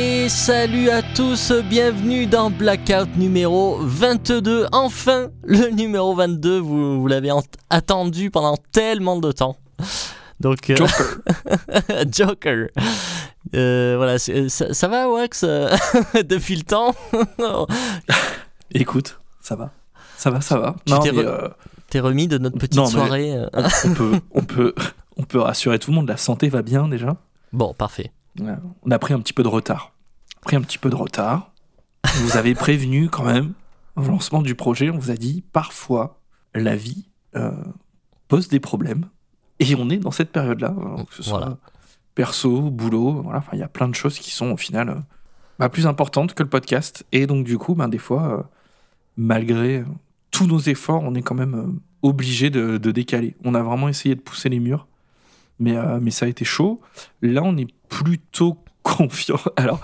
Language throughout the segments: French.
Et salut à tous, bienvenue dans Blackout numéro 22. Enfin, le numéro 22, vous, vous l'avez attendu pendant tellement de temps. Donc, euh, Joker. Joker. Euh, voilà, ça, ça, va, Wax, euh, depuis le temps? Écoute, ça va. Ça va, ça va. t'es, remis de notre petite soirée on, peut, on, peut, on peut rassurer tout le monde, la santé va bien déjà. Bon, parfait. On a pris un petit peu de retard. Pris un petit peu de retard. Vous avez prévenu quand même au lancement du projet. On vous a dit parfois la vie euh, pose des problèmes et on est dans cette période-là, hein, que ce soit perso, boulot. Voilà, il y a plein de choses qui sont au final euh, bah, plus importantes que le podcast. Et donc du coup, ben, des fois, euh, malgré tous nos efforts, on est quand même obligé de, de décaler. On a vraiment essayé de pousser les murs mais, euh, mais ça a été chaud. Là, on est plutôt confiant. Alors,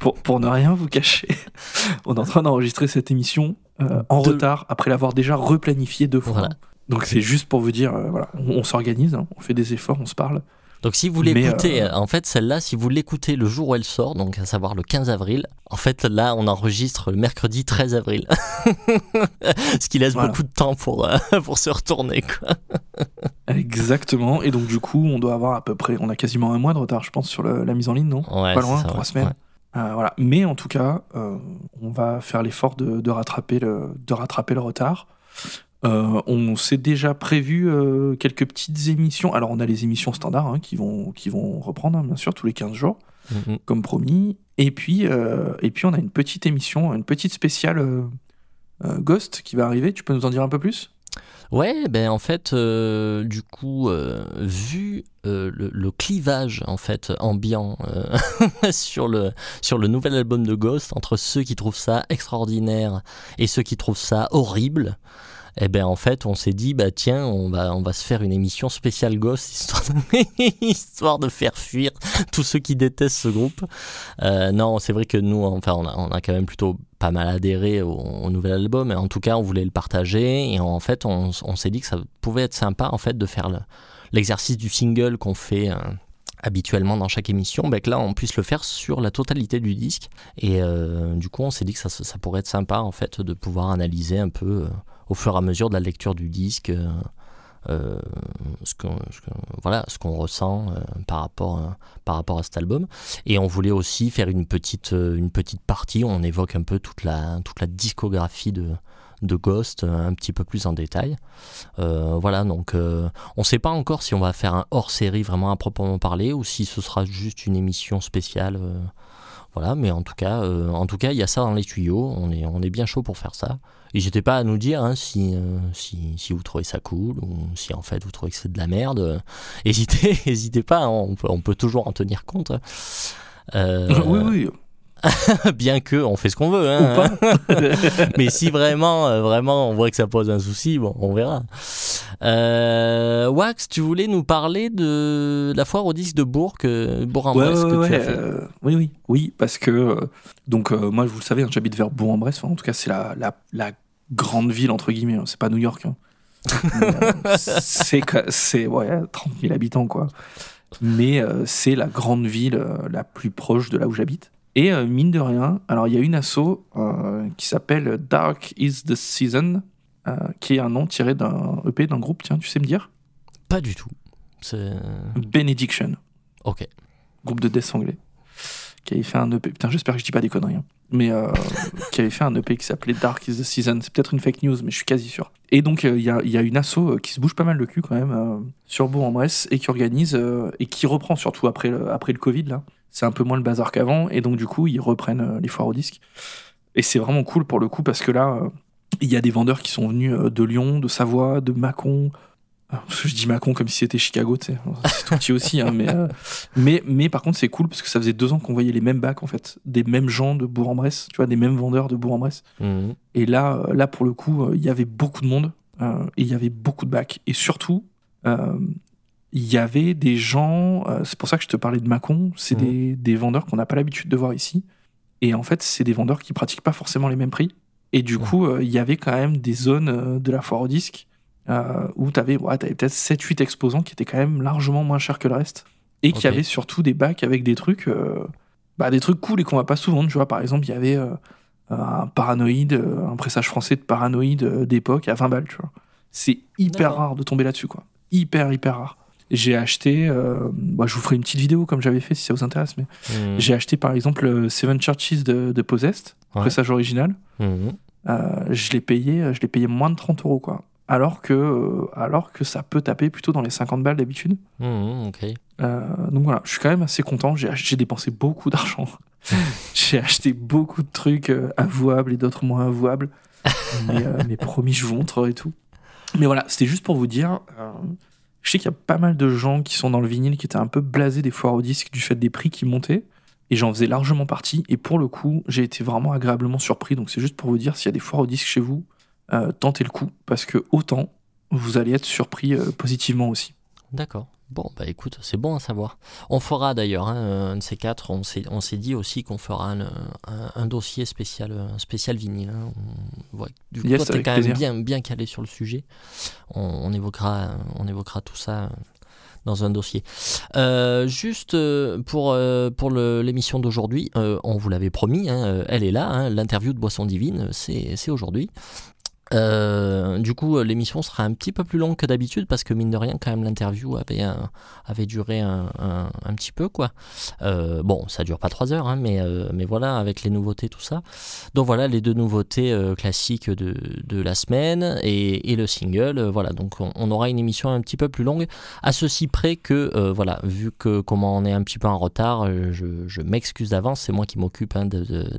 pour, pour ne rien vous cacher, on est en train d'enregistrer cette émission euh, en retard après l'avoir déjà replanifié deux fois. Donc c'est juste pour vous dire, euh, voilà, on, s'organise, hein, on fait des efforts, on se parle. Donc si vous l'écoutez, euh, en fait celle-là, si vous l'écoutez le jour où elle sort, donc à savoir le 15 avril, en fait là on enregistre le mercredi 13 avril. Ce qui laisse beaucoup de temps pour, euh, pour se retourner. Quoi. Exactement, et donc du coup on doit avoir à peu près, on a quasiment un mois de retard je pense sur la mise en ligne, non? Pas loin, trois semaines. Euh, voilà. Mais en tout cas, on va faire l'effort de, de, rattraper le, de rattraper le retard. Euh, on s'est déjà prévu euh, quelques petites émissions. Alors, on a les émissions standards hein, qui, vont, qui vont reprendre, hein, bien sûr, tous les 15 jours, mhm. comme promis. Et puis, euh, et puis, on a une petite émission, une petite spéciale Ghost qui va arriver. Tu peux nous en dire un peu plus? Ouais, ben en fait, du coup, vu le, clivage en fait ambiant sur le sur le nouvel album de Ghost entre ceux qui trouvent ça extraordinaire et ceux qui trouvent ça horrible, eh ben en fait on s'est dit bah tiens on va on va se faire une émission spéciale Ghost histoire de, histoire de faire fuir tous ceux qui détestent ce groupe. Euh, non c'est vrai que nous enfin on a, on a quand même plutôt pas mal adhéré au, nouvel album, mais en tout cas on voulait le partager et en fait on, on s'est dit que ça pouvait être sympa en fait de faire l'exercice du single qu'on fait. Euh, habituellement dans chaque émission, ben que là on puisse le faire sur la totalité du disque. Et euh, du coup on s'est dit que ça, ça, pourrait être sympa en fait de pouvoir analyser un peu au fur et à mesure de la lecture du disque. Euh, euh, ce qu'on voilà ressent euh, par rapport par rapport à cet album et on voulait aussi faire une petite une petite partie où on évoque un peu toute la toute la discographie de de Ghost un petit peu plus en détail voilà donc on ne sait pas encore si on va faire un hors série vraiment à proprement parler ou si ce sera juste une émission spéciale voilà, mais en tout cas, en tout cas, il y a ça dans les tuyaux. On est, on est bien chaud pour faire ça. N'hésitez pas à nous dire hein, si, euh, si, si, vous trouvez ça cool ou si en fait vous trouvez que c'est de la merde. Hésitez, n'hésitez pas, hein, on, peut, on, peut, toujours en tenir compte. Euh, oui, oui. bien que on fait ce qu'on veut. Hein. Mais si vraiment, euh, vraiment, on voit que ça pose un souci, bon, on verra. Euh, Wax, tu voulais nous parler de la foire au disque de Bourg, Bourg-en-Bresse que tu as fait. oui, oui, oui, parce que donc moi, vous le savez, hein, j'habite vers Bourg-en-Bresse. en tout cas, c'est la, la, la, grande ville entre guillemets. Hein. C'est pas New York. c'est c'est ouais, 30 000 habitants quoi. Mais c'est la grande ville la plus proche de là où j'habite. Et euh, mine de rien, alors il y a une asso euh, qui s'appelle Dark is the Season, euh, qui est un nom tiré d'un EP d'un groupe, tiens, tu sais me dire? Pas du tout. C'est... Benediction. Ok. Groupe de death anglais. Qui avait fait un EP, putain, j'espère que je dis pas des conneries, hein. mais qui avait fait un EP qui s'appelait Dark is the Season. C'est peut-être une fake news, mais je suis quasi sûr. Et donc il y, a, y, a, une asso qui se bouge pas mal le cul quand même sur Bourg-en-Bresse et qui organise et qui reprend surtout après le, après le Covid là c'est un peu moins le bazar qu'avant, et donc du coup, ils reprennent euh, les foires au disque. Et c'est vraiment cool pour le coup, parce que là, euh, il y a des vendeurs qui sont venus euh, de Lyon, de Savoie, de Mâcon. Je dis Mâcon comme si c'était Chicago, tu sais. C'est tout petit aussi, hein, mais, mais, mais par contre, c'est cool parce que ça faisait deux ans qu'on voyait les mêmes bacs, en fait. Des mêmes gens de Bourg-en-Bresse, tu vois, des mêmes vendeurs de Bourg-en-Bresse. Mmh. Et là, là, pour le coup, il y avait beaucoup de monde et il y avait beaucoup de bacs. Et surtout, il y avait des gens, euh, c'est pour ça que je te parlais de Macon, c'est mmh. des, vendeurs qu'on n'a pas l'habitude de voir ici. Et en fait, c'est des vendeurs qui pratiquent pas forcément les mêmes prix. Et du mmh. coup, euh, il y avait quand même des zones euh, de la foire au disque où tu avais, ouais, peut-être 7-8 exposants qui étaient quand même largement moins chers que le reste. Et qui avaient surtout des bacs avec des trucs bah, des trucs cool et qu'on va pas souvent. Tu vois, par exemple, il y avait euh, un paranoïde, un pressage français de paranoïde d'époque à 20 balles, tu vois. C'est hyper rare de tomber là-dessus, quoi. Hyper, hyper rare. J'ai acheté, euh, bah, je vous ferai une petite vidéo comme j'avais fait si ça vous intéresse, mais Mhm. j'ai acheté par exemple Seven Churches de, de Possessed, Ouais. pressage original. Mhm. Euh, je l'ai payé, euh, je l'ai payé moins de 30 euros, quoi. Alors que, euh, alors que ça peut taper plutôt dans les 50 balles d'habitude. Euh, donc voilà, je suis quand même assez content. J'ai dépensé beaucoup d'argent. j'ai acheté beaucoup de trucs avouables et d'autres moins avouables. mais, mais promis, je vous montrerai tout. Mais voilà, c'était juste pour vous dire. Je sais qu'il y a pas mal de gens qui sont dans le vinyle qui étaient un peu blasés des foires au disque du fait des prix qui montaient. Et j'en faisais largement partie. Et pour le coup, j'ai été vraiment agréablement surpris. Donc c'est juste pour vous dire, s'il y a des foires au disque chez vous, euh, tentez le coup. Parce que autant, vous allez être surpris euh, positivement aussi. D'accord. Bon, bah écoute, c'est bon à savoir. On fera d'ailleurs hein, un de ces quatre. On s'est, on s'est dit aussi qu'on fera un, un- un dossier spécial, un spécial vinyle. hein. On- ouais, Du coup, Yes, toi, t'es quand même bien, bien calé sur le sujet. On, on évoquera, on évoquera tout ça dans un dossier. Euh, juste euh, pour, euh, pour le- l'émission d'aujourd'hui, euh, on vous l'avait promis, hein, elle est là, hein, l'interview de Boisson Divine, c'est, c'est aujourd'hui. Euh, du coup, euh, l'émission sera un petit peu plus longue que d'habitude parce que mine de rien, quand même, l'interview avait, avait duré un, petit peu, quoi. Euh, bon, ça dure pas trois heures, hein, mais, euh, voilà, avec les nouveautés, tout ça. Donc voilà, les deux nouveautés euh, classiques de, la semaine et, le single. euh, voilà, donc on, aura une émission un petit peu plus longue, à ceci près que, euh, voilà, vu que comment on est un petit peu en retard, euh, je, m'excuse d'avance, c'est moi qui m'occupe hein, de- de-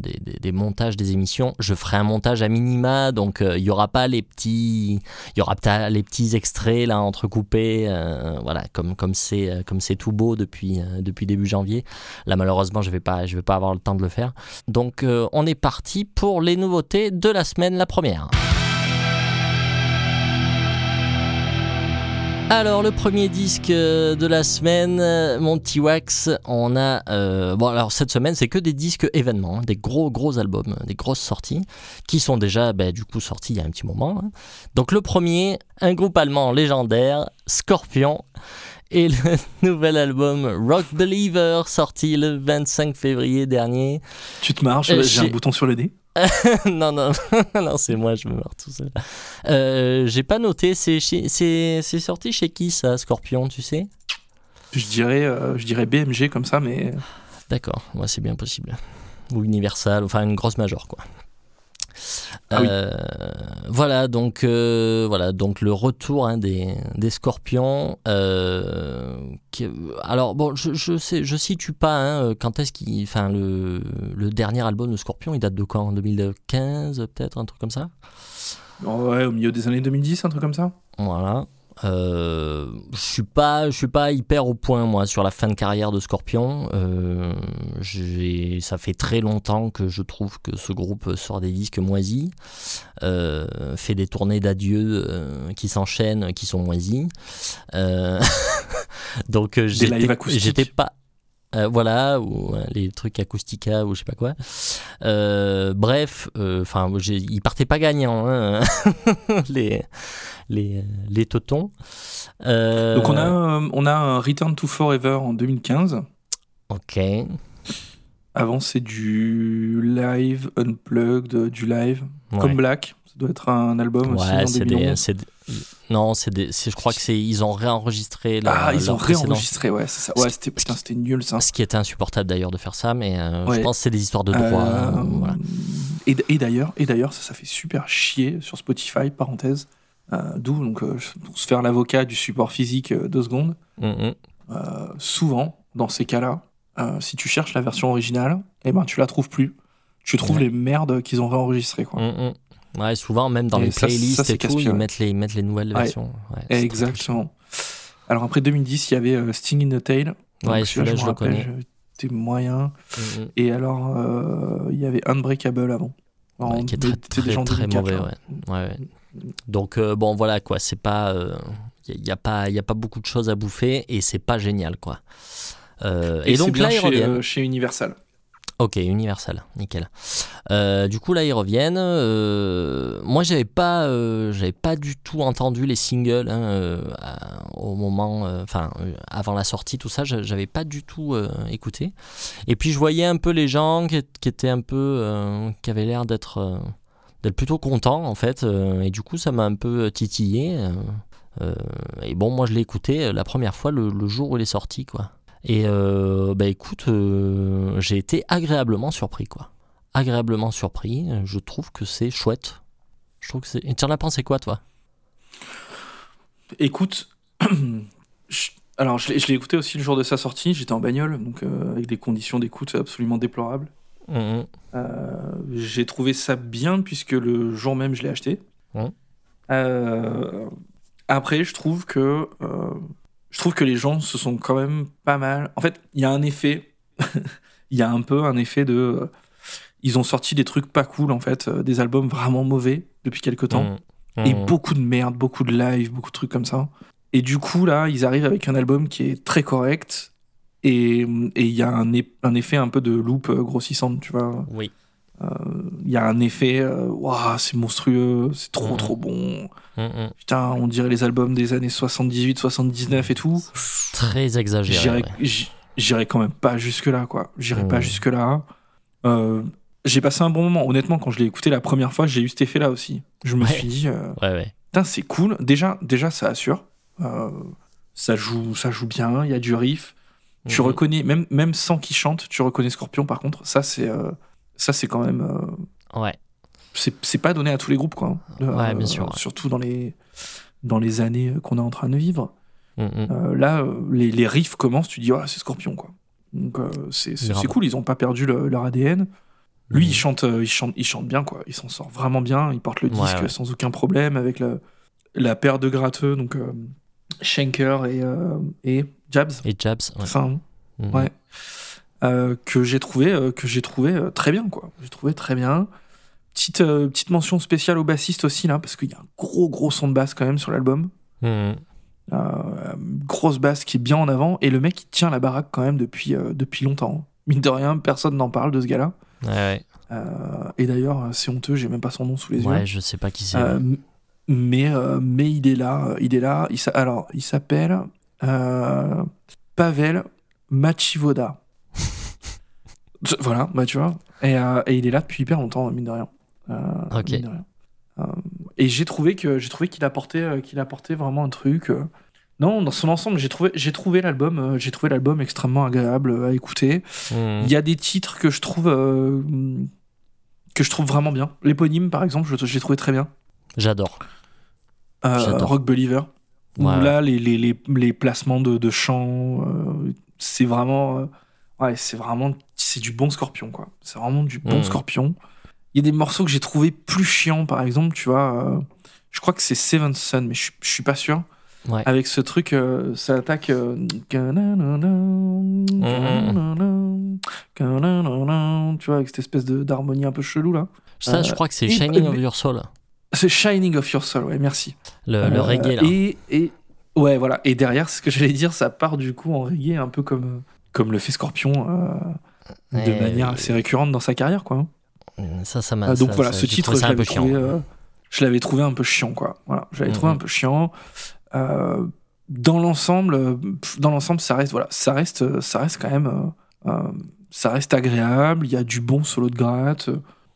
des- montages des émissions. Je ferai un montage à minima, donc euh, il y aura pas les petits, il y aura les petits extraits là entrecoupés, euh, voilà, comme comme c'est euh, comme c'est tout beau depuis euh, depuis début janvier. Là malheureusement je vais pas je vais pas avoir le temps de le faire. Donc on est parti pour les nouveautés de la semaine, la première. Alors le premier disque euh, de la semaine, euh, mon petit Wax, on a euh, bon alors cette semaine c'est que des disques événements, hein, des gros gros albums, des grosses sorties qui sont déjà bah, du coup sortis il y a un petit moment. hein. Donc le premier, un groupe allemand légendaire, Scorpion, et le nouvel album Rock Believer sorti le 25 février dernier. Tu te marches, Euh, j'ai un bouton sur le nez. non, non, non, c'est moi, je me marre tout seul. Euh, J'ai pas noté, c'est sorti chez qui ça, Scorpion, tu sais? Je dirais, euh, je dirais BMG comme ça, mais D'accord, ouais, c'est bien possible. Ou Universal, enfin une grosse major, quoi. Ah oui. Euh, voilà donc euh, voilà donc le retour hein, des, des Scorpions. euh, qui- alors bon, je, je sais, je situe pas hein, quand est-ce qu'il, enfin le, le dernier album de Scorpion, il date de quand? 2015 peut-être un truc comme ça? ouais, au milieu des années 2010, un truc comme ça? Voilà. Euh, je suis pas, je suis pas hyper au point moi sur la fin de carrière de Scorpion. Euh, ça fait très longtemps que je trouve que ce groupe sort des disques moisis, euh, fait des tournées d'adieu euh, qui s'enchaînent, qui sont moisis. Euh, donc j'étais pas. Euh, voilà, ou euh, les trucs acoustica ou je sais pas quoi. Euh, bref, enfin, ils partaient pas gagnants, hein, les, les, les totons. Donc on a, on a un Return to Forever en 2015. Ok. Avant, c'est du live, unplugged, du live. Ouais. Comme Black, ça doit être un album aussi Ouais, en c'est 2011. des, c'est des- Non, c'est des, je crois que c'est, ils ont réenregistré. leur- Ah, ils ont réenregistré, ouais, c'est ça. Ouais, c'était putain, c'était nul ça. Ce qui était insupportable d'ailleurs de faire ça, mais euh, je pense que c'est des histoires de droit. Euh, euh, voilà. Et, d'ailleurs, et d'ailleurs, ça, ça fait super chier sur Spotify, parenthèse. D'où donc pour se faire l'avocat du support physique deux secondes. Mhm. Euh, souvent, dans ces cas-là, si tu cherches la version originale, eh ben tu la trouves plus. Tu trouves Ouais. les merdes qu'ils ont réenregistrées, quoi. Mhm. Ouais, souvent même dans Et les ça- playlists ça, et tout, ils mettent les, ils mettent les nouvelles Ouais. versions. Ouais, Exactement. Alors après 2010, il y avait euh, Sting in the Tail. Ouais, celui-là, je me le connais. je- C'était moyen. touché. Mhm. Et alors, euh, il y avait Unbreakable avant. Ouais, qui est très, très, très 2004, mauvais, ouais. Donc euh, bon voilà quoi, c'est pas, il y, a pas, y a pas beaucoup de choses à bouffer et c'est pas génial quoi. Euh, et, c'est donc là chez, reviennent. euh, chez Universal. Ok, Universal, nickel. Euh, du coup, là, ils reviennent. Euh, moi, j'avais pas, euh, pas du tout entendu les singles hein, au moment, enfin, avant la sortie, tout ça, j'a- j'avais pas du tout écouté. Et puis, je voyais un peu les gens qui, étaient un peu, qui avaient l'air d'être, plutôt contents, en fait. et du coup, ça m'a un peu titillé. et bon, moi, je l'ai écouté la première fois le, le jour où il est sorti, quoi. Et euh, bah écoute, euh, j'ai été agréablement surpris, quoi. Agréablement surpris. Je trouve que c'est chouette. Je trouve que c'est. Et tu en as pensé quoi, toi? Écoute, je- alors je l'ai écouté aussi le jour de sa sortie, j'étais en bagnole, donc euh, avec des conditions d'écoute absolument déplorables. Mhm. Euh, j'ai trouvé ça bien puisque le jour même je l'ai acheté. Euh, après, je trouve que je trouve que les gens se sont quand même pas mal. En fait, il y a un effet, il y a un peu un effet de, euh, ils ont sorti des trucs pas cool en fait, euh, des albums vraiment mauvais depuis quelques temps Mhm. et Mhm. beaucoup de merde, beaucoup de live, beaucoup de trucs comme ça. Et du coup, là, ils arrivent avec un album qui est très correct. Et et il y a un, un effet un peu de loupe euh, grossissante, tu vois. Oui. Il y a un effet, euh, waouh, c'est monstrueux, c'est trop Mhm. trop bon. Mhm. Putain, on dirait les albums des années 78, 79 et tout. Très exagéré. J'irai ouais. quand même pas jusque-là, quoi. J'irai Mhm. pas jusque-là. Euh, j'ai passé un bon moment. Honnêtement, quand je l'ai écouté la première fois, j'ai eu cet effet-là aussi. Je me Ouais. suis dit, euh, Ouais. Putain, c'est cool. Déjà, déjà, ça assure. Euh, ça joue, ça joue bien. Il y a du riff. Tu Mhm. reconnais, même, même sans qu'il chante, tu reconnais Scorpion. Par contre, ça, c'est, euh, ça, c'est quand même, euh, Ouais. c'est, c'est pas donné à tous les groupes, quoi. hein. Ouais, bien sûr, ouais. Surtout dans les, dans les années qu'on est en train de vivre. Mhm. Euh, là, euh, les, les riffs commencent. Tu dis, ah, c'est Scorpion, quoi. Donc, euh, c'est, cool. Ils ont pas perdu le- leur ADN. Lui, Mhm. il chante, euh, il chante, il chante bien, quoi. Il s'en sort vraiment bien. Il porte le Ouais, disque ouais. sans aucun problème avec la, la paire de gratteux, donc euh, Schenker et, euh, et Jabs. Et Jabs. Ouais. Hein, ouais. Euh, que j'ai trouvé, euh, que j'ai trouvé euh, très bien, quoi. J'ai trouvé très bien. Petite, petite mention spéciale au bassiste aussi là, parce qu'il y a un gros gros son de basse quand même sur l'album. Mhm. Grosse basse qui est bien en avant et le mec il tient la baraque quand même depuis depuis longtemps. Mine de rien, personne n'en parle de ce gars-là. Ouais, ouais. Euh, et d'ailleurs, c'est honteux, j'ai même pas son nom sous les yeux. Ouais, je sais pas qui c'est. Euh, mais, euh, mais il est là, il est là. Il alors, il s'appelle Pavel Machivoda. Voilà, bah tu vois. Et, euh, et il est là depuis hyper longtemps, mine de rien. Euh, Ok. mine de rien. Euh, et j'ai trouvé que j'ai trouvé qu'il apportait qu'il apportait vraiment un truc. Non, dans son ensemble, j'ai trouvé j'ai trouvé l'album j'ai trouvé l'album extrêmement agréable à écouter. Mhm. Il y a des titres que je trouve que je trouve vraiment bien. L'éponyme, par exemple, je- j'ai trouvé très bien. J'adore. Rock Believer. Où Ouais. là, les, les, les, les placements de, de chants, c'est vraiment. Euh, ouais, c'est vraiment. C'est du bon scorpion, quoi. C'est vraiment du bon Mhm. scorpion. Il y a des morceaux que j'ai trouvé plus chiants, par exemple, tu vois. euh, je crois que c'est Seven Sun, mais je, je suis pas sûr. Ouais. Avec ce truc, euh, ça attaque. euh, Tu vois, avec cette espèce d'harmonie un peu chelou, là. Ça, Euh, je crois que c'est et- Shining mais- of Your Soul. C'est Shining of Your Soul, ouais, merci. Le, le Euh, reggae, là. Et, et ouais, voilà. Et derrière, ce que j'allais dire, ça part du coup en reggae, un peu comme, euh, comme le fait Scorpion, euh, de manière assez récurrente dans sa carrière, quoi. Ça, ça m'a. Euh, donc ça- voilà, ça- ce titre, je l'avais trouvé, euh, je l'avais trouvé un peu chiant, quoi. Voilà, je l'avais trouvé un peu chiant. Euh, dans l'ensemble, dans l'ensemble, ça reste, voilà, ça reste, ça reste quand même, ça reste agréable. Il y a du bon solo de gratte.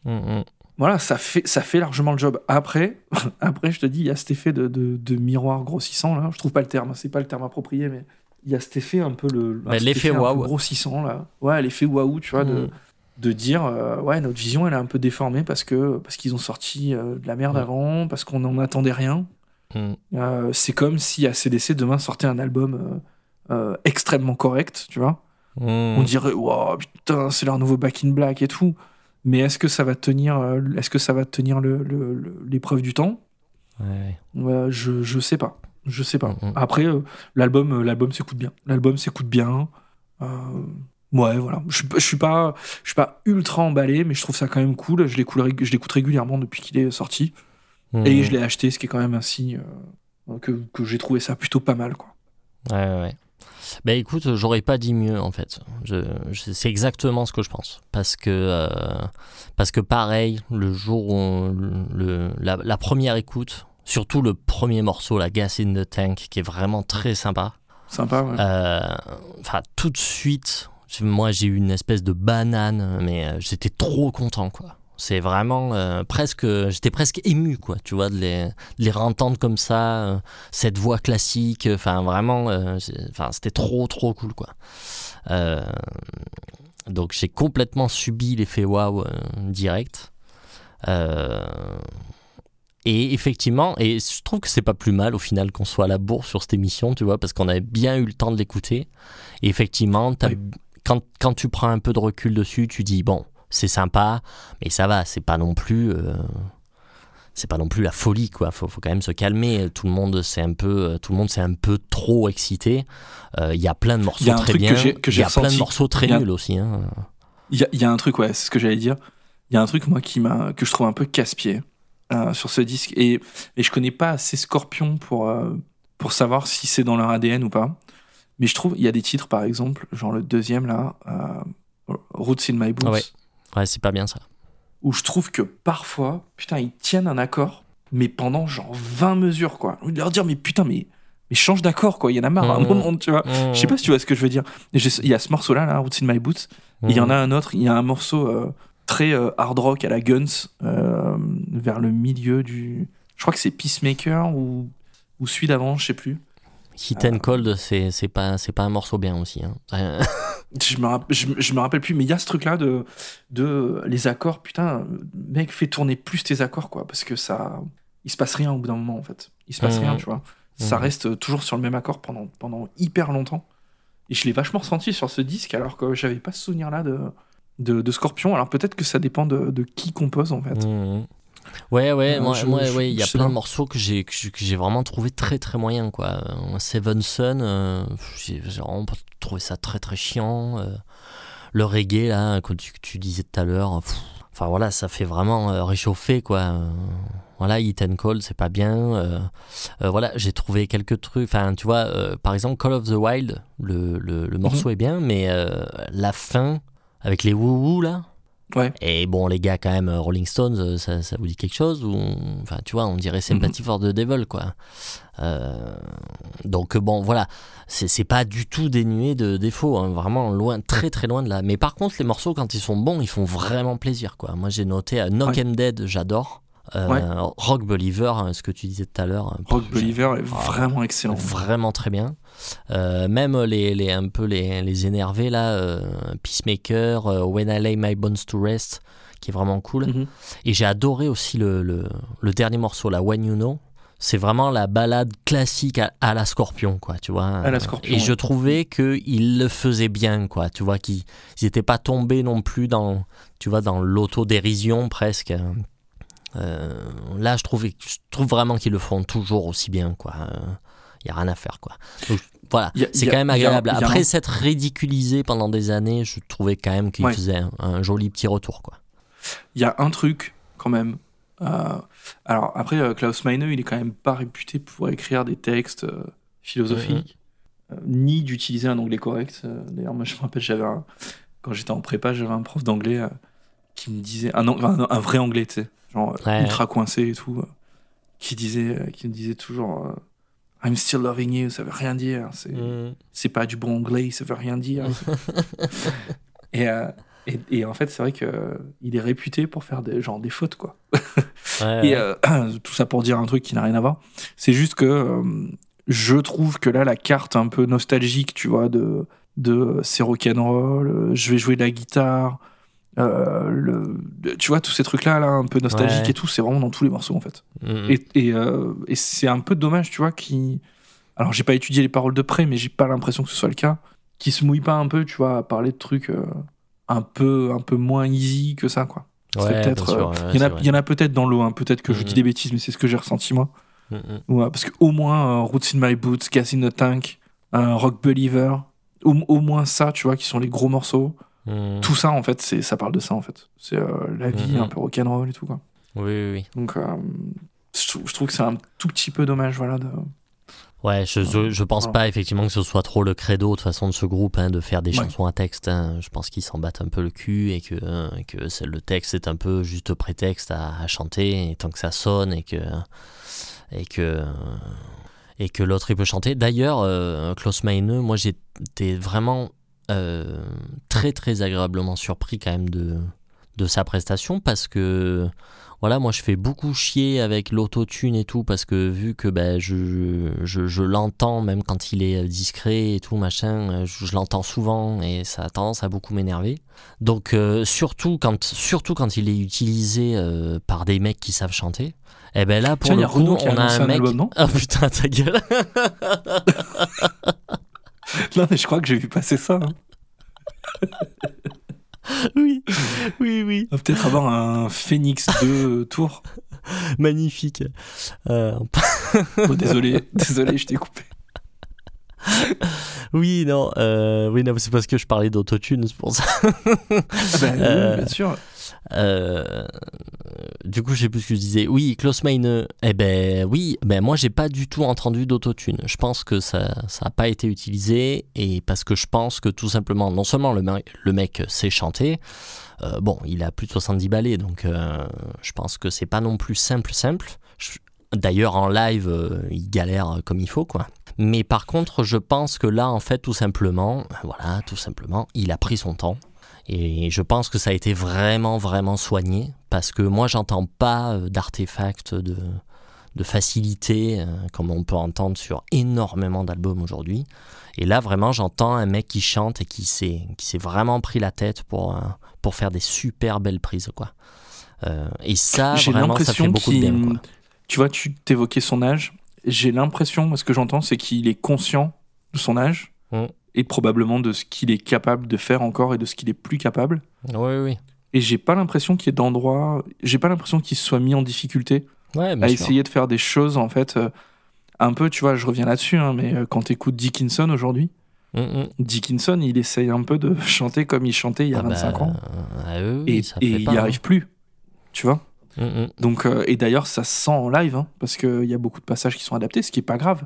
Mhm. Voilà, ça fait, ça fait largement le job. Après, après, je te dis, il y a cet effet de, de, de miroir grossissant là. Je trouve pas le terme, c'est pas le terme approprié, mais il y a cet effet un peu le Bah, l'effet waouh. grossissant là. Ouais, l'effet waouh, tu vois, de, Mhm. de dire euh, ouais, notre vision elle est un peu déformée parce que parce qu'ils ont sorti euh, de la merde Ouais. avant, parce qu'on n'en attendait rien. Mhm. Euh, c'est comme si ACDC demain sortait un album extrêmement correct, tu vois. On dirait, wow, putain, c'est leur nouveau Back in Black et tout. Mais est-ce que ça va tenir, est-ce que ça va tenir le- le- le- l'épreuve du temps? Ouais. Je, je sais pas. Je sais pas. Mhm. Après, euh, l'album, euh, l'album s'écoute bien. L'album s'écoute bien. Euh, ouais, voilà. Je, je suis pas, je suis pas ultra emballé, mais je trouve ça quand même cool. Je l'écoute, rég- je l'écoute régulièrement depuis qu'il est sorti. Mhm. Et je l'ai acheté, ce qui est quand même un signe euh, que, que j'ai trouvé ça plutôt pas mal, quoi. Ouais, ouais, ouais. Ben écoute, j'aurais pas dit mieux en fait. Je, je- c'est exactement ce que je pense. Parce que, euh, parce que pareil, le jour où on- le, la, la première écoute, surtout le premier morceau, la Gas in the Tank, qui est vraiment très sympa. Sympa, ouais. Euh, Enfin, tout de suite, moi j'ai eu une espèce de banane, mais euh, j'étais trop content quoi. C'est vraiment euh, presque, j'étais presque ému quoi, tu vois, de les, de les entendre comme ça, euh, cette voix classique, enfin vraiment, enfin c'était trop trop cool quoi. Donc j'ai complètement subi l'effet waouh direct. Euh, et effectivement, et je trouve que c'est pas plus mal au final qu'on soit à la bourre sur cette émission, tu vois, parce qu'on avait bien eu le temps de l'écouter. Et effectivement, Oui. quand, quand tu prends un peu de recul dessus, tu dis bon, c'est sympa, mais ça va, c'est pas non plus. euh, c'est pas non plus la folie quoi faut, faut quand même se calmer tout le monde c'est un peu tout le monde c'est un peu trop excité Euh, il y a plein de morceaux très bien il y a plein de morceaux très nuls aussi hein. Il y, a- il y a un truc, ouais, c'est ce que j'allais dire. Il y a un truc, moi, qui m'a, que je trouve un peu casse-pied euh, sur ce disque. Et, et je connais pas assez Scorpion pour, euh, pour savoir si c'est dans leur ADN ou pas. Mais je trouve, il y a des titres, par exemple, genre le deuxième, là, euh, Roots in My Boots, Ouais. ouais c'est pas bien ça où je trouve que parfois, putain, ils tiennent un accord, mais pendant genre 20 mesures, quoi. Au lieu de leur dire, mais putain, mais, mais change d'accord, quoi. Il y en a marre à un Mhm. moment, tu vois. Je sais pas si tu vois ce que je veux dire. Il y a ce morceau-là, là, Roots in My Boots. Il y en Mhm. a un autre, il y a un morceau euh, très euh, hard rock à la Guns, euh, vers le milieu du. Je crois que c'est Peacemaker ou, ou celui d'avant, je sais plus. Hit and Cold, c'est c'est pas, c'est pas un morceau bien aussi. Hein. Je me, je, me- je me rappelle plus, mais il y a ce truc-là de, de les accords. Putain, mec, fais tourner plus tes accords, quoi, parce que ça. Il se passe rien au bout d'un moment, en fait. Il se passe Mhm. rien, tu vois. Ça Mhm. reste toujours sur le même accord pendant, pendant hyper longtemps. Et je l'ai vachement ressenti sur ce disque, alors que j'avais pas ce souvenir-là de, de, de Scorpion. Alors peut-être que ça dépend de, de qui compose, en fait. Mhm. Ouais, ouais, Euh, moi, je- moi, je- ouais, il y a plein pas. de morceaux que j'ai que j'ai- vraiment trouvé très très moyen quoi. Euh, Seven Sun, euh, j'ai vraiment pas trouvé ça très très chiant. euh, le reggae là, que tu, que tu disais tout à l'heure, enfin voilà, ça fait vraiment euh, réchauffer quoi. Voilà, Hit and Cold, c'est pas bien. voilà, j'ai trouvé quelques trucs. Enfin, tu vois, par exemple, Call of the Wild, le, le, le morceau Mhm. est bien, mais la fin avec les wouhou là. Ouais. Et bon, les gars, quand même, euh, Rolling Stones, euh, ça, ça vous dit quelque chose ou Enfin, tu vois, on dirait Sympathy for the Devil, quoi. Euh, donc, bon, voilà, c'est pas du tout dénué de défauts, hein, vraiment loin, très très loin de là. Mais par contre, les morceaux, quand ils sont bons, ils font vraiment plaisir, quoi. Moi, j'ai noté Knock Ouais. and Dead, j'adore. Euh, Ouais. Rock Believer, hein, ce que tu disais tout à l'heure. Rock Believer est Ah, vraiment excellent. Vraiment très bien. Euh, même les, les, un peu les, les énervés, là, euh, Peacemaker, euh, When I Lay My Bones to Rest, qui est vraiment cool. Mhm. Et j'ai adoré aussi le, le, le dernier morceau, la When You Know. C'est vraiment la balade classique à, à la Scorpion, quoi, tu vois. À la Scorpion, Et je trouvais qu'ils le faisaient bien, quoi, tu vois, qu'ils n'étaient pas tombés non plus dans, tu vois, dans l'autodérision presque. Euh, là, je trouve, je trouve vraiment qu'ils le font toujours aussi bien, quoi. Il y a rien à faire, quoi. Donc, voilà, c'est quand même y a- agréable. y a un- Après s'être ridiculisé pendant des années, je trouvais quand même qu'il Ouais. faisait un, un joli petit retour, quoi. Il y a un truc, quand même. euh, alors, après, euh, Klaus Meine, il est quand même pas réputé pour écrire des textes euh, philosophiques, ni d'utiliser un anglais correct. D'ailleurs, moi, je me rappelle, j'avais un- quand j'étais en prépa, j'avais un prof d'anglais qui me disait, un, un, un vrai anglais, tu sais, genre Ouais. ultra coincé et tout, qui, disait, qui me disait toujours I'm still loving you, ça veut rien dire. C'est Mm. c'est pas du bon anglais, ça veut rien dire. et, euh, et, et en fait, c'est vrai que euh, est réputé pour faire des, genre des fautes, quoi. Ouais, Et ouais. euh, tout ça pour dire un truc qui n'a rien à voir. C'est juste que euh, je trouve que là, la carte un peu nostalgique, tu vois, de, de c'est rock'n'roll, je vais jouer de la guitare, euh, le, tu vois, tous ces trucs-là, là, un peu nostalgiques Ouais. et tout, c'est vraiment dans tous les morceaux, en fait. Mm. Et, et, euh, et c'est un peu dommage, tu vois, qui. Alors, j'ai pas étudié les paroles de près, mais j'ai pas l'impression que ce soit le cas. Qui se mouille pas un peu, tu vois, à parler de trucs euh, un, peu, un peu moins easy que ça, quoi. Ouais, peut-être, ouais, Il y en a, c'est vrai. il y en a peut-être dans l'eau, hein, peut-être que je dis Mhm. des bêtises, mais c'est ce que j'ai ressenti, moi. Mm, mm. Ouais, parce qu'au moins, Roots in My Boots, Gas in the Tank, Rock Believer, au, au moins ça, tu vois, qui sont les gros morceaux. Mm. Tout ça, en fait, c'est, ça parle de ça, en fait. C'est euh, la vie, Mhm. un peu rock'n'roll et tout, quoi. Oui, oui, oui. Donc, euh, je, trouve, je trouve que c'est un tout petit peu dommage, voilà, de, Ouais, je, je, je pense Voilà. pas effectivement que ce soit trop le credo de façon de ce groupe hein, de faire des Ouais. chansons à texte. hein. Je pense qu'ils s'en battent un peu le cul et que, hein, que le texte est un peu juste prétexte à, à chanter et tant que ça sonne et que et que et que l'autre il peut chanter. D'ailleurs, euh, Klaus Meine, moi j'étais vraiment euh, très très agréablement surpris quand même de de sa prestation parce que voilà, moi je fais beaucoup chier avec l'autotune et tout parce que vu que ben, je, je, je l'entends même quand il est discret et tout machin, je, je l'entends souvent et ça a tendance à beaucoup m'énerver. Donc euh, surtout, quand, surtout quand il est utilisé euh, par des mecs qui savent chanter, et ben là pour Tiens, le a coup on a un mec... non? Oh putain ta gueule Non, mais je crois que j'ai vu passer ça. hein. Oui, oui, oui, On va peut-être avoir un Phoenix 2 tour. magnifique. Euh, Oh, désolé, désolé, je t'ai coupé. oui, non, euh, oui, non, c'est parce que je parlais d'autotune, c'est pour ça. Ah bah, oui, Euh, bien sûr. Euh, du coup, je sais plus ce que je disais. Oui, Klaus eh ben oui, ben moi j'ai pas du tout entendu d'autotune. Je pense que ça ça a pas été utilisé et parce que je pense que tout simplement, non seulement le, mec- le mec sait chanter, euh, bon, il a plus de 70 ballets, donc euh, je pense que c'est pas non plus simple simple. D'ailleurs, en live, il galère comme il faut, quoi. Mais par contre, je pense que là, en fait, tout simplement, voilà, tout simplement, il a pris son temps. Et je pense que ça a été vraiment, vraiment soigné. Parce que moi, j'entends pas euh, d'artefacts de, de facilité, euh, comme on peut entendre sur énormément d'albums aujourd'hui. Et là, vraiment, j'entends un mec qui chante et qui s'est, qui s'est vraiment pris la tête pour, euh, pour faire des super belles prises, quoi. Euh, et ça, J'ai vraiment, ça fait beaucoup de bien, quoi. Tu vois, tu t'évoquais son âge. J'ai l'impression, ce que j'entends, c'est qu'il est conscient de son âge Mm. Et probablement de ce qu'il est capable de faire encore et de ce qu'il est plus capable. Oui, oui. Et j'ai pas l'impression qu'il y ait d'endroit. J'ai pas l'impression qu'il soit mis en difficulté Ouais, à sûr. essayer de faire des choses, en fait. euh, un peu, tu vois, je reviens là-dessus, hein, mais euh, quand t'écoutes Dickinson aujourd'hui, Mm, mm. Dickinson, il essaye un peu de chanter comme il chantait il y a Ah bah, 25 ans. euh, oui, Et, ça et il n'y hein. arrive plus. Tu vois Mm, mm. Donc, euh, et d'ailleurs, ça se sent en live, hein, parce qu'il y a beaucoup de passages qui sont adaptés, ce qui est pas grave.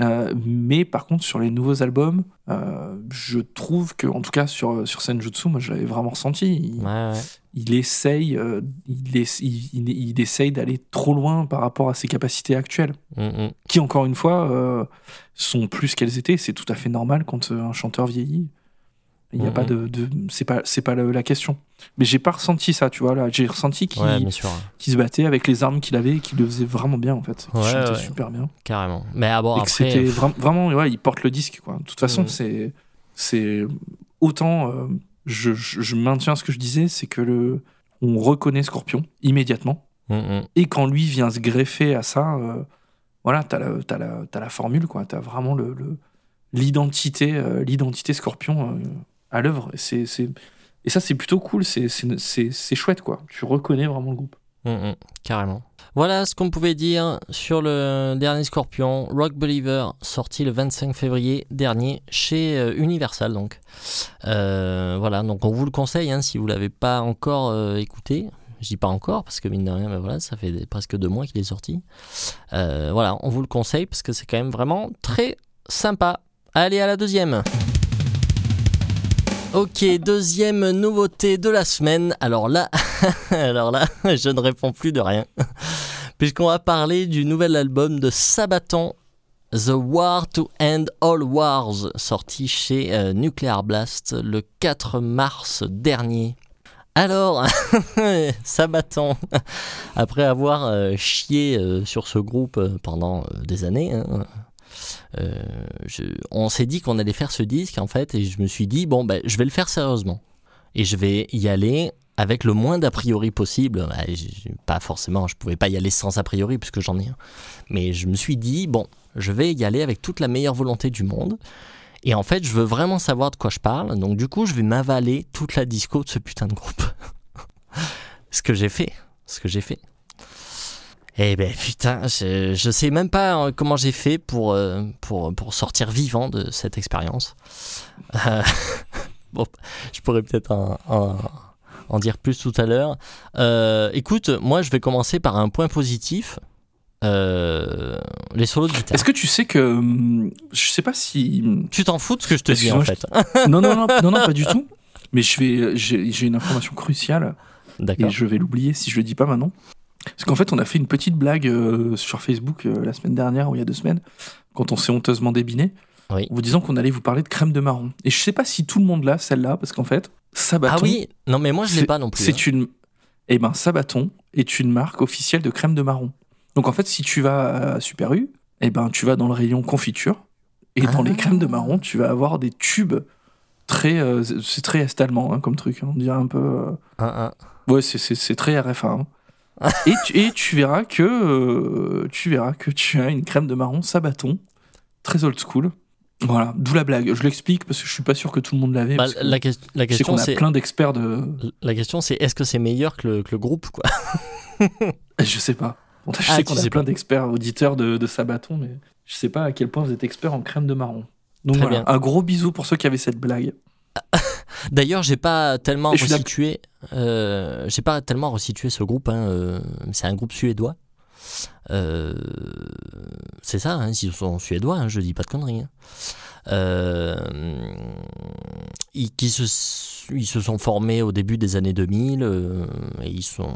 Euh, mais par contre, sur les nouveaux albums, euh, je trouve que, en tout cas sur, sur Senjutsu, moi je l'avais vraiment ressenti. Il, Ouais, ouais. il essaye, euh, il, ess- il, il- il essaye d'aller trop loin par rapport à ses capacités actuelles, Mm, mm. qui encore une fois sont plus qu'elles étaient. C'est tout à fait normal quand un chanteur vieillit. Il n'y a pas de, de c'est pas, c'est pas la, la question. Mais j'ai pas ressenti ça, tu vois là. J'ai ressenti qu'il Ouais, qui se battait avec les armes qu'il avait et qui le faisait vraiment bien en fait. Qui Ouais, chantait ouais. super bien. Carrément. Mais ah, bon, et après. c'était vra- vraiment, ouais, il porte le disque quoi. De toute façon, Mhm. c'est c'est autant. euh, je, je, je maintiens ce que je disais, c'est que le on reconnaît Scorpion immédiatement mm, mm. et quand lui vient se greffer à ça, euh, voilà, t'as la, t'as la, t'as la formule quoi. T'as vraiment le le- l'identité euh, l'identité Scorpion euh, à l'œuvre. Et ça c'est plutôt cool. C'est chouette quoi. Tu reconnais vraiment le groupe. Mm, mm, carrément. Voilà ce qu'on pouvait dire sur le dernier Scorpion, Rock Believer, sorti le 25 février dernier chez euh, Universal. Donc, Euh, voilà, donc on vous le conseille hein, si vous l'avez pas encore euh, écouté. Je dis pas encore parce que mine de rien, ben voilà, ça fait presque deux mois qu'il est sorti. Voilà, on vous le conseille parce que c'est quand même vraiment très sympa. Allez à la deuxième. Ok, deuxième nouveauté de la semaine. Alors là, alors là, je ne réponds plus de rien. Puisqu'on va parler du nouvel album de Sabaton, The War to End All Wars, sorti chez euh, Nuclear Blast le 4 mars dernier. Alors, Sabaton, après avoir euh, chié euh, sur ce groupe pendant des années, hein, je- on s'est dit qu'on allait faire ce disque en fait, et je me suis dit, bon, ben, je vais le faire sérieusement. Et je vais y aller avec le moins d'a priori possible. Bah, Pas forcément, je pouvais pas y aller sans a priori, puisque j'en ai un. Mais je me suis dit, bon, je vais y aller avec toute la meilleure volonté du monde. Et en fait, je veux vraiment savoir de quoi je parle. Donc, du coup, je vais m'avaler toute la disco de ce putain de groupe. ce que j'ai fait. Ce que j'ai fait. Eh ben putain, je, je sais même pas euh, comment j'ai fait pour, euh, pour, pour sortir vivant de cette expérience. Euh, bon, je pourrais peut-être en, en- en dire plus tout à l'heure. Euh, écoute, moi je vais commencer par un point positif. euh, les solos de guitare. Est-ce que tu sais que. hum, Je sais pas si. Tu t'en fous de ce que je te dis en fait Non, non, non, non, non, pas du tout. Mais je vais, j'ai une information cruciale et je vais l'oublier si je le dis pas maintenant. Parce qu'en fait, on a fait une petite blague euh, sur Facebook euh, la semaine dernière ou il y a deux semaines, quand on s'est honteusement débiné, vous disant qu'on allait vous parler de crème de marron. Et je sais pas si tout le monde l'a, celle-là, parce qu'en fait, Sabaton. Ah oui, non mais moi je l'ai pas non plus. C'est hein. une. Eh ben, Sabaton est une marque officielle de crème de marron. Donc en fait, si tu vas à Super U, eh ben tu vas dans le rayon confiture et dans les ah. crèmes de marron, tu vas avoir des tubes très euh, c'est très est allemand hein, comme truc, hein, on dirait un peu. Ah. Ouais, c'est très RF1 et, tu, et tu verras que euh, tu verras que tu as une crème de marron Sabaton, très old school. Voilà, d'où la blague. Je l'explique parce que je suis pas sûr que tout le monde l'avait. Bah, parce que la, la question c'est plein d'experts de. la question c'est est-ce que c'est meilleur que le, que le groupe quoi? Je sais pas. Bon, je Ah, sais qu'on a plein d'experts auditeurs de, de Sabaton, mais je sais pas à quel point vous êtes expert en crème de marron. Donc Très voilà, bien. un gros bisou pour ceux qui avaient cette blague. D'ailleurs, j'ai pas tellement Et euh, j'ai pas tellement resitué ce groupe. hein, euh, c'est un groupe suédois. Euh, c'est ça, hein, ils sont suédois. hein, je dis pas de conneries. hein. Ils, se, ils se sont formés au début des années 2000. euh, et ils sont,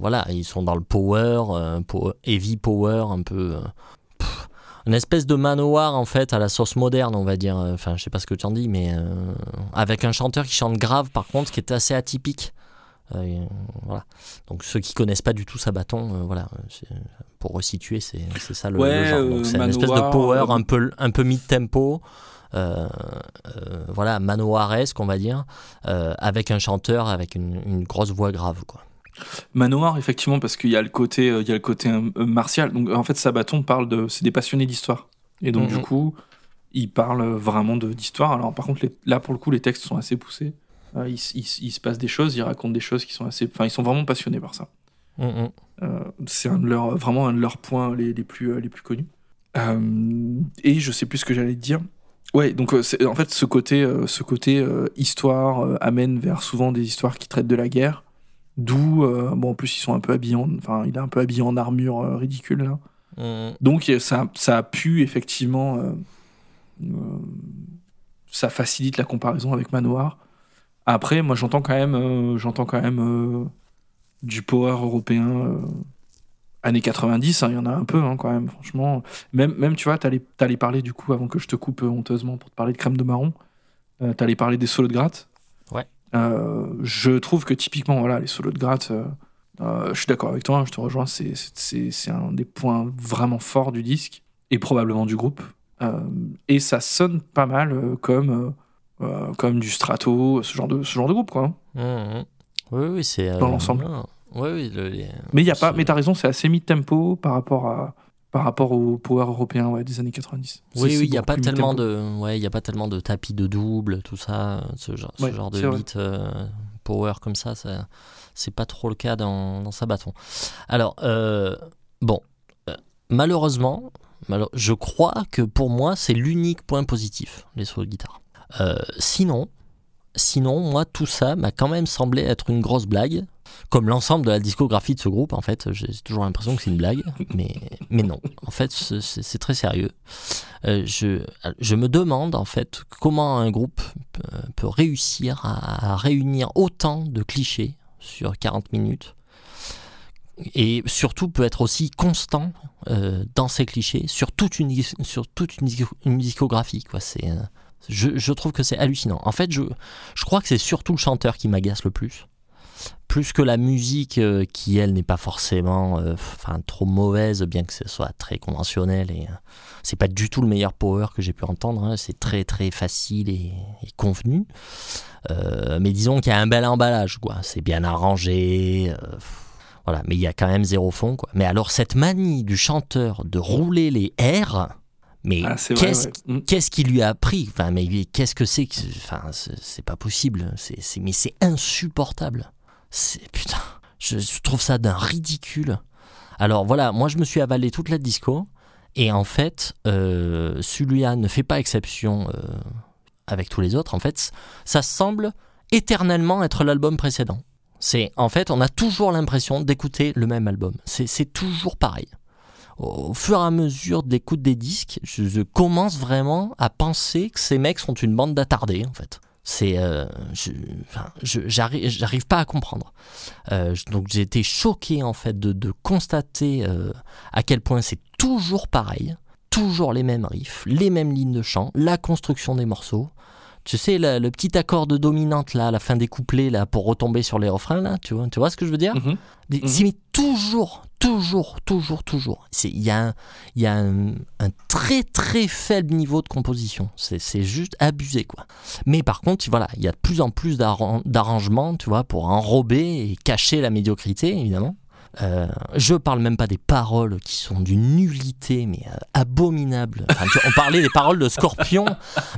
voilà, ils sont dans le power, heavy power, un peu. une espèce de manoir en fait à la sauce moderne, on va dire. Enfin, je sais pas ce que tu en dis, mais avec un chanteur qui chante grave, par contre, qui est assez atypique. Euh, voilà. Donc ceux qui connaissent pas du tout Sabaton, euh, voilà, pour resituer, c'est ça le, genre. Euh, c'est une espèce de power euh, un peu un peu mid tempo. Euh, euh, voilà, manoiresque, on va dire, euh, avec un chanteur avec une, une grosse voix grave, quoi. Manoir, effectivement, parce qu'il y a le côté, euh, il y a le côté euh, euh, martial. Donc en fait, Sabaton parle de, c'est des passionnés d'histoire. Et donc Mhm. du coup, ils parlent vraiment de d'histoire. Alors par contre, les- là pour le coup, les textes sont assez poussés. Euh, il, se passe des choses, ils racontent des choses qui sont assez, enfin, ils sont vraiment passionnés par ça. Mm, mm. Euh, c'est un de leurs, vraiment un de leurs points les, les plus, euh, les plus connus. Euh, et je sais plus ce que j'allais te dire. Ouais, donc en fait, ce côté, ce côté histoire amène vers souvent des histoires qui traitent de la guerre. D'où, bon, en plus, ils sont un peu habillés, en- enfin, il est un peu habillé en armure ridicule là. Mm, Donc ça, ça a pu effectivement, ça facilite la comparaison avec Manoir. Après, moi, j'entends quand même, euh, j'entends quand même euh, du power européen euh, années 90. hein, Il y en a un peu hein, quand même, franchement. Même, même tu vois, t'allais, t'allais parler du coup avant que je te coupe euh, honteusement pour te parler de crème de marron. Euh, t'allais parler des solos de gratte. Ouais. Euh, je trouve que typiquement, voilà, les solos de gratte. je suis d'accord avec toi, hein, je te rejoins, c'est, c'est- un des points vraiment forts du disque et probablement du groupe. Et ça sonne pas mal comme, comme du Strato, ce genre de, ce genre de groupe, quoi. hein. mm, mm. Oui, oui, c'est. euh, Dans l'ensemble. non. Oui, oui. le- les- Mais, y a pas, mais t'as raison, c'est assez mid-tempo par rapport, à, par rapport au power européen ouais, des années 90. C'est- Oui, oui, il n'y a pas tellement de, ouais, il y a pas tellement de tapis de double, tout ça, ce genre, ce Ouais, genre de beat euh, power comme ça, ça c'est pas trop le cas dans, dans Sabaton. Alors, euh, bon, euh, malheureusement, je crois que pour moi c'est l'unique point positif les solos de guitare. Euh, sinon, sinon, moi tout ça m'a quand même semblé être une grosse blague. Comme l'ensemble de la discographie de ce groupe, en fait, j'ai toujours l'impression que c'est une blague, mais, mais non. En fait, c'est très sérieux. Euh, je, je me demande en fait comment un groupe peut, peut réussir à, réunir autant de clichés sur 40 minutes et surtout peut être aussi constant euh, dans ces clichés sur toute une, sur toute une, disco- une discographie. Euh, je, trouve que c'est hallucinant. En fait, je, crois que c'est surtout le chanteur qui m'agace le plus. Plus que la musique euh, qui, elle, n'est pas forcément euh, trop mauvaise, bien que ce soit très conventionnel et euh, c'est pas du tout le meilleur power que j'ai pu entendre. hein. C'est très très facile et, convenu. Euh, mais disons qu'il y a un bel emballage, quoi. C'est bien arrangé. voilà, mais il y a quand même zéro fond, quoi. Mais alors cette manie du chanteur de rouler les R, mais Ah, qu'est-ce ouais. Mm. qu'est-ce qui lui a appris Enfin, mais qu'est-ce que c'est que Enfin, c'est pas possible. C'est c'est- mais c'est insupportable. C'est putain. Je, je trouve ça d'un ridicule. Alors voilà, moi je me suis avalé toute la disco et en fait, euh, celui-là ne fait pas exception euh, avec tous les autres. En fait, ça semble éternellement être l'album précédent. C'est en fait, on a toujours l'impression d'écouter le même album. C'est c'est toujours pareil. Au fur et à mesure de l'écoute des disques, je, je commence vraiment à penser que ces mecs sont une bande d'attardés, en fait. C'est, euh, enfin, j'arrive, j'arrive pas à comprendre. Euh, donc j'ai été choqué en fait de, de constater euh, à quel point c'est toujours pareil, toujours les mêmes riffs, les mêmes lignes de chant, la construction des morceaux. Tu sais, la- le petit accord de dominante là, à la fin des couplets là, pour retomber sur les refrains là, tu vois, tu vois ce que je veux dire? Mhm. Des- Mhm. C'est toujours, toujours, toujours, toujours. Il y a, un, très très faible niveau de composition. C'est juste abusé quoi. Mais par contre, voilà, il y a de plus en plus d'arran- d'arrangements, tu vois, pour enrober et cacher la médiocrité, évidemment. Euh, je parle même pas des paroles qui sont d'une nullité, mais euh, abominable. Tu- on parlait des paroles de Scorpion,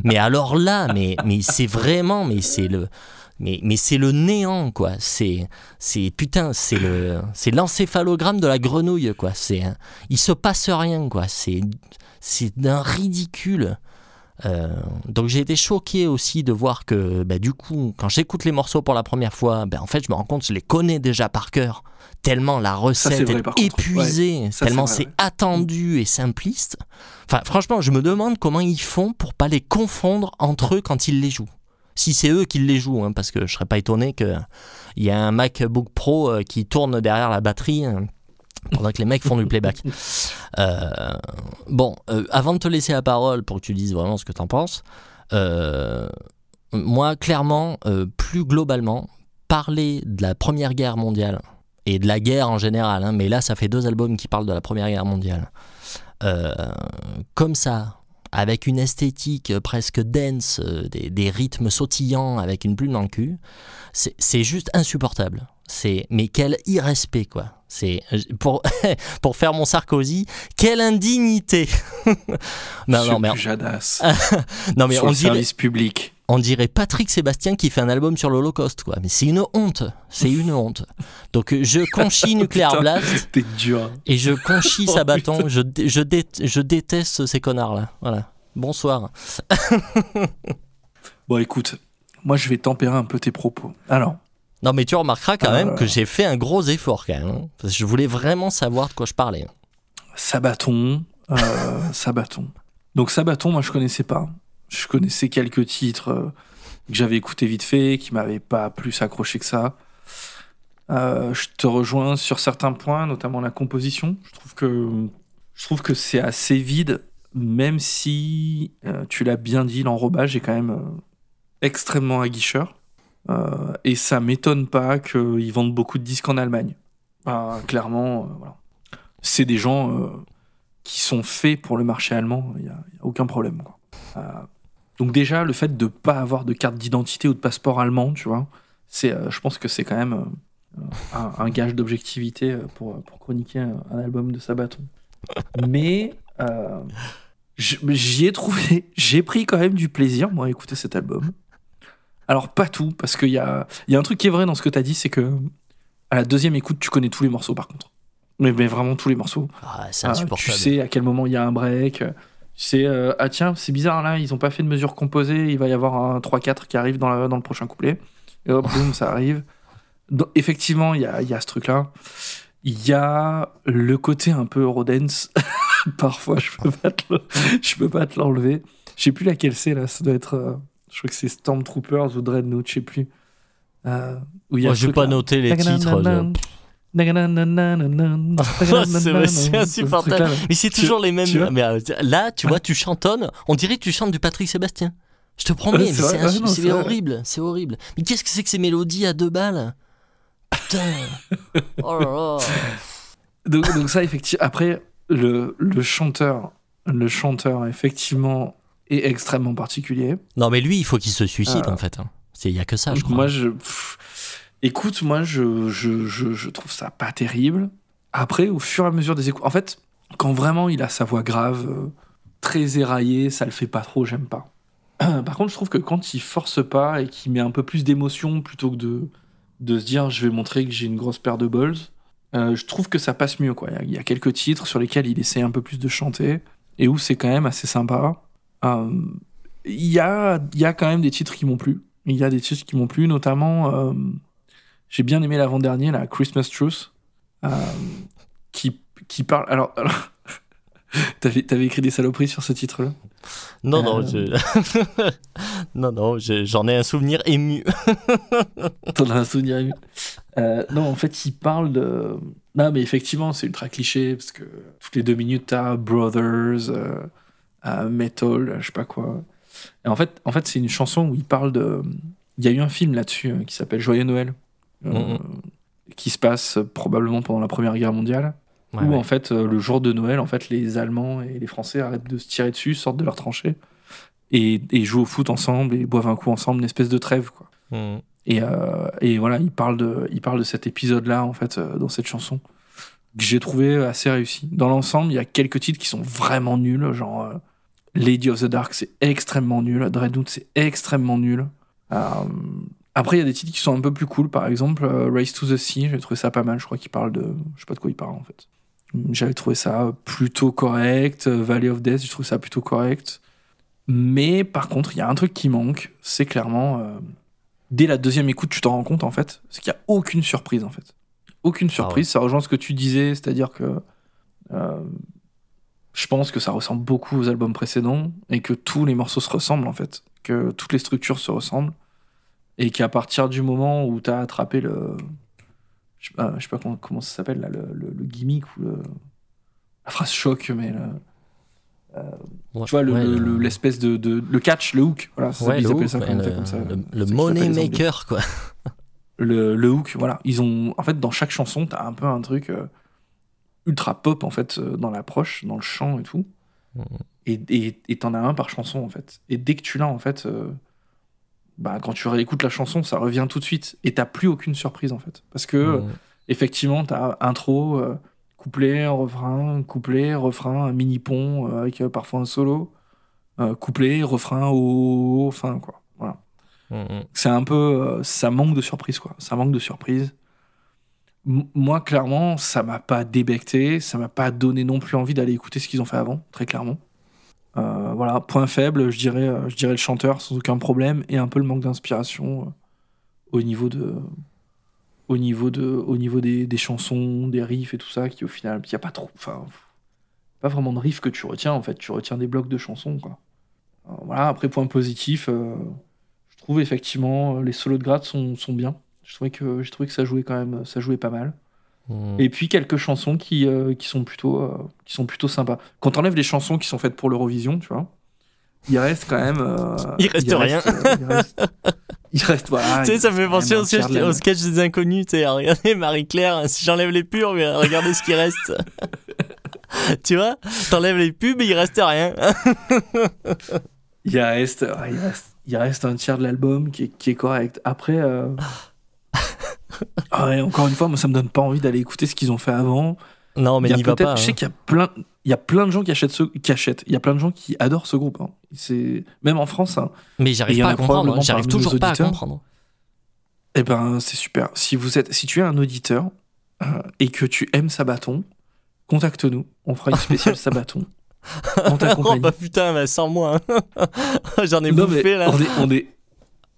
mais alors là, mais, mais c'est vraiment, mais c'est le, mais, mais c'est le néant, quoi. C'est, c'est putain, c'est le, c'est l'encéphalogramme de la grenouille, quoi. C'est, il se passe rien, quoi. C'est, c'est d'un ridicule. Euh, donc j'ai été choqué aussi de voir que bah, du coup quand j'écoute les morceaux pour la première fois bah, en fait je me rends compte que je les connais déjà par cœur tellement la recette vrai, est épuisée ça, tellement c'est attendu et simpliste enfin franchement je me demande comment ils font pour pas les confondre entre eux quand ils les jouent si c'est eux qui les jouent hein, parce que je serais pas étonné que il y a un MacBook Pro euh, qui tourne derrière la batterie euh, pendant que les mecs font du playback. Euh, bon, euh, avant de te laisser la parole pour que tu dises vraiment ce que t'en penses, euh, moi, clairement, plus globalement, parler de la Première Guerre mondiale et de la guerre en général, hein, mais là, ça fait deux albums qui parlent de la Première Guerre mondiale, comme ça, avec une esthétique presque dense, euh, des, des rythmes sautillants avec une plume dans le cul, c'est juste insupportable. C'est mais quel irrespect quoi. C'est pour pour faire mon Sarkozy, quelle indignité. non non mais non mais on le dirait service public. On dirait Patrick Sébastien qui fait un album sur l'Holocauste quoi. Mais c'est une honte, c'est une honte. Donc je conchis Nuclear Putain. Blast T'es dur. et je conchis Oh, Sabaton. Je dé- je dé- je déteste ces connards là. Voilà. Bonsoir. Bon, écoute, moi je vais tempérer un peu tes propos. Alors, Non mais tu remarqueras quand même Euh. que j'ai fait un gros effort quand même. hein. Parce que je voulais vraiment savoir de quoi je parlais. Sabaton, euh, Sabaton. Donc Sabaton, moi je connaissais pas. Je connaissais quelques titres euh, que j'avais écoutés vite fait, qui m'avaient pas plus accroché que ça. Euh, je te rejoins sur certains points, notamment la composition. Je trouve que je trouve que c'est assez vide, même si euh, tu l'as bien dit, l'enrobage est quand même euh, extrêmement aguicheur. Et ça m'étonne pas qu'ils vendent beaucoup de disques en Allemagne. Clairement, voilà c'est des gens qui sont faits pour le marché allemand, il n'y a, aucun problème. Donc déjà, le fait de pas avoir de carte d'identité ou de passeport allemand, tu vois, c'est, euh, je pense que c'est quand même euh, un, un gage d'objectivité euh, pour, pour chroniquer un, un album de Sabaton. Mais euh, je- j'y ai trouvé, j'ai pris quand même du plaisir, moi, à écouter cet album. Alors pas tout, parce qu'il y a, y a un truc qui est vrai dans ce que tu as dit, c'est que à la deuxième écoute, tu connais tous les morceaux par contre. Mais, mais vraiment tous les morceaux. Ah, c'est insupportable. tu sais à quel moment il y a un break. Sais, euh, ah tiens, c'est bizarre là, ils ont pas fait de mesure composée, il va y avoir un 3-4 qui arrive dans, la- dans le prochain couplet. Et hop, boum, ça arrive. Donc, effectivement, il y a, y a ce truc-là. Il y a le côté un peu Eurodance. Parfois, je peux pas te je peux pas te l'enlever. Je sais plus laquelle c'est là, ça doit être. euh, je crois que c'est Stormtroopers ou Dreadnought, je sais plus. Euh, où y a Moi, je vais pas noter les titres. C'est- insupportable. Mais c'est toujours les mêmes. là, tu vois, tu chantonnes. On dirait que tu chantes du Patrick Sébastien. Je te promets, c'est horrible, c'est horrible. Mais qu'est-ce que c'est que ces mélodies à deux balles Putain. Oh là donc, ça, effectivement. Après, le, chanteur, le chanteur, effectivement, est extrêmement particulier. Non, mais lui, il faut qu'il se suicide Euh, en fait. Il y a que ça, je crois. Moi, je. Écoute, moi, je, je, je, trouve ça pas terrible. Après, au fur et à mesure des écoutes. En fait, quand vraiment il a sa voix grave, euh, très éraillée, ça le fait pas trop, j'aime pas. Par contre, je trouve que quand il force pas et qu'il met un peu plus d'émotion plutôt que de, de se dire je vais montrer que j'ai une grosse paire de balls, euh, je trouve que ça passe mieux. Il y a- quelques titres sur lesquels il essaie un peu plus de chanter et où c'est quand même assez sympa. Euh, Il y, a, y a quand même des titres qui m'ont plu. Il y a des titres qui m'ont plu, notamment j'ai bien aimé l'avant-dernier, la Christmas Truth, euh, qui, qui parle. Alors, alors, T'avais, t'avais écrit des saloperies sur ce titre-là? Non, non, Euh. je... non, non, je- j'en ai un souvenir ému. T'en as un souvenir ému Euh, Non, en fait, il parle de. Non, mais effectivement, c'est ultra cliché parce que toutes les deux minutes, t'as Brothers, Metal, je sais pas quoi. Et en fait, en fait c'est une chanson où il parle de. Il y a eu un film là-dessus euh, qui s'appelle Joyeux Noël, euh, Mhm. qui se passe probablement pendant la Première Guerre mondiale. Ouais, où ouais. en fait euh, le jour de Noël en fait les Allemands et les Français arrêtent de se tirer dessus sortent de leurs tranchées et, et jouent au foot ensemble et boivent un coup ensemble une espèce de trêve quoi Mm. et, euh, et voilà il parle de il parle de cet épisode là en fait euh, dans cette chanson que j'ai trouvé assez réussi dans l'ensemble il y a quelques titres qui sont vraiment nuls genre euh, Lady of the Dark c'est extrêmement nul Dreadnought c'est extrêmement nul après il y a des titres qui sont un peu plus cool par exemple euh, Race to the Sea j'ai trouvé ça pas mal je crois qu'il parle de je sais pas de quoi il parle en fait j'avais trouvé ça plutôt correct. Euh, Valley of Death, je trouve ça plutôt correct. Mais par contre, il y a un truc qui manque, c'est clairement euh, dès la deuxième écoute, tu t'en rends compte en fait, c'est qu'il n'y a aucune surprise en fait. Aucune surprise, ça rejoint ce que tu disais, c'est-à-dire que euh, je pense que ça ressemble beaucoup aux albums précédents et que tous les morceaux se ressemblent en fait, que toutes les structures se ressemblent et qu'à partir du moment où tu as attrapé le je sais pas, je sais pas comment, comment ça s'appelle là, le, le- le gimmick ou le, la phrase choc, mais le- Ouais, tu vois le- ouais, l'espèce de, de le catch, le hook, voilà, ça, ouais, ils le appellent ça comme, ça. le- money maker, quoi. Le, hook, voilà, ils ont, en fait, dans chaque chanson, t'as un peu un truc euh, ultra pop en fait euh, dans l'approche, dans le chant et tout. Mhm. Et et- et t'en as un par chanson en fait. Et dès que tu l'as en fait, euh, bah quand tu réécoutes la chanson, ça revient tout de suite. Et t'as plus aucune surprise en fait, parce que Mm. effectivement, t'as intro, euh, couplet, refrain, couplet, refrain, un mini pont euh, avec euh, parfois un solo, couplet, refrain au, au fin quoi. Voilà. Mm, mm. C'est un peu, ça manque de surprise quoi. Ça manque de surprise. M- moi, clairement, ça m'a pas débecté, ça m'a pas donné non plus envie d'aller écouter ce qu'ils ont fait avant, très clairement. Euh, voilà, point faible, je dirais, euh, je dirais le chanteur sans aucun problème et un peu le manque d'inspiration euh, au niveau de, au niveau de, au niveau des, des chansons, des riffs et tout ça, qui au final, il y a pas trop, enfin, pas vraiment de riffs que tu retiens en fait, tu retiens des blocs de chansons quoi. Voilà, après point positif, je trouve effectivement les solos de grade sont, sont bien. Je j'ai trouvé que ça jouait quand même, ça jouait pas mal. Mm. Et puis quelques chansons qui, euh, qui sont plutôt euh, qui sont plutôt sympas. Quand t'enlèves les chansons qui sont faites pour l'Eurovision, tu vois, il reste quand même. euh, Il reste rien. euh, il, reste, il reste, voilà. Tu sais, ça me fait penser au sketch, au sketch des inconnus. Tu sais, regardez Marie-Claire, si j'enlève les pubs, regardez ce qui reste. tu vois, t'enlèves les pubs et il reste rien. Il reste, il reste, il reste un tiers de l'album qui est, qui est correct. Après, euh, ah ouais, encore une fois, moi, ça me donne pas envie d'aller écouter ce qu'ils ont fait avant. non, mais Il y a n'y va pas. Je sais hein. qu'il y a plein, il y a plein de gens qui achètent ce, qui achètent. Il y a plein de gens qui adorent ce groupe. hein. C'est même en France. hein. Mais j'arrive en pas à comprendre. J'arrive toujours pas à comprendre. Eh ben, c'est super. Si vous êtes, si tu es un auditeur euh, et que tu aimes Sabaton, contacte-nous. On fera une spéciale Sabaton. On Oh t'accompagne. bah putain, bah, sans moi. hein. J'en ai Non, mais bouffé là. on est, on est,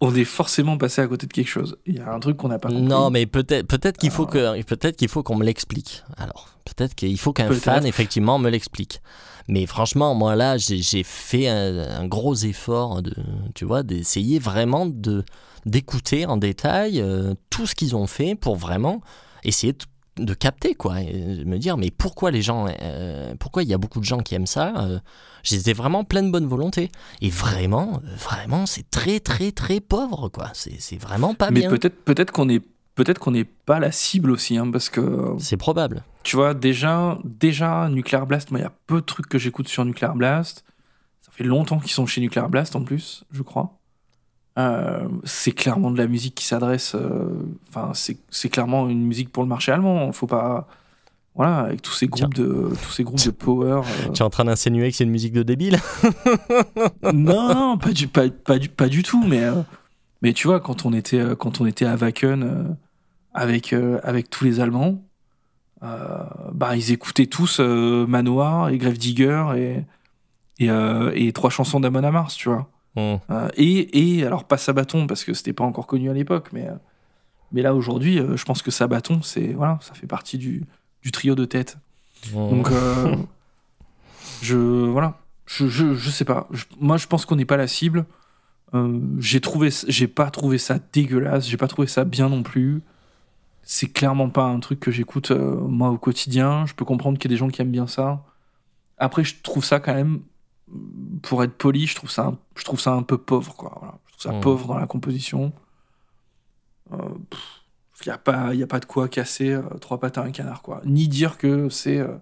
on est forcément passé à côté de quelque chose. Il y a un truc qu'on n'a pas compris. Non, mais peut-être peut-être qu'il faut Ah. que peut-être qu'il faut qu'on me l'explique. Alors, peut-être qu'il faut qu'un fan effectivement me l'explique. Mais franchement, moi là, j'ai j'ai fait un, un gros effort de tu vois, d'essayer vraiment de d'écouter en détail euh, tout ce qu'ils ont fait pour vraiment essayer de de capter quoi et de me dire mais pourquoi les gens euh, pourquoi il y a beaucoup de gens qui aiment ça euh, j'étais vraiment plein de bonne volonté et vraiment euh, vraiment c'est très très très pauvre quoi c'est c'est vraiment pas mais bien peut-être, peut-être qu'on est, peut-être qu'on n'est pas la cible aussi, hein, parce que c'est probable tu vois déjà, déjà Nuclear Blast. Moi, il y a peu de trucs que j'écoute sur Nuclear Blast. Ça fait longtemps qu'ils sont chez Nuclear Blast en plus, je crois. Euh, c'est clairement de la musique qui s'adresse. euh, Enfin, c'est, c'est clairement une musique pour le marché allemand. Faut pas. Voilà, avec tous ces groupes de tous ces groupes de power. euh, Tu es en train d'insinuer que c'est une musique de débile non, non, pas du, pas, pas du, pas du tout, mais, euh, mais tu vois, quand on était, quand on était à Wacken avec, avec tous les Allemands, bah, ils écoutaient tous Manoir et Grave Digger et, et, et trois chansons d'Amon Mars, tu vois. Hmm. Euh, et, et alors, pas Sabaton, parce que c'était pas encore connu à l'époque, mais, euh, mais là, aujourd'hui, euh, je pense que Sabaton, c'est, voilà, ça fait partie du, du trio de tête. Hmm. Donc, euh, Je voilà, je, je, je sais pas. Je- moi, je pense qu'on n'est pas la cible. J'ai trouvé, j'ai pas trouvé ça dégueulasse. J'ai pas trouvé ça bien non plus. C'est clairement pas un truc que j'écoute moi au quotidien. Je peux comprendre qu'il y a des gens qui aiment bien ça. Après, je trouve ça quand même, pour être poli, je trouve ça, un, je trouve ça un peu pauvre, quoi. Voilà. Je trouve ça Mhm. pauvre dans la composition. Euh, il y a pas, il y a pas de quoi casser euh, trois pattes à un canard, quoi. Ni dire que c'est euh,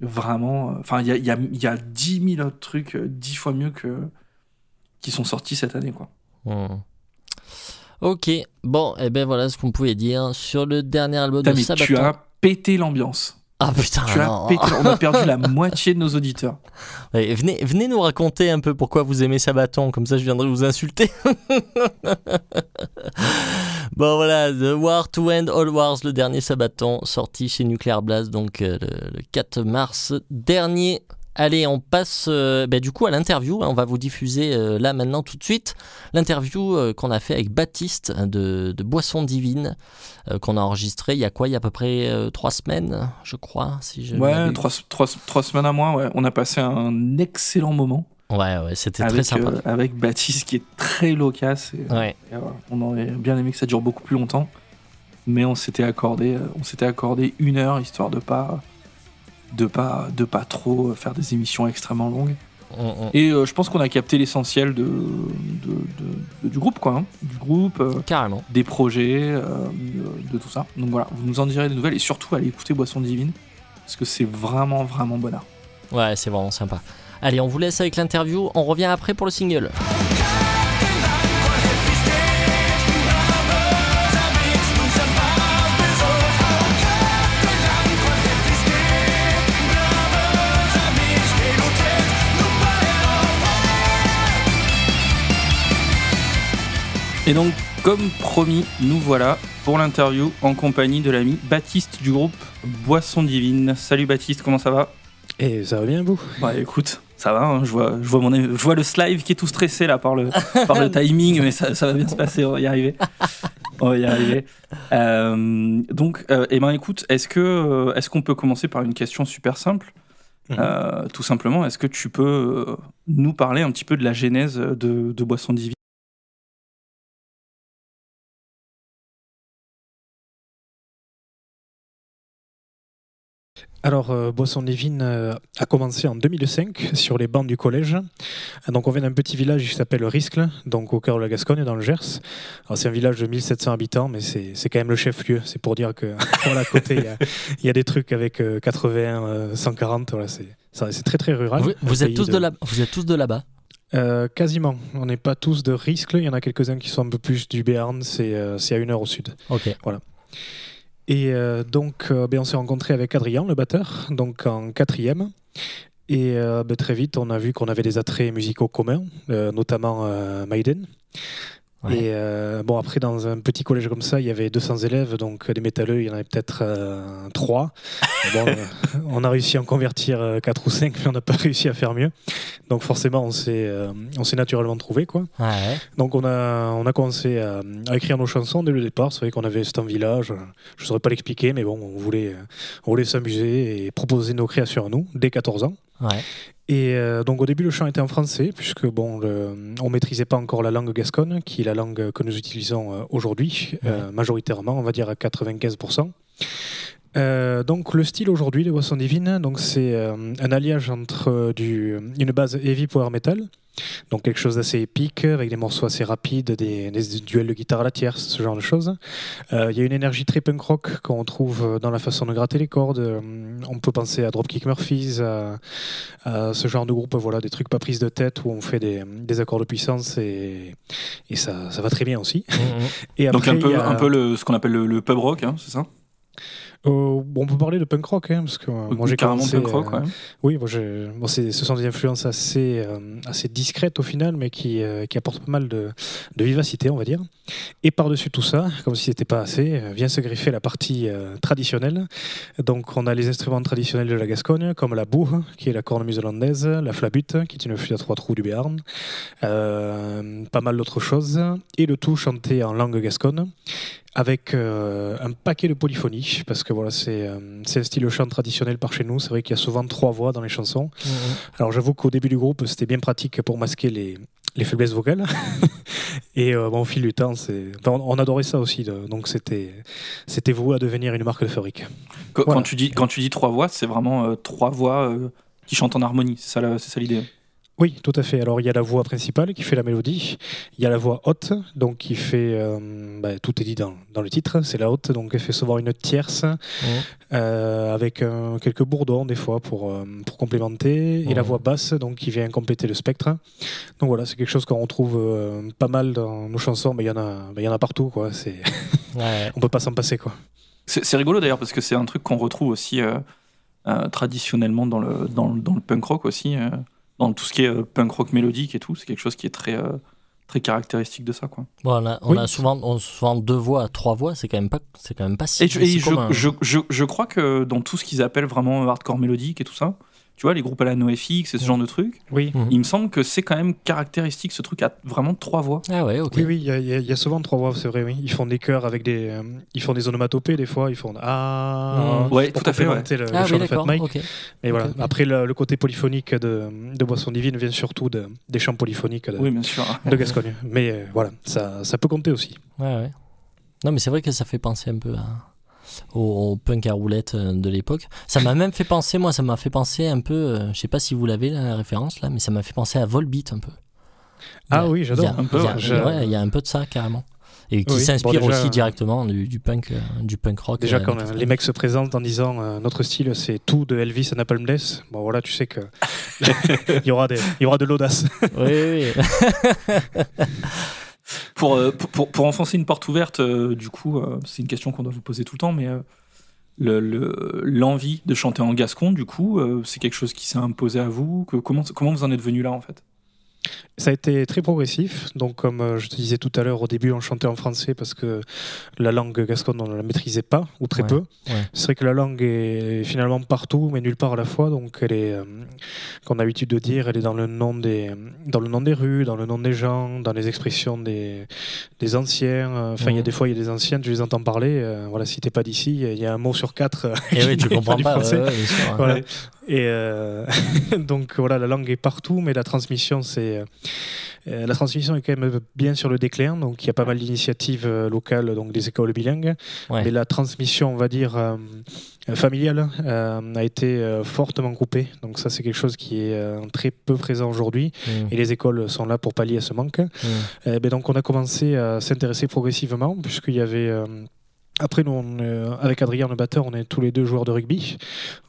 vraiment. euh, Enfin, il y a, il y, a, y a 10 000 autres trucs, euh, 10 fois mieux que qui sont sortis cette année, quoi. Hmm. Ok, bon, et ben voilà ce qu'on pouvait dire sur le dernier album de Sabaton. tu as pété l'ambiance. Ah putain, Tu as non. pété. On a perdu la moitié de nos auditeurs. Ouais, venez, venez nous raconter un peu pourquoi vous aimez Sabaton, comme ça je viendrai vous insulter. bon voilà, The War to End All Wars, le dernier Sabaton, sorti chez Nuclear Blast, donc euh, le, le 4 mars dernier. Allez, on passe euh, bah, du coup à l'interview. On va vous diffuser euh, là maintenant tout de suite l'interview euh, qu'on a fait avec Baptiste de, de Boisson Divine, qu'on a enregistré il y a quoi? Il y a à peu près trois semaines, je crois. Si je Ouais, trois, trois, trois semaines à moi, ouais. On a passé un excellent moment Ouais, ouais, c'était très sympa. avec Baptiste qui est très loquace. Et, Ouais. et. On aurait bien aimé que ça dure beaucoup plus longtemps. Mais on s'était accordé, on s'était accordé une heure histoire de pas, de pas, de pas trop faire des émissions extrêmement longues. Et euh, je pense qu'on a capté l'essentiel de, de- de- de- du groupe, quoi. hein. Du groupe, euh, Carrément. des projets, euh, de, tout ça. Donc voilà, vous nous en direz des nouvelles et surtout allez écouter Boisson Divine parce que c'est vraiment, vraiment bonheur. Ouais, c'est vraiment sympa. Allez, on vous laisse avec l'interview. On revient après pour le single. Et donc, comme promis, nous voilà pour l'interview en compagnie de l'ami Baptiste du groupe Boisson Divine. Salut Baptiste, comment ça va? Et ça va bien, vous? Bah écoute, ça va, hein, je, vois, je, vois mon, je vois le slide qui est tout stressé là par le, par le timing, mais ça, ça va bien se passer, on va y arriver. On va y arriver. Euh, donc, euh, eh ben écoute, est-ce que euh, est-ce qu'on peut commencer par une question super simple? Mhm. Euh, Tout simplement, est-ce que tu peux nous parler un petit peu de la genèse de, de Boisson Divine? Alors, euh, Boisson Divine euh, a commencé en 2005 sur les bancs du collège. Donc, on vient d'un petit village qui s'appelle Riscle, donc au cœur de la Gascogne, dans le Gers. Alors, c'est un village de 1700 habitants, mais c'est c'est quand même le chef-lieu. C'est pour dire que, voilà, à côté, il y a- il y, a des trucs avec euh, 80, euh, 140. Voilà, c'est très, très rural. Vous, êtes tous de vous êtes tous de là-bas? Euh, quasiment. On n'est pas tous de Riscle. Il y en a quelques-uns qui sont un peu plus du Béarn. C'est euh, c'est à une heure au sud. Ok. Et euh, donc, euh, ben, on s'est rencontré avec Adrien, le batteur, donc en quatrième. Et euh, ben, très vite, on a vu qu'on avait des attraits musicaux communs, notamment Maiden. Ouais. Et euh, bon, après, dans un petit collège comme ça, il y avait 200 élèves, donc des métalleux, il y en avait peut-être euh, 3. Bon, euh, on a réussi à en convertir 4 ou 5, mais on n'a pas réussi à faire mieux. Donc forcément, on s'est euh, on s'est naturellement trouvé, quoi. Ouais. Donc on a, on a commencé à, à écrire nos chansons dès le départ. C'est vrai qu'on avait cet village. Je ne saurais pas l'expliquer, mais bon, on voulait, on voulait s'amuser et proposer nos créations à nous dès 14 ans. Ouais. Et euh, donc au début le chant était en français puisque bon le, on maîtrisait pas encore la langue gasconne qui est la langue que nous utilisons euh, aujourd'hui euh, majoritairement on va dire à 95%. Euh, donc le style aujourd'hui de Boisson Divine donc c'est euh, un alliage entre euh, du, une base heavy power metal donc quelque chose d'assez épique avec des morceaux assez rapides des, des duels de guitare à la tierce ce genre de choses il y a une énergie très punk rock qu'on trouve dans la façon de gratter les cordes on peut penser à Dropkick Murphys à, à ce genre de groupe, voilà, des trucs pas prises de tête où on fait des, des accords de puissance et, et ça, ça va très bien aussi. Mhm. Et Donc un peu, il y a- un peu le, ce qu'on appelle le, le pub rock, hein, c'est ça? Euh, bon, on peut parler de punk rock, hein, parce que euh, moi j'ai Carrément commencé, punk rock, euh. Oui, moi, bon, ce sont des influences assez, assez discrètes au final, mais qui, qui apportent pas mal de, de vivacité, on va dire. Et par-dessus tout ça, comme si c'était pas assez, vient se greffer la partie traditionnelle. Donc on a les instruments traditionnels de la Gascogne, comme la bourre, qui est la cornemuse hollandaise, la flabute, qui est une flûte à trois trous du Béarn, pas mal d'autres choses, et le tout chanté en langue gasconne avec un paquet de polyphonie, parce que voilà, c'est euh, c'est un style chant traditionnel par chez nous. C'est vrai qu'il y a souvent trois voix dans les chansons. Alors j'avoue qu'au début du groupe, c'était bien pratique pour masquer les, les faiblesses vocales. Et euh, bon, au fil du temps, c'est... enfin, on, adorait ça aussi. de- donc c'était c'était voué à devenir une marque de fabrique. Quand, Voilà. quand tu dis, quand tu dis trois voix, c'est vraiment euh, trois voix euh, qui chantent en harmonie. C'est ça, la- c'est ça l'idée. Oui, tout à fait. Alors il y a la voix principale qui fait la mélodie, il y a la voix haute, donc qui fait, euh, bah, tout est dit dans, dans le titre, c'est la haute, donc elle fait souvent une tierce, euh, avec euh, quelques bourdons des fois pour, euh, pour complémenter, et la Mhm. voix basse, donc qui vient compléter le spectre. Donc voilà, c'est quelque chose qu'on retrouve euh, pas mal dans nos chansons, mais il y en a, bah, il y en a partout, quoi. C'est, Ouais. on peut pas s'en passer, quoi. C'est rigolo d'ailleurs parce que c'est un truc qu'on retrouve aussi euh, euh, traditionnellement dans le, dans, le- dans le punk rock aussi. Dans tout ce qui est euh, punk rock mélodique et tout. C'est quelque chose qui est très, euh, très caractéristique de ça. Quoi. Bon, on a, on Oui. a souvent, on- souvent deux voix, trois voix, c'est quand même pas, c'est quand même pas si, Et, je, si et je, commun. je, je, je crois que dans tout ce qu'ils appellent vraiment hardcore mélodique et tout ça, tu vois, les groupes à la NoFX et ce Mm. genre de trucs, Oui. Mhm. il me semble que c'est quand même caractéristique ce truc à vraiment trois voix. Ah ouais, ok. Oui, oui, il y, a- y a- y a souvent trois voix, c'est vrai, oui. Ils font des chœurs avec des. euh, ils font des onomatopées, des fois, ils font. Ah Mhm. Ouais, tout à fait. ouais. le, le Ah chant oui, de. Mike. Mais voilà. Après, le, le côté polyphonique de, de Boisson Divine vient surtout de- des chants polyphoniques de, Oui, bien sûr. de Gascogne. Mais euh, voilà, ça, ça peut compter aussi. Ouais, ouais. Non, mais c'est vrai que ça fait penser un peu à, au, au punk à roulette euh, de l'époque. Ça m'a même fait penser, moi, ça m'a fait penser un peu, euh, je sais pas si vous l'avez la référence là, mais ça m'a fait penser à Volbeat un peu. Ah a- oui, j'adore. il y a- Un peu, il y a- ouais. Je- ouais, il y a un peu de ça carrément. Et qui Oui, s'inspire bon, déjà, aussi euh, directement du, du punk, du punk rock. Déjà, quand euh, les mecs se présentent en disant euh, notre style, c'est tout de Elvis à Napalm Death, bon voilà, tu sais que il y aura des, il y aura de l'audace. 80. Oui, oui. Pour, euh, pour, pour, pour enfoncer une porte ouverte, euh, du coup, euh, c'est une question qu'on doit vous poser tout le temps, mais le- le- l'envie de chanter en gascon, du coup, c'est quelque chose qui s'est imposé à vous? Que, comment, comment vous en êtes venu là, en fait? Ça a été très progressif. Donc, comme euh, je te disais tout à l'heure, au début, on chantait en français parce que la langue gasconne, on ne la maîtrisait pas, ou très Ouais, peu. ouais. C'est vrai que la langue est finalement partout, mais nulle part à la fois. Donc, elle est, euh, comme on a l'habitude de dire, elle est dans le, nom des, dans le nom des rues, dans le nom des gens, dans les expressions des, des anciens. Enfin, il y a Mhm. des fois, il y a des anciens, tu les entends parler. euh, voilà, si t'es pas d'ici, il y a un mot sur quatre. euh, Et qui oui, tu comprends pas. ouais, sûr. Voilà. Et donc voilà, la langue est partout, mais la transmission, c'est euh, euh, la transmission est quand même bien sur le déclin. Donc il y a pas mal d'initiatives euh, locales, donc des écoles bilingues. Ouais. Mais la transmission, on va dire euh, familiale, a été fortement coupée. Donc ça, c'est quelque chose qui est très peu présent aujourd'hui. Mm, Et les écoles sont là pour pallier à ce manque. mm. Euh, ben donc on a commencé à s'intéresser progressivement puisqu'il y avait après nous on, euh, avec Adrien le batteur on est tous les deux joueurs de rugby.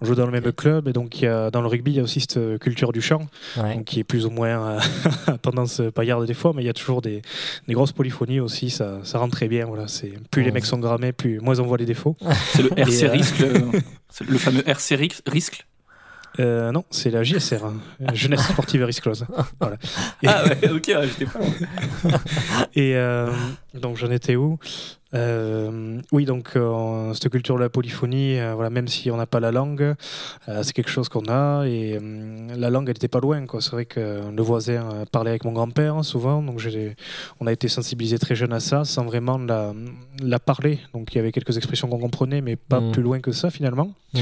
On joue dans le même club et donc il y a, dans le rugby il y a aussi cette euh, culture du chant Ouais. donc, qui est plus ou moins euh, à tendance paillarde des fois mais il y a toujours des, des grosses polyphonies aussi. Ça, ça rend très bien voilà. C'est plus les mecs sont grammés plus moins on voit les défauts. C'est le RC euh, risque, euh, le fameux RC ri- risque. Euh, non c'est la JSR hein, jeunesse sportive et risque close voilà. Et- Ah ouais, ok, ouais, j'étais pas loin. Et euh, donc j'en étais où? Euh, Oui, donc euh, cette culture de la polyphonie, euh, voilà, même si on n'a pas la langue, c'est quelque chose qu'on a. Et la langue, elle n'était pas loin. C'est vrai que le voisin parlait avec mon grand-père souvent, donc on a été sensibilisé très jeune à ça, sans vraiment la, la parler. Donc il y avait quelques expressions qu'on comprenait, mais pas Mm. plus loin que ça finalement. Mm.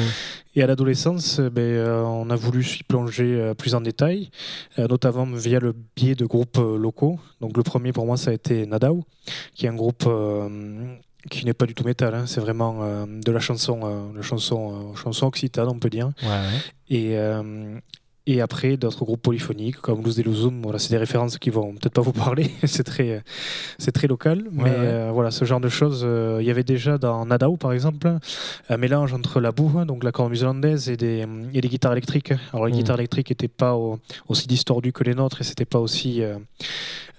Et à l'adolescence, ben, on a voulu s'y plonger plus en détail, notamment via le biais de groupes locaux. Donc le premier pour moi, ça a été Nadao, qui est un groupe qui n'est pas du tout métal, hein, c'est vraiment euh, de la chanson, euh, la chanson, euh, chanson occitane, on peut dire. Ouais, ouais. Et, et après, d'autres groupes polyphoniques comme Luz de Luzum, voilà, c'est des références qui vont peut-être pas vous parler, c'est très, c'est très local, mais ouais. euh, voilà, ce genre de choses, euh, il y avait déjà dans Nadao par exemple, un mélange entre la boue, donc la cornemuse hollandaise, et des, et des guitares électriques. Alors les Mhm. guitares électriques n'étaient pas au- aussi distordues que les nôtres et c'était pas aussi, euh,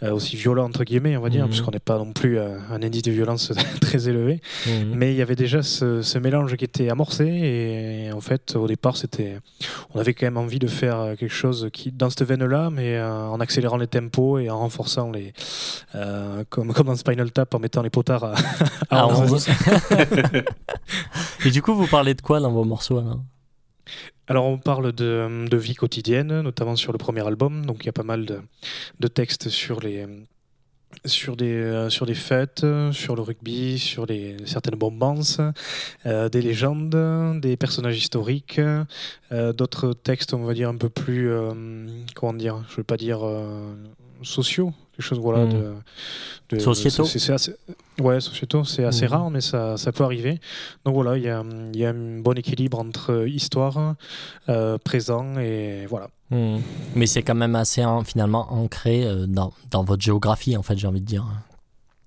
euh, aussi violent entre guillemets, on va dire, Mhm. puisqu'on n'est pas non plus euh, un indice de violence très élevé. Mm. Mais il y avait déjà ce, ce mélange qui était amorcé et en fait au départ c'était, on avait quand même envie de faire euh, quelque chose qui dans cette veine-là, mais euh, en accélérant les tempos et en renforçant les, euh, comme comme dans Spinal Tap en mettant les potards à, à Ah, 11. 11. Et du coup, vous parlez de quoi dans vos morceaux alors? Alors on parle de, de vie quotidienne, notamment sur le premier album, donc il y a pas mal de, de textes sur les sur des, euh, sur des fêtes, sur le rugby, sur les, certaines bombances, euh, des légendes, des personnages historiques, euh, d'autres textes, on va dire, un peu plus, comment dire, je ne veux pas dire sociaux, des choses, voilà, Mm. de, de- Sociétaux. c'est- assez- Ouais, sociétaux, c'est assez Mm. rare, mais ça, ça peut arriver. Donc voilà, il y a, il y a un bon équilibre entre histoire, euh, présent et voilà. Hmm. Mais c'est quand même assez hein, finalement ancré euh, dans, dans votre géographie, en fait, j'ai envie de dire.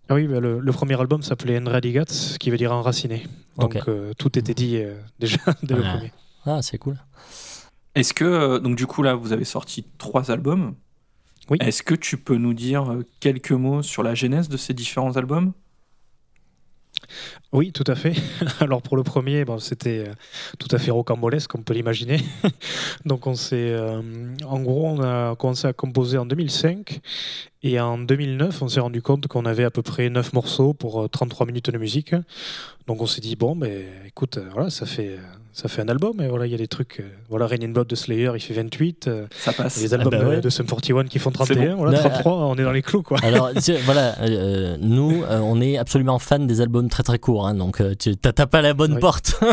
Ah oui, bah, le, le premier album s'appelait Enradigats, qui veut dire enraciné. Donc euh, tout était dit euh, déjà dès le premier. Ah, c'est cool. Est-ce que, donc du coup là, vous avez sorti trois albums. Oui. Est-ce que tu peux nous dire euh, quelques mots sur la genèse de ces différents albums? Oui, tout à fait. Alors pour le premier, bon, c'était euh, tout à fait rocambolesque, on peut l'imaginer. Donc on s'est, euh, en gros, on a commencé à composer en 2005 et en 2009, on s'est rendu compte qu'on avait à peu près 9 morceaux pour euh, 33 minutes de musique. Donc on s'est dit bon, ben écoute, voilà, ça fait ça fait un album. Et voilà, il y a des trucs. euh, voilà, Rain in Blood de Slayer, il fait 28. euh, Ça passe. les albums bah ouais. de, de Sum 41 qui font C'est 31. bon. Voilà, Ouais. 33, on est dans les clous quoi. Alors, voilà, euh, nous, euh, on est absolument fans des albums très très courts, hein, donc euh, tu t'as pas la bonne Oui. porte.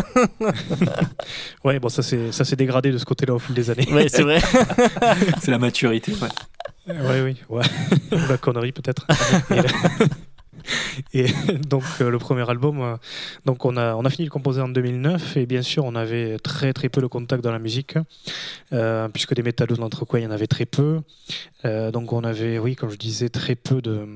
Ouais, bon, ça s'est ça s'est dégradé de ce côté-là au fil des années. ouais, c'est vrai. C'est la maturité. ouais. Oui, oui, ouais. Ou la connerie peut-être. Et, donc euh, le premier album, euh, donc on a on a fini de composer en 2009 et bien sûr on avait très très peu de contact dans la musique euh, puisque des métallos notre coin il y en avait très peu. Donc on avait oui comme je disais très peu de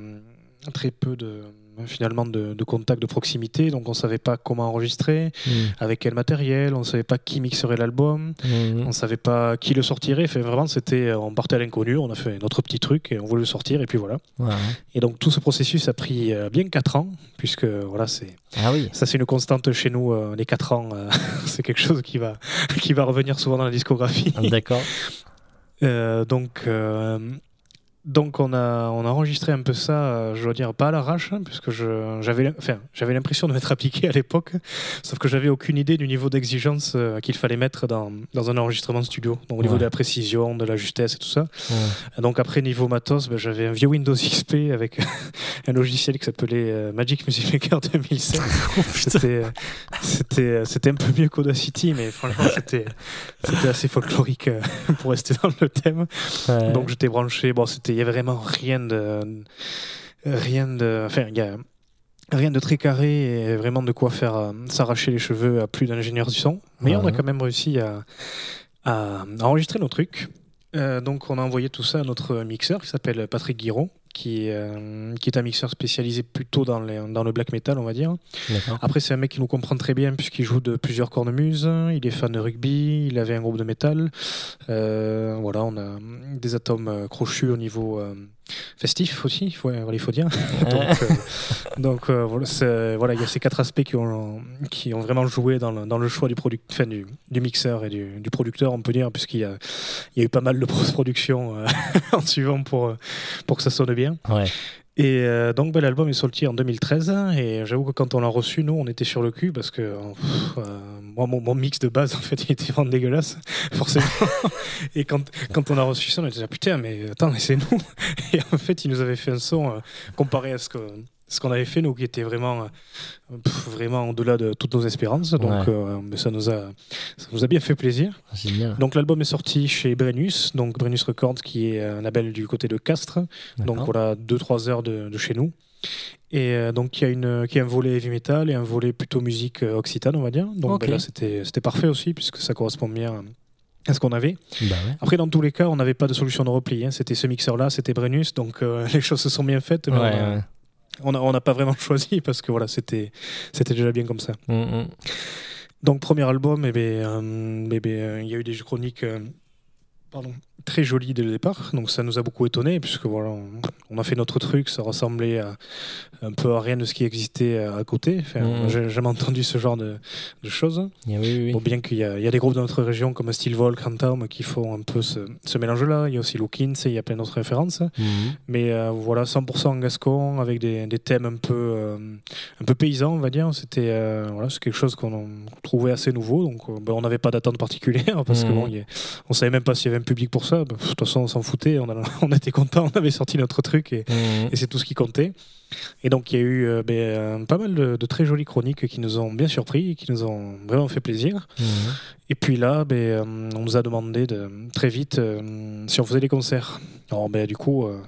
très peu de finalement de, de contact de proximité donc on savait pas comment enregistrer Hmm. avec quel matériel on savait pas qui mixerait l'album Hmm. on savait pas qui le sortirait. Fait, vraiment, c'était, on partait à l'inconnu, on a fait notre petit truc et on voulait le sortir et puis voilà. Ouais. Et donc tout ce processus a pris euh, bien 4 ans, puisque voilà, c'est Ah oui. ça, c'est une constante chez nous. euh, les 4 ans, euh, c'est quelque chose qui va qui va revenir souvent dans la discographie. D'accord. Euh, donc euh, donc on a on a enregistré un peu ça, euh, je dois dire pas à l'arrache, hein, puisque j'avais enfin l'impression de m'être appliqué à l'époque, sauf que j'avais aucune idée du niveau d'exigence euh, qu'il fallait mettre dans, dans un enregistrement studio, donc au niveau de la précision, de la justesse et tout ça. Ouais. Donc après niveau matos, ben, j'avais un vieux Windows XP avec un logiciel qui s'appelait euh, Magic Music Maker 2007. C'était euh, c'était un peu mieux qu'Audacity, mais franchement c'était assez folklorique pour rester dans le thème. Ouais. Donc j'étais branché. Bon, c'était, y avait vraiment rien de, rien de, enfin, il y a rien de très carré et vraiment de quoi faire euh, s'arracher les cheveux à plus d'ingénieurs du son. Mais on a quand même réussi à, à enregistrer nos trucs. Euh, donc on a envoyé tout ça à notre mixeur qui s'appelle Patrick Guiraud, qui, euh, qui est un mixeur spécialisé plutôt dans, les, dans le black metal, on va dire. Après, c'est un mec qui nous comprend très bien puisqu'il joue de plusieurs cornemuses. Il est fan de rugby. Il avait un groupe de métal. Euh, voilà, on a des atomes euh, crochus au niveau euh, festif aussi. Il faut, il faut dire. donc, euh, donc, euh, voilà, il y a ces quatre aspects qui ont, qui ont vraiment joué dans le, dans le choix du, product, enfin, du, du mixeur et du, du producteur, on peut dire, puisqu'il y a, il y a eu pas mal de post-production euh, en suivant pour, pour que ça sonne bien. Ouais. Et euh, donc ben, l'album est sorti en 2013 et j'avoue que quand on l'a reçu, nous on était sur le cul parce que pff, euh, moi mon, mon mix de base en fait il était vraiment dégueulasse forcément. et quand, quand on a reçu ça on était là putain mais attends mais c'est nous. Et en fait il nous avait fait un son euh, comparé à ce que ce qu'on avait fait nous qui était vraiment euh, pff, vraiment au-delà de toutes nos espérances donc Ouais. euh, mais ça nous a ça nous a bien fait plaisir. Génial. Donc l'album est sorti chez Brennus donc Brennus Records qui est un label du côté de Castres. Donc voilà, 2-3 heures de, de chez nous. Et euh, donc il y, a une- il y a un volet heavy metal et un volet plutôt musique euh, occitane, on va dire. Donc ben là, c'était c'était parfait aussi, puisque ça correspond bien à ce qu'on avait. Bah ouais. Après, dans tous les cas, on n'avait pas de solution de repli. hein. C'était ce mixeur-là, c'était Brennus, donc euh, les choses se sont bien faites. Mais Ouais, on a- ouais. on n'a on n'a pas vraiment choisi, parce que voilà, c'était c'était déjà bien comme ça. Mm, mm. Donc, premier album, eh ben, euh, eh ben, euh, il y a eu des chroniques euh, pardon, très jolies dès le départ. Donc, ça nous a beaucoup étonné, puisque voilà, on, a fait notre truc, ça ressemblait à, un peu à rien de ce qui existait à, côté. Enfin, Mhm. J'ai jamais entendu ce genre de, de choses. Oui, oui, oui. Bon, bien qu'il y, y a des groupes de notre région comme Steel Vol, Crantown qui font un peu ce, ce mélange-là. Il y a aussi Lookins et il y a plein d'autres références. Mhm. Mais euh, voilà, 100% en gascon, avec des, des thèmes un peu, euh, un peu paysans, on va dire. C'était euh, voilà, quelque chose qu'on trouvait assez nouveau. Donc ben, on n'avait pas d'attente particulière parce que bon, y a- on savait même pas s'il y avait un public pour ça. Bah, de toute façon, on s'en foutait, on, a- on était content, on avait sorti notre truc et, Mhm. et c'est tout ce qui comptait. Et donc il y a eu euh, ben, euh, pas mal de, de très jolies chroniques qui nous ont bien surpris, qui nous ont vraiment fait plaisir. Mhm. Et puis là, ben, euh, on nous a demandé de, très vite euh, si on faisait des concerts. Alors ben, du coup, euh,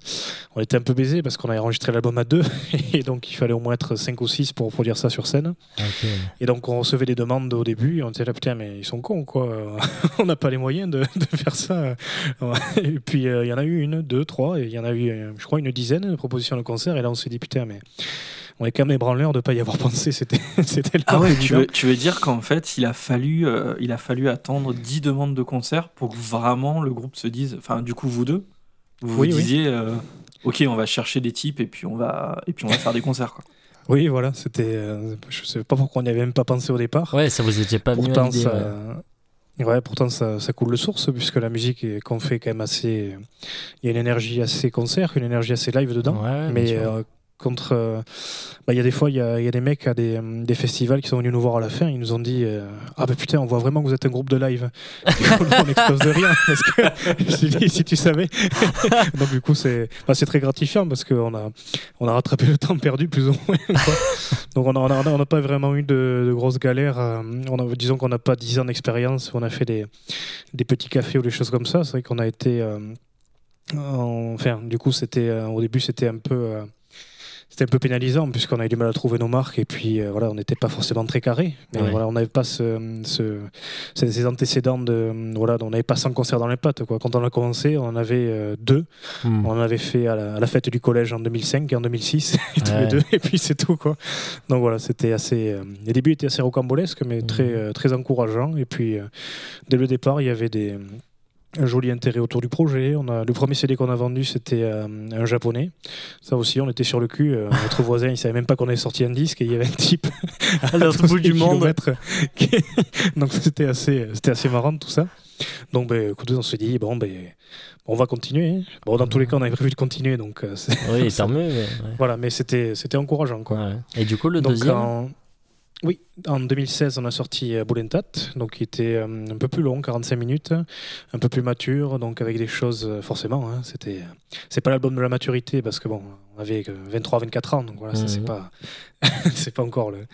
on était un peu baisés parce qu'on avait enregistré l'album à deux, et donc il fallait au moins être 5 ou 6 pour produire ça sur scène. Et donc on recevait des demandes au début, et on était là, putain, mais ils sont cons, quoi. on n'a pas les moyens de, de faire ça. Et puis il y en a eu une, deux, trois, et il y en a eu, je crois, une dizaine de propositions de concerts. Et là, on s'est dit, putain, mais on est quand même ébranleurs de ne pas y avoir pensé. C'était c'était le Ah ouais, tu veux, tu veux dire qu'en fait, il a fallu, euh, il a fallu attendre 10 demandes de concert pour que vraiment le groupe se dise, enfin, du coup, vous deux, vous Oui, vous oui. disiez, euh, ok, on va chercher des types et puis on va, et puis on va faire des concerts. Quoi. Oui, voilà, c'était. euh, je sais pas pourquoi on n'y avait même pas pensé au départ. Ouais, ça vous étiez pas pourtant, ça, ouais. ouais, pourtant ça, ça coule de source, puisque la musique qu'on fait quand même assez. Il y a une énergie assez concert, une énergie assez live dedans. Ouais, mais bien sûr. euh, contre. euh, bah, Il y a des fois, il y a, des mecs à des, euh, des festivals qui sont venus nous voir à la fin. Ils nous ont dit euh, Ah, bah putain, on voit vraiment que vous êtes un groupe de live. On explose de rien. Parce que je dit, si tu savais. Donc, du coup, c'est bah, très gratifiant parce qu'on a, on a rattrapé le temps perdu, plus ou moins. Donc, on n'a a, on a pas vraiment eu de, grosses galères. euh, On disons qu'on n'a pas 10 ans d'expérience. On a fait des, des petits cafés ou des choses comme ça. C'est vrai qu'on a été. en- Enfin, du coup, c'était au début, c'était un peu. C'était un peu pénalisant puisqu'on avait du mal à trouver nos marques et puis euh, voilà on n'était pas forcément très carré mais Ouais. voilà on n'avait pas ce, ce- ces, antécédents de voilà on n'avait pas 100 concerts dans les pattes quoi quand on a commencé on en avait euh, deux Mhm. on en avait fait à la, à la fête du collège en 2005 et en 2006 et tous Ouais. les deux et puis c'est tout quoi donc voilà c'était assez euh, les débuts étaient assez rocambolesques mais Mhm. très très encourageants et puis dès le départ il y avait des un joli intérêt autour du projet. On a, le premier CD qu'on a vendu, c'était euh, un japonais. Ça aussi, on était sur le cul. Euh, notre voisin, il savait même pas qu'on avait sorti un disque et il y avait un type À l'autre bout du monde. qui- Donc c'était assez, c'était assez marrant tout ça. Donc ben, écoutez, on se dit bon ben on va continuer. hein. Bon dans tous les cas, on avait prévu de continuer, donc euh, c'est- Oui, tant mieux. mais- ouais. voilà. Mais c'était c'était encourageant quoi. Ouais. Et du coup, le Donc, deuxième. en... Oui, en 2016, on a sorti euh, Boulentat, donc qui était euh, un peu plus long, 45 minutes, un peu plus mature, donc avec des choses, euh, forcément, hein, c'était... C'est pas l'album de la maturité, parce que bon, on avait 23-24 ans, donc voilà, ça c'est Mhm. pas... c'est pas encore le...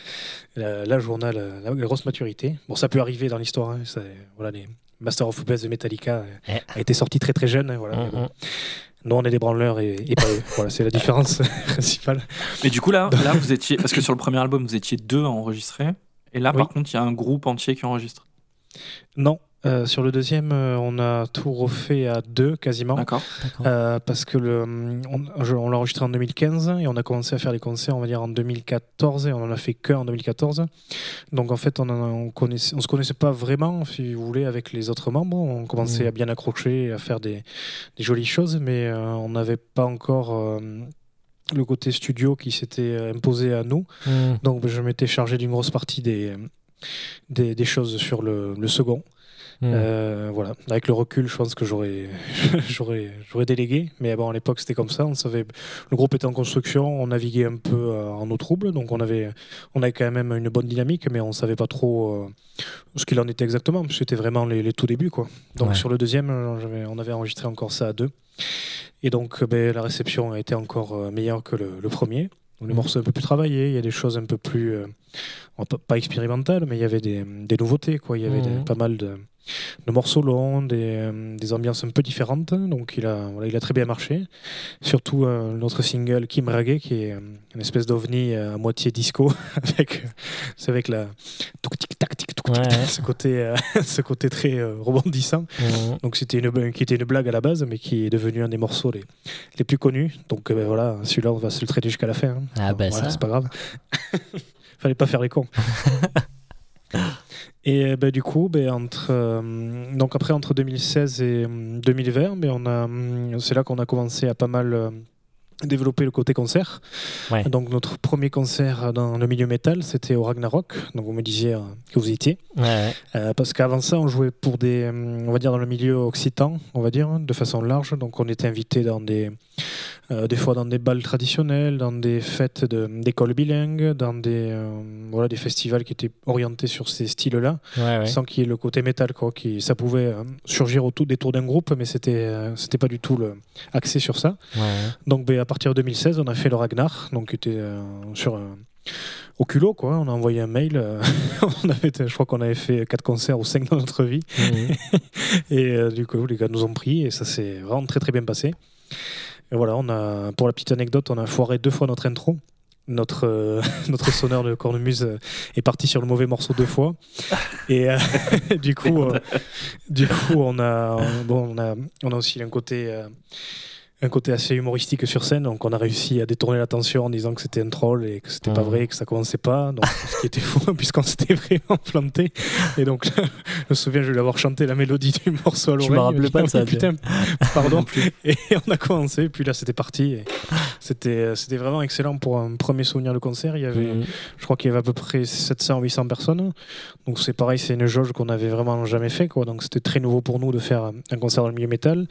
la- a la, la grosse maturité. Bon, ça peut arriver dans l'histoire, hein, ça- voilà, les Master of Puppets de Metallica Eh. a été sorti très très jeune, hein, voilà. mais bon. Nous, on est des branleurs et, et pas eux. Voilà, c'est la différence principale. Mais du coup, là, là, vous étiez, parce que sur le premier album, vous étiez deux à enregistrer. Et là, par contre, il y a un groupe entier qui enregistre. Non, euh, sur le deuxième, euh, on a tout refait à deux quasiment. D'accord. Euh, parce que le, on, je- on l'a enregistré en 2015 et on a commencé à faire les concerts, on va dire, en 2014 et on en a fait que en 2014. Donc en fait, on, en- on, connaissait, on se connaissait pas vraiment, si vous voulez, avec les autres membres. On commençait Mhm. à bien accrocher, et à faire des, des jolies choses, mais euh, on n'avait pas encore euh, le côté studio qui s'était euh, imposé à nous. Mhm. Donc je m'étais chargé d'une grosse partie des, des, des choses sur le, le second. Mhm. Euh, voilà. Avec le recul, je pense que j'aurais, j'aurais, j'aurais délégué. Mais bon, à l'époque, c'était comme ça. On savait, le groupe était en construction, on naviguait un peu euh, en eau trouble, donc on avait, on avait quand même une bonne dynamique, mais on savait pas trop euh, ce qu'il en était exactement. parce que C'était vraiment les, les tout débuts, quoi. Donc Ouais. sur le deuxième, on avait enregistré encore ça à deux. Et donc, ben, la réception a été encore meilleure que le, le premier. Donc, les Mhm. morceaux un peu plus travaillés, il y a des choses un peu plus, euh, pas- pas expérimentales, mais il y avait des, des nouveautés, quoi. Il y avait des- Mhm. pas mal de, de morceaux longs, des, euh, des ambiances un peu différentes. Donc il a, voilà, il a très bien marché. Surtout euh, notre single Kim Rage, qui est euh, une espèce d'ovni euh, à moitié disco, avec, euh, c'est la tic ce côté, euh, ce côté très euh, rebondissant. Donc c'était une, qui était une blague à la base, mais qui est devenu un des morceaux les, les plus connus. Donc euh, ben, voilà, celui-là, on va se le traiter jusqu'à la fin. hein. Ah, ben, voilà, ça. c'est pas grave. Fallait pas faire les cons. Et euh, ben, du coup, ben, entre, euh, donc après, entre 2016 et euh, 2020, ben, on a, hum, c'est là qu'on a commencé à pas mal euh, développer le côté concert. Ouais. Donc notre premier concert dans le milieu métal, c'était au Ragnarok. Donc vous me disiez euh, que vous y étiez. Ouais, ouais. Euh, parce qu'avant ça, on jouait pour des, hum, on va dire dans le milieu occitan, on va dire, de façon large. Donc on était invité dans des, Euh, des fois dans des balles traditionnelles, dans des fêtes de- d'écoles bilingues, dans des, euh, voilà, des festivals qui étaient orientés sur ces styles-là, Ouais, ouais. sans qu'il y ait le côté métal. Quoi, qui, ça pouvait euh, surgir autour des tours d'un groupe, mais c'était euh, c'était pas du tout le, axé sur ça. Ouais. Donc ben, à partir de 2016, on a fait le Ragnar, donc qui était sur au culot quoi. On a envoyé un mail. euh, on avait, je crois qu'on avait fait quatre concerts ou cinq dans notre vie. Mhm. Et euh, du coup, les gars nous ont pris et ça s'est vraiment très très bien passé. Et voilà, on a, pour la petite anecdote, on a foiré deux fois notre intro. Notre, euh, notre sonneur de cornemuse euh, est parti sur le mauvais morceau deux fois. Et euh, du, coup, du coup, on a, bon, on a, on a aussi un côté, un côté assez humoristique sur scène. Donc, on a réussi à détourner l'attention en disant que c'était un troll et que c'était pas Mhm. vrai, que ça commençait pas. Donc, ce qui était faux, puisqu'on s'était vraiment planté. Et donc, je me souviens, je lui avoir chanté la mélodie du morceau à Je l'oreille. Il me dit, pas de Ah, ça, Putain, pardon. Et on a commencé, puis là, c'était parti. et C'était c'était vraiment excellent pour un premier souvenir de concert. Il y avait, Mhm. je crois qu'il y avait à peu près 700-800 personnes. Donc c'est pareil, c'est une jauge qu'on avait vraiment jamais fait. Quoi. Donc c'était très nouveau pour nous de faire un concert dans le milieu métal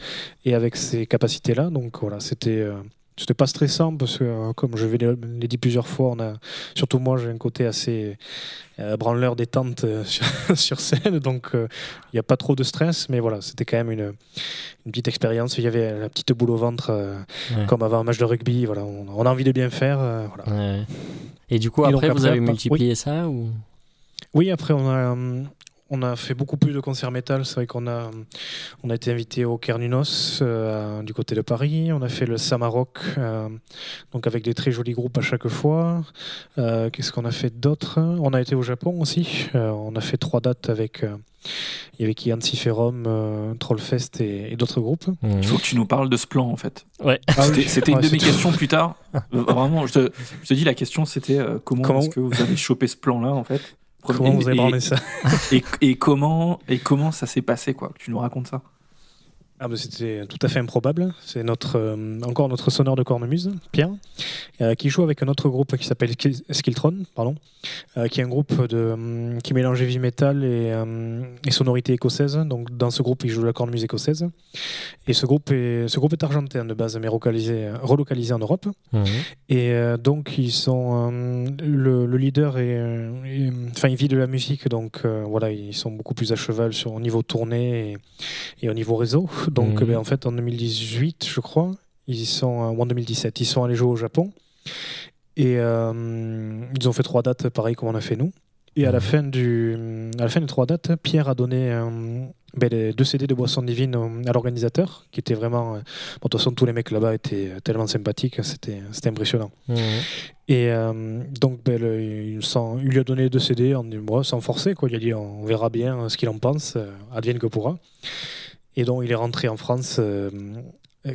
et avec ces capacités-là. Donc voilà, c'était euh, c'était pas stressant parce que, euh, comme je l'ai l'ai dit plusieurs fois, on a, surtout moi, j'ai un côté assez euh, branleur détente sur, sur scène. Donc il n'y a pas trop de stress. Mais voilà, c'était quand même une, une petite expérience. Il y avait la petite boule au ventre, Ouais. comme avant un match de rugby. Voilà, on, on a envie de bien faire. voilà. Ouais. Et du coup, Et après, donc vous après, avez multiplié ça ou? Oui, après, on a, euh, on a fait beaucoup plus de concerts métal. C'est vrai qu'on a, on a été invité au Kernunos euh, du côté de Paris. On a fait le Samarok, euh, donc avec des très jolis groupes à chaque fois. Euh, Qu'est-ce qu'on a fait d'autre? On a été au Japon aussi. Euh, on a fait trois dates avec. euh, il y avait qui Antiferum, euh, Trollfest et, et d'autres groupes. Il faut que tu nous parles de ce plan en fait. Ouais. Ah C'était oui. c'était une Ouais, de mes questions plus tard. Vraiment, je te, je te dis, la question c'était euh, comment, Comment- est-ce que vous avez chopé ce plan-là en fait? Comment Et- vous avez et- branlé ça et, et comment, et comment ça s'est passé quoi que Tu nous racontes ça? Ah bah c'était tout à fait improbable. C'est notre euh, encore notre sonneur de cornemuse, Pierre, euh, qui joue avec un autre groupe qui s'appelle Skiltron, pardon, euh, qui est un groupe de, hum, qui mélange heavy metal et, euh, et sonorité écossaise. Donc dans ce groupe, il joue de la cornemuse écossaise. Et ce groupe est ce groupe est argentin de base, mais relocalisé, relocalisé en Europe. Mhm. Et donc ils sont euh, le, le leader est, est- enfin il vit de la musique donc voilà ils sont beaucoup plus à cheval sur au niveau tournée et, et au niveau réseau donc Mhm. ben, en fait en 2018 je crois ils sont euh, ou en 2017 ils sont allés jouer au Japon et euh, ils ont fait trois dates pareil comme on a fait nous et à la Mhm. fin du à la fin des trois dates Pierre a donné euh, ben, les deux CD de Boisson Divine à l'organisateur qui était vraiment euh, bon, de toute façon tous les mecs là-bas étaient tellement sympathiques c'était c'était impressionnant Mhm. et euh, donc, ben, le- il, lui a donné les deux CD en, sans forcer. Quoi. Il a dit on verra bien ce qu'il en pense, advienne que pourra. Et donc, il est rentré en France euh,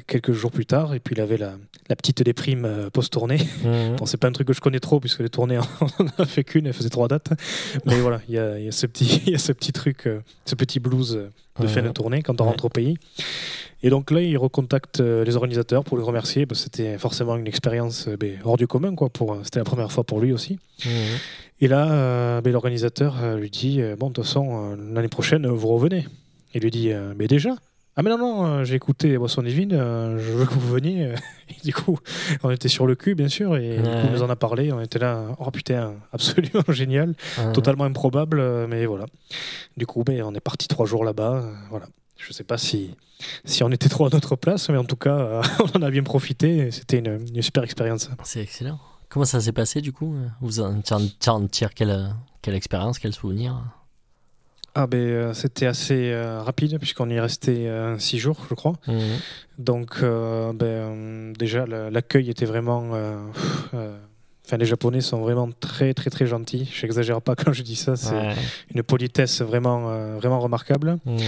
quelques jours plus tard. Et puis, il avait la, la petite déprime euh, post-tournée. Mhm. Bon, c'est pas un truc que je connais trop, puisque les tournées, on en a fait qu'une, elle faisait trois dates. Mais voilà, il y a, il y a ce petit, y a ce petit truc, euh, ce petit blues euh, de fin de tournée quand on rentre au pays. Et donc là, il recontacte euh, les organisateurs pour les remercier. parce que C'était forcément une expérience euh, ben, hors du commun. quoi. Pour, euh, C'était la première fois pour lui aussi. Mhm. Et là, euh, ben, l'organisateur euh, lui dit euh, Bon, de toute façon, euh, l'année prochaine, euh, vous revenez. Il lui dit euh, Mais déjà? Ah, mais non, non, euh, j'ai écouté Boisson Divine, euh, je veux que vous veniez. Et du coup, on était sur le cul, bien sûr, et du coup, Ouais. il nous en a parlé. On était là, oh putain, absolument génial, totalement improbable, mais voilà. Du coup, ben, on est parti trois jours là-bas. voilà. Je sais pas si, si on était trop à notre place, mais en tout cas, euh, on en a bien profité. C'était une, une super expérience. C'est excellent. Comment ça s'est passé du coup? Vous en tires quelle, quelle expérience, quel souvenir? Ah ben, euh, c'était assez euh, rapide puisqu'on y est resté euh, six jours, je crois. Mhm. Donc ben, déjà la- l'accueil était vraiment. Enfin, les Japonais sont vraiment très très très gentils. J'exagère pas quand je dis ça. C'est Ouais. une politesse vraiment euh, vraiment remarquable. Mhm.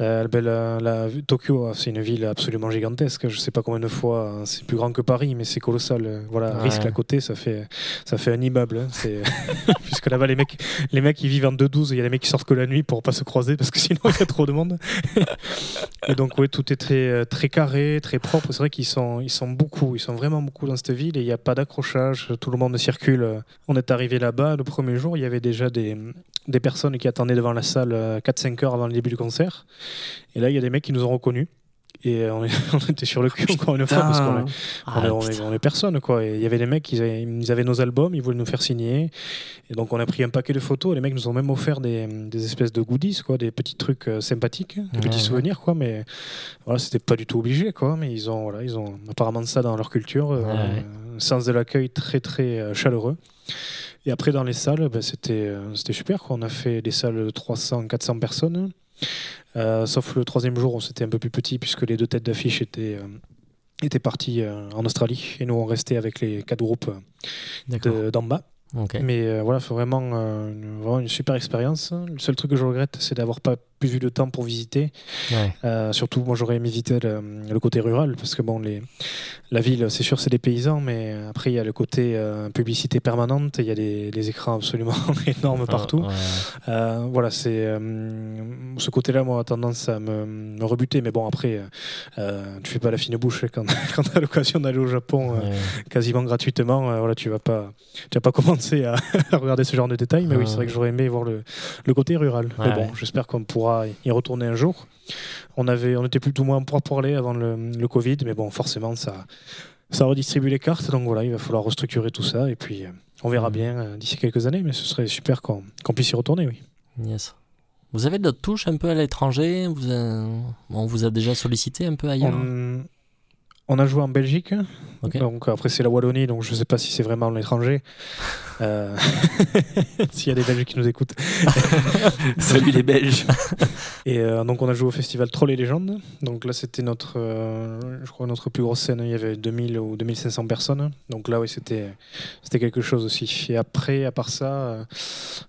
Euh, ben, la- la- Tokyo, euh, c'est une ville absolument gigantesque. Je sais pas combien de fois, euh, c'est plus grand que Paris, mais c'est colossal. Voilà, Ouais. risque à côté, ça fait, ça fait un immeuble. hein. C'est puisque là-bas les mecs, les mecs ils vivent en 2-12. Il y a des mecs qui sortent que la nuit pour pas se croiser parce que sinon il y a trop de monde. Et donc ouais, tout est très euh, très carré, très propre. C'est vrai qu'ils sont, ils sont beaucoup, ils sont vraiment beaucoup dans cette ville et il n'y a pas d'accrochage. Tout le monde circule. On est arrivé là-bas le premier jour, il y avait déjà des des personnes qui attendaient devant la salle euh, 4-5 heures avant le début du concert. Et là, il y a des mecs qui nous ont reconnus. Et on, est- on était sur le cul encore une fois parce qu'on est, Ah, on est, on est- putain. on est personne quoi. Il y avait des mecs, ils avaient, ils avaient nos albums, ils voulaient nous faire signer. Et donc on a pris un paquet de photos. Les mecs nous ont même offert des, des espèces de goodies, quoi, des petits trucs euh, sympathiques, des Ouais, petits ouais. souvenirs quoi. Mais voilà, c'était pas du tout obligé quoi. Mais ils ont, voilà, ils ont apparemment ça dans leur culture. euh, Ouais. Sens de l'accueil très très euh, chaleureux. Et après dans les salles, ben, c'était euh, c'était super quoi. On a fait des salles de 300, 400 personnes. Euh, sauf le troisième jour, où c'était un peu plus petit puisque les deux têtes d'affiche étaient, euh, étaient parties euh, en Australie et nous on restait avec les quatre groupes de- d'en bas. Mais voilà, c'est vraiment, une, vraiment une super expérience. Le seul truc que je regrette, c'est d'avoir pas plus eu de temps pour visiter. Ouais. Euh, surtout, moi j'aurais aimé visiter le, le côté rural parce que bon, les, la ville, c'est sûr, c'est des paysans, mais après il y a le côté euh, publicité permanente. Il y a des, des écrans absolument énormes partout. Ouais, ouais. Euh, voilà, c'est ce côté-là, moi, a tendance à me, me rebuter. Mais bon, après, tu fais pas la fine bouche quand, quand tu as l'occasion d'aller au Japon Ouais. quasiment gratuitement. voilà, tu vas pas, tu vas pas commencer à, à regarder ce genre de détails. Mais oui, c'est Ouais. vrai que j'aurais aimé voir le, le côté rural. Mais bon, j'espère qu'on pourra y retourner un jour. On avait, on était plutôt moins pour parler avant le, le Covid, mais bon, forcément, ça, ça redistribue les cartes. Donc voilà, il va falloir restructurer tout ça et puis. euh, on verra Mhm. bien euh, d'ici quelques années, mais ce serait super qu'on puisse y retourner, oui. Yes. Vous avez d'autres touches un peu à l'étranger? Vous a- On vous a déjà sollicité un peu ailleurs? On, on a joué en Belgique. Donc après c'est la Wallonie, donc je sais pas si c'est vraiment l'étranger. Euh, S'il y a des Belges qui nous écoutent. Salut les Belges. Et euh, donc on a joué au festival Troll et Légendes. Donc là c'était notre, euh, je crois notre plus grosse scène. Il y avait 2000 ou 2500 personnes. Donc là oui c'était c'était quelque chose aussi. Et après à part ça,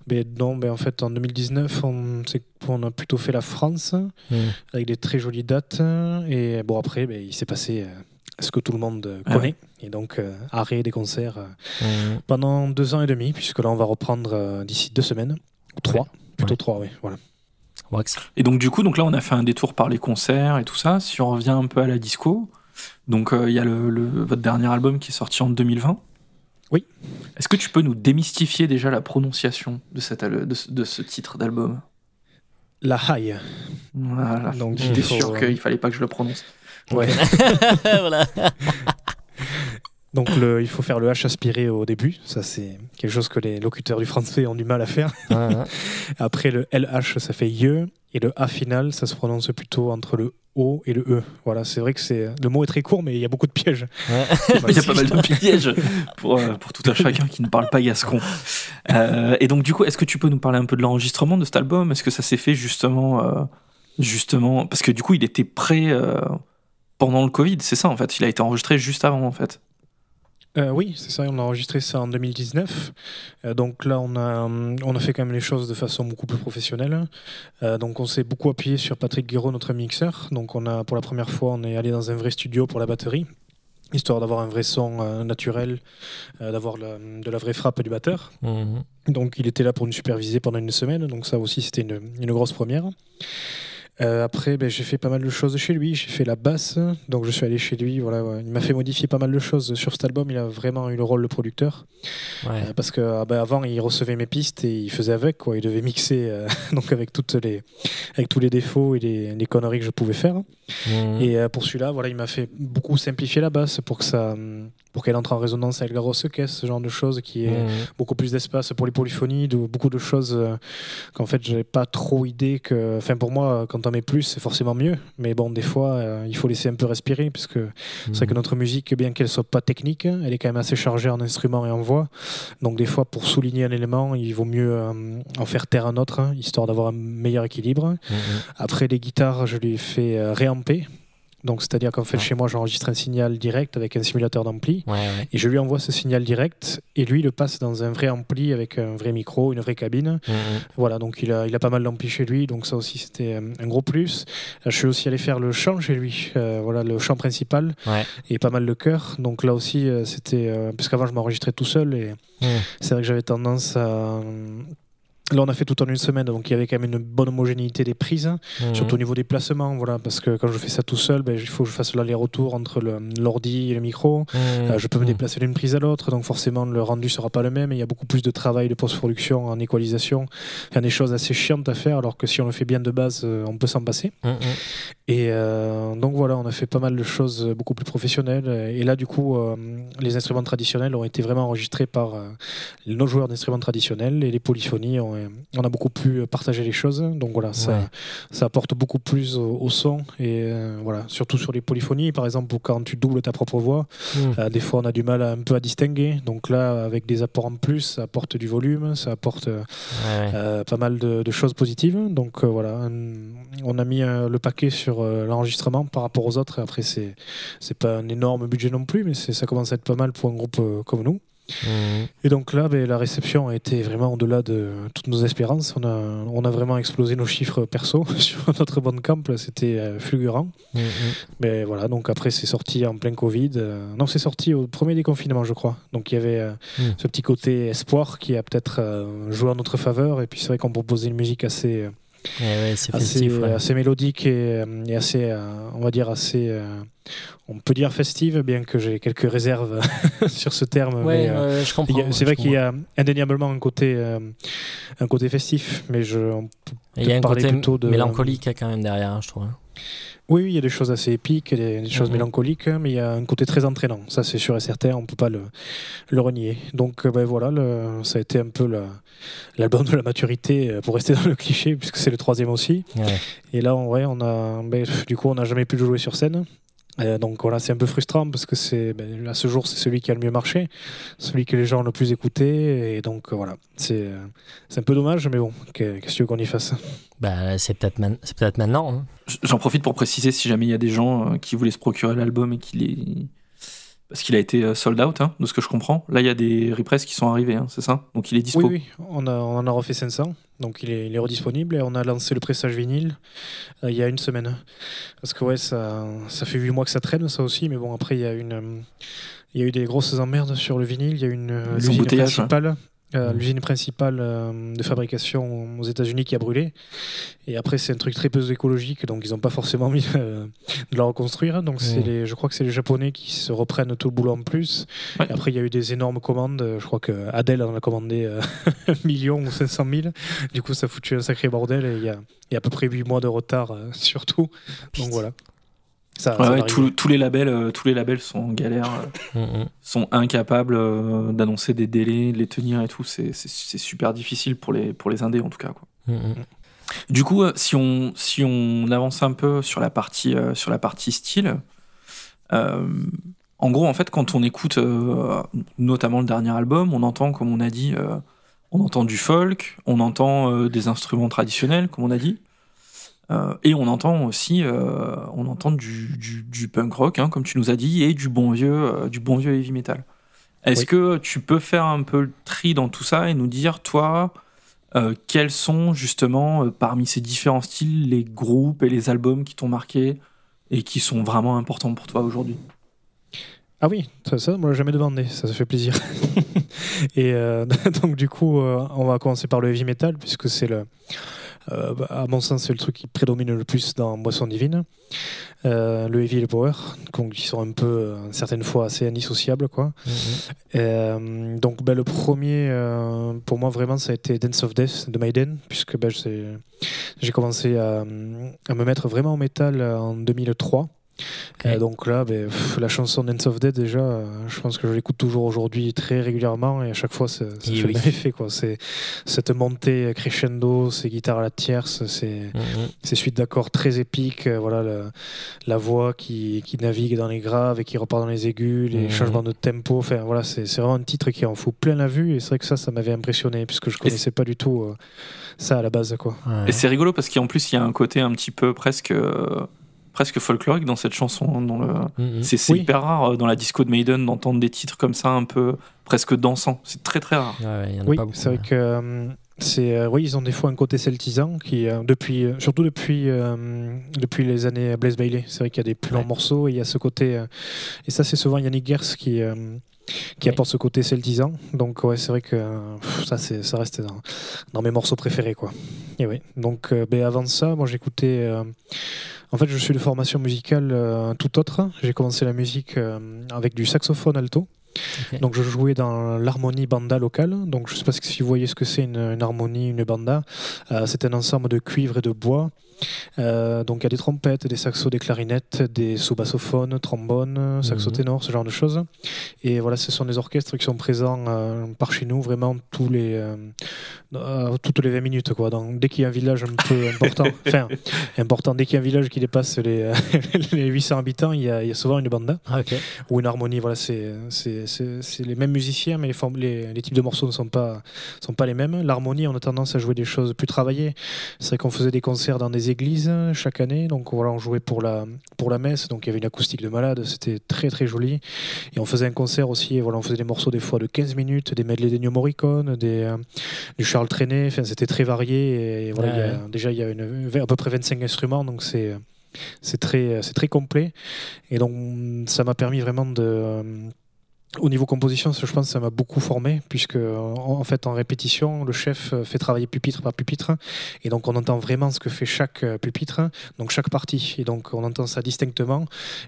ben non, ben en fait en 2019 on, on a plutôt fait la France Hmm. avec des très jolies dates. Et bon après ben, il s'est passé ce que tout le monde euh, Ah connaît. Et donc euh, arrêt des concerts euh, Hmm. pendant deux ans et demi, puisque là on va reprendre euh, d'ici deux semaines. Ou trois. Plutôt Ouais. trois, oui. Voilà. Wax. Et donc du coup, donc là, on a fait un détour par les concerts et tout ça. Si on revient un peu à la disco, donc euh, il y a le, le- votre dernier album qui est sorti en 2020. Oui. Est-ce que tu peux nous démystifier déjà la prononciation de, cette, de, ce, de ce titre d'album? La High. Voilà. Donc, J'étais il faut, sûr qu'il fallait pas que je le prononce. Ouais. voilà. Donc le, il faut faire le H aspiré au début. Ça, c'est quelque chose que les locuteurs du français ont du mal à faire. Ouais, ouais. Après, le LH, ça fait ye. Et le A final, ça se prononce plutôt entre le O et le E. Voilà, c'est vrai que c'est le mot est très court, mais il y a beaucoup de pièges. Ouais. Il y a pas mal de pièges pour, euh, pour tout un chacun qui ne parle pas gascon. Euh, et donc, du coup, est-ce que tu peux nous parler un peu de l'enregistrement de cet album? Est-ce que ça s'est fait justement, euh, justement? Parce que du coup, il était prêt euh, pendant le Covid, c'est ça en fait. Il a été enregistré juste avant en fait. Euh, oui, c'est ça, on a enregistré ça en 2019. Euh, donc là, on a, hum, on a fait quand même les choses de façon beaucoup plus professionnelle. Euh, donc on s'est beaucoup appuyé sur Patrick Guiraud, notre mixeur. Donc on a, pour la première fois, on est allé dans un vrai studio pour la batterie, histoire d'avoir un vrai son euh, naturel, euh, d'avoir la- de la vraie frappe du batteur. Mhm. Donc il était là pour nous superviser pendant une semaine, donc ça aussi c'était une, une grosse première. Euh, après, ben, j'ai fait pas mal de choses chez lui. J'ai fait la basse, donc je suis allé chez lui. Voilà, ouais. il m'a fait modifier pas mal de choses sur cet album. Il a vraiment eu le rôle de producteur Ouais. Euh, parce que ah ben, avant il recevait mes pistes et il faisait avec quoi. Il devait mixer euh, donc avec toutes les avec tous les défauts et les, les conneries que je pouvais faire. Mhm. Et pour celui-là, voilà, il m'a fait beaucoup simplifier la basse pour que ça hum, pour qu'elle entre en résonance avec la caisse, ce genre de choses qui est Mhm. beaucoup plus d'espace pour les polyphonies, de, beaucoup de choses euh, qu'en fait j'avais pas trop idée que. Enfin pour moi, quand on met plus, c'est forcément mieux. Mais bon, des fois, euh, il faut laisser un peu respirer, parce que c'est vrai que notre musique, bien qu'elle soit pas technique, elle est quand même assez chargée en instruments et en voix. Donc des fois, pour souligner un élément, il vaut mieux euh, en faire taire un autre, hein, histoire d'avoir un meilleur équilibre. Mhm. Après les guitares, je les fais réamper. Donc c'est-à-dire qu'en fait, chez moi, j'enregistre un signal direct avec un simulateur d'ampli. Ouais, ouais. Et je lui envoie ce signal direct et lui il le passe dans un vrai ampli avec un vrai micro, une vraie cabine. Mhm. Voilà, donc il a, il a pas mal d'ampli chez lui, donc ça aussi c'était euh, un gros plus. Euh, Je suis aussi allé faire le chant chez lui, euh, voilà le chant principal et pas mal de chœurs. Donc là aussi c'était euh, parce qu'avant je m'enregistrais tout seul et Mhm. c'est vrai que j'avais tendance à Là, on a fait tout en une semaine, donc il y avait quand même une bonne homogénéité des prises, Mhm. surtout au niveau des placements, voilà, parce que quand je fais ça tout seul, ben, il faut que je fasse l'aller-retour entre l'ordi et le micro. Mhm. Euh, je peux me Mhm. déplacer d'une prise à l'autre, donc forcément le rendu sera pas le même. Et il y a beaucoup plus de travail de post-production en équalisation. Il y a des choses assez chiantes à faire, alors que si on le fait bien de base, euh, on peut s'en passer. Mhm. Et euh, donc voilà, on a fait pas mal de choses beaucoup plus professionnelles. Et là, du coup, euh, les instruments traditionnels ont été vraiment enregistrés par nos joueurs d'instruments traditionnels et les polyphonies. On, on, a beaucoup plus partagé les choses. Donc voilà, ça, Ouais. ça apporte beaucoup plus au, au son. Et euh, voilà, surtout sur les polyphonies, par exemple, quand tu doubles ta propre voix, Mm. euh, des fois on a du mal à, un peu à distinguer. Donc là, avec des apports en plus, ça apporte du volume, ça apporte euh, Ouais, pas mal de, de choses positives. Donc voilà, un- on a mis le paquet sur l'enregistrement par rapport aux autres. Après, c'est pas un énorme budget non plus, mais ça commence à être pas mal pour un groupe comme nous. Et donc là, ben, la réception a été vraiment au-delà de toutes nos espérances. On a, on a vraiment explosé nos chiffres perso sur notre Bandcamp. C'était euh, fulgurant. Mm, mm. Mais voilà, donc après, c'est sorti en plein Covid. Euh, non, c'est sorti au premier déconfinement, je crois. Donc il y avait euh, Mm. ce petit côté espoir qui a peut-être joué en notre faveur. Et puis c'est vrai qu'on proposait une musique assez, euh, Ouais, ouais, c'est assez, festif. ouais. assez mélodique et, euh, et assez, euh, on va dire, assez. euh, on peut dire festive, bien que j'ai quelques réserves sur ce terme. Ouais, mais, euh, c'est vrai qu'il y a indéniablement un côté, euh, un côté festif, mais je, on peut Il y a un côté plutôt de- mélancolique quand même derrière, je trouve. Oui, oui, il y a des choses assez épiques, des, des choses Mhm. mélancoliques, mais il y a un côté très entraînant. Ça, c'est sûr et certain, on ne peut pas le, le renier. Donc, euh, ben voilà, le- ça a été un peu la- l'album de la maturité, euh, pour rester dans le cliché, puisque c'est le troisième aussi. Ouais. Et là, en vrai, on a, ben, du coup, on n'a jamais pu le jouer sur scène. Euh, donc voilà, c'est un peu frustrant parce que c'est ben, à ce jour c'est celui qui a le mieux marché, celui que les gens ont le plus écouté et donc euh, voilà, c'est euh, c'est un peu dommage mais bon, qu'est- qu'est-ce que tu veux qu'on y fasse? Bah, c'est peut-être man- c'est peut-être maintenant. hein. J'en profite pour préciser si jamais il y a des gens euh, qui voulaient se procurer l'album et qu'il est. Parce qu'il a été euh, sold out, hein, de ce que je comprends. Là, il y a des repress qui sont arrivés, hein, c'est ça? Donc il est dispo. Oui, oui, on, a, on en a refait 500, donc il est, il est redisponible et on a lancé le pressage vinyle euh, il y a une semaine. Parce que ouais, ça, ça fait 8 mois que ça traîne, ça aussi, mais bon, après, il y a, une, euh, il y a eu des grosses emmerdes sur le vinyle, il y a une l'usine principale. Euh, Mm. L'usine principale euh, de fabrication aux États-Unis qui a brûlé. Et après, c'est un truc très peu écologique, donc ils n'ont pas forcément mis euh, de la reconstruire. Donc, les, je crois que c'est les Japonais qui se reprennent tout le boulot en plus. Ouais. Et après, il y a eu des énormes commandes. Je crois que Adèle en a commandé euh, un million ou 500 000. Du coup, ça a foutu un sacré bordel et il y a, y a à peu près 8 mois de retard euh, sur tout. Putain. Donc voilà. Ça, Ouais, ça va ouais, arriver. tous- les labels, euh, tous les labels sont en galère, euh, Mm, mm. sont incapables euh, d'annoncer des délais, de les tenir et tout. C'est c'est- c'est super difficile pour les pour les indés en tout cas. Quoi. Mm. Du coup, si on si on avance un peu sur la partie euh, sur la partie style, euh, en gros, en fait, quand on écoute euh, notamment le dernier album, on entend, comme on a dit, euh, on entend du folk, on entend euh, des instruments traditionnels, comme on a dit, euh, et on entend aussi, euh, on entend du, du, du punk rock, hein, comme tu nous as dit, et du bon vieux, euh, du bon vieux heavy metal. Est-ce Oui. que tu peux faire un peu le tri dans tout ça et nous dire, toi, quels sont justement parmi ces différents styles les groupes et les albums qui t'ont marqué et qui sont vraiment importants pour toi aujourd'hui? Ah oui, ça, ça on me l'a jamais demandé, ça, ça fait plaisir. et euh, donc du coup, euh, on va commencer par le heavy metal, puisque c'est le, euh, à mon sens, c'est le truc qui prédomine le plus dans Boisson Divine. Euh, le heavy et le power, qui sont un peu, euh, certaines fois, assez indissociables. Quoi. Mm, mm. Donc ben, le premier, pour moi, vraiment, ça a été Dance of Death de Maiden, puisque ben, j'ai j'ai commencé à, à me mettre vraiment au métal en 2003. Euh, donc là, ben, pff, la chanson Dance of Death, déjà, euh, je pense que je l'écoute toujours aujourd'hui très régulièrement et à chaque fois, ça, ça Et fait oui. le même effet. Quoi. C'est cette montée crescendo, ces guitares à la tierce, mm. ces suites d'accords très épiques, euh, voilà, le- la voix qui, qui navigue dans les graves et qui repart dans les aigus, les Mhm. changements de tempo. Enfin, voilà, c'est c'est vraiment un titre qui en fout plein la vue et c'est vrai que ça, ça m'avait impressionné puisque je connaissais pas du tout euh, ça à la base, quoi. Ouais. Et c'est rigolo parce qu'en plus, il y a un côté un petit peu presque, euh, presque folklorique dans cette chanson. hein, dans le... Mm, mm. C'est Oui. hyper rare euh, dans la disco de Maiden d'entendre des titres comme ça, un peu presque dansants. C'est très très rare. Ouais, ouais, il y en a Oui, c'est vrai que euh, c'est, euh, oui, ils ont des fois un côté celtisant qui, euh, depuis, surtout depuis, euh, depuis les années Blaze Bailey. C'est vrai qu'il y a des plus longs Ouais. morceaux et il y a ce côté, euh, et ça c'est souvent Yannick Gers qui, euh, qui apporte ce côté celtisant. Donc ouais, c'est vrai que pff, ça, c'est, ça reste dans, dans mes morceaux préférés, quoi. Et oui. Donc euh, ben, avant ça, moi j'écoutais. euh, en fait, je suis de formation musicale euh, tout autre. J'ai commencé la musique euh, avec du saxophone alto. Donc je jouais dans l'harmonie banda locale. Donc je sais pas si vous voyez ce que c'est une, une harmonie, une banda. Euh, c'est un ensemble de cuivre et de bois Euh, donc il y a des trompettes, des saxos, des clarinettes, des sous-bassophones, trombones, saxo Mhm. ténor, ce genre de choses. Et voilà, ce sont des orchestres qui sont présents euh, par chez nous vraiment tous les, euh, toutes les 20 minutes. Quoi. Donc, dès qu'il y a un village un peu important, enfin important, dès qu'il y a un village qui dépasse les, les 800 habitants, il y, a, il y a souvent une banda Ah, ou une harmonie. Voilà, c'est les mêmes musiciens, mais les, formes- les, les types de morceaux ne sont pas, sont pas les mêmes. L'harmonie, on a tendance à jouer des choses plus travaillées. C'est vrai qu'on faisait des concerts dans des églises chaque année, donc voilà, on jouait pour la, pour la messe, donc il y avait une acoustique de malade, c'était très très joli. Et on faisait un concert aussi, et voilà, on faisait des morceaux des fois de 15 minutes, des medley d'Ennio Morricone, des, euh, du Charles Trenet, enfin c'était très varié. Et, voilà, il y a- Ouais. déjà il y a une, à peu près 25 instruments, donc c'est c'est très, c'est très complet. Et donc, ça m'a permis vraiment de. Au niveau composition, je pense que ça m'a beaucoup formé, puisque en, fait, en répétition, le chef euh, fait travailler pupitre par pupitre, et donc on entend vraiment ce que fait chaque euh, pupitre, donc chaque partie, et donc on entend ça distinctement,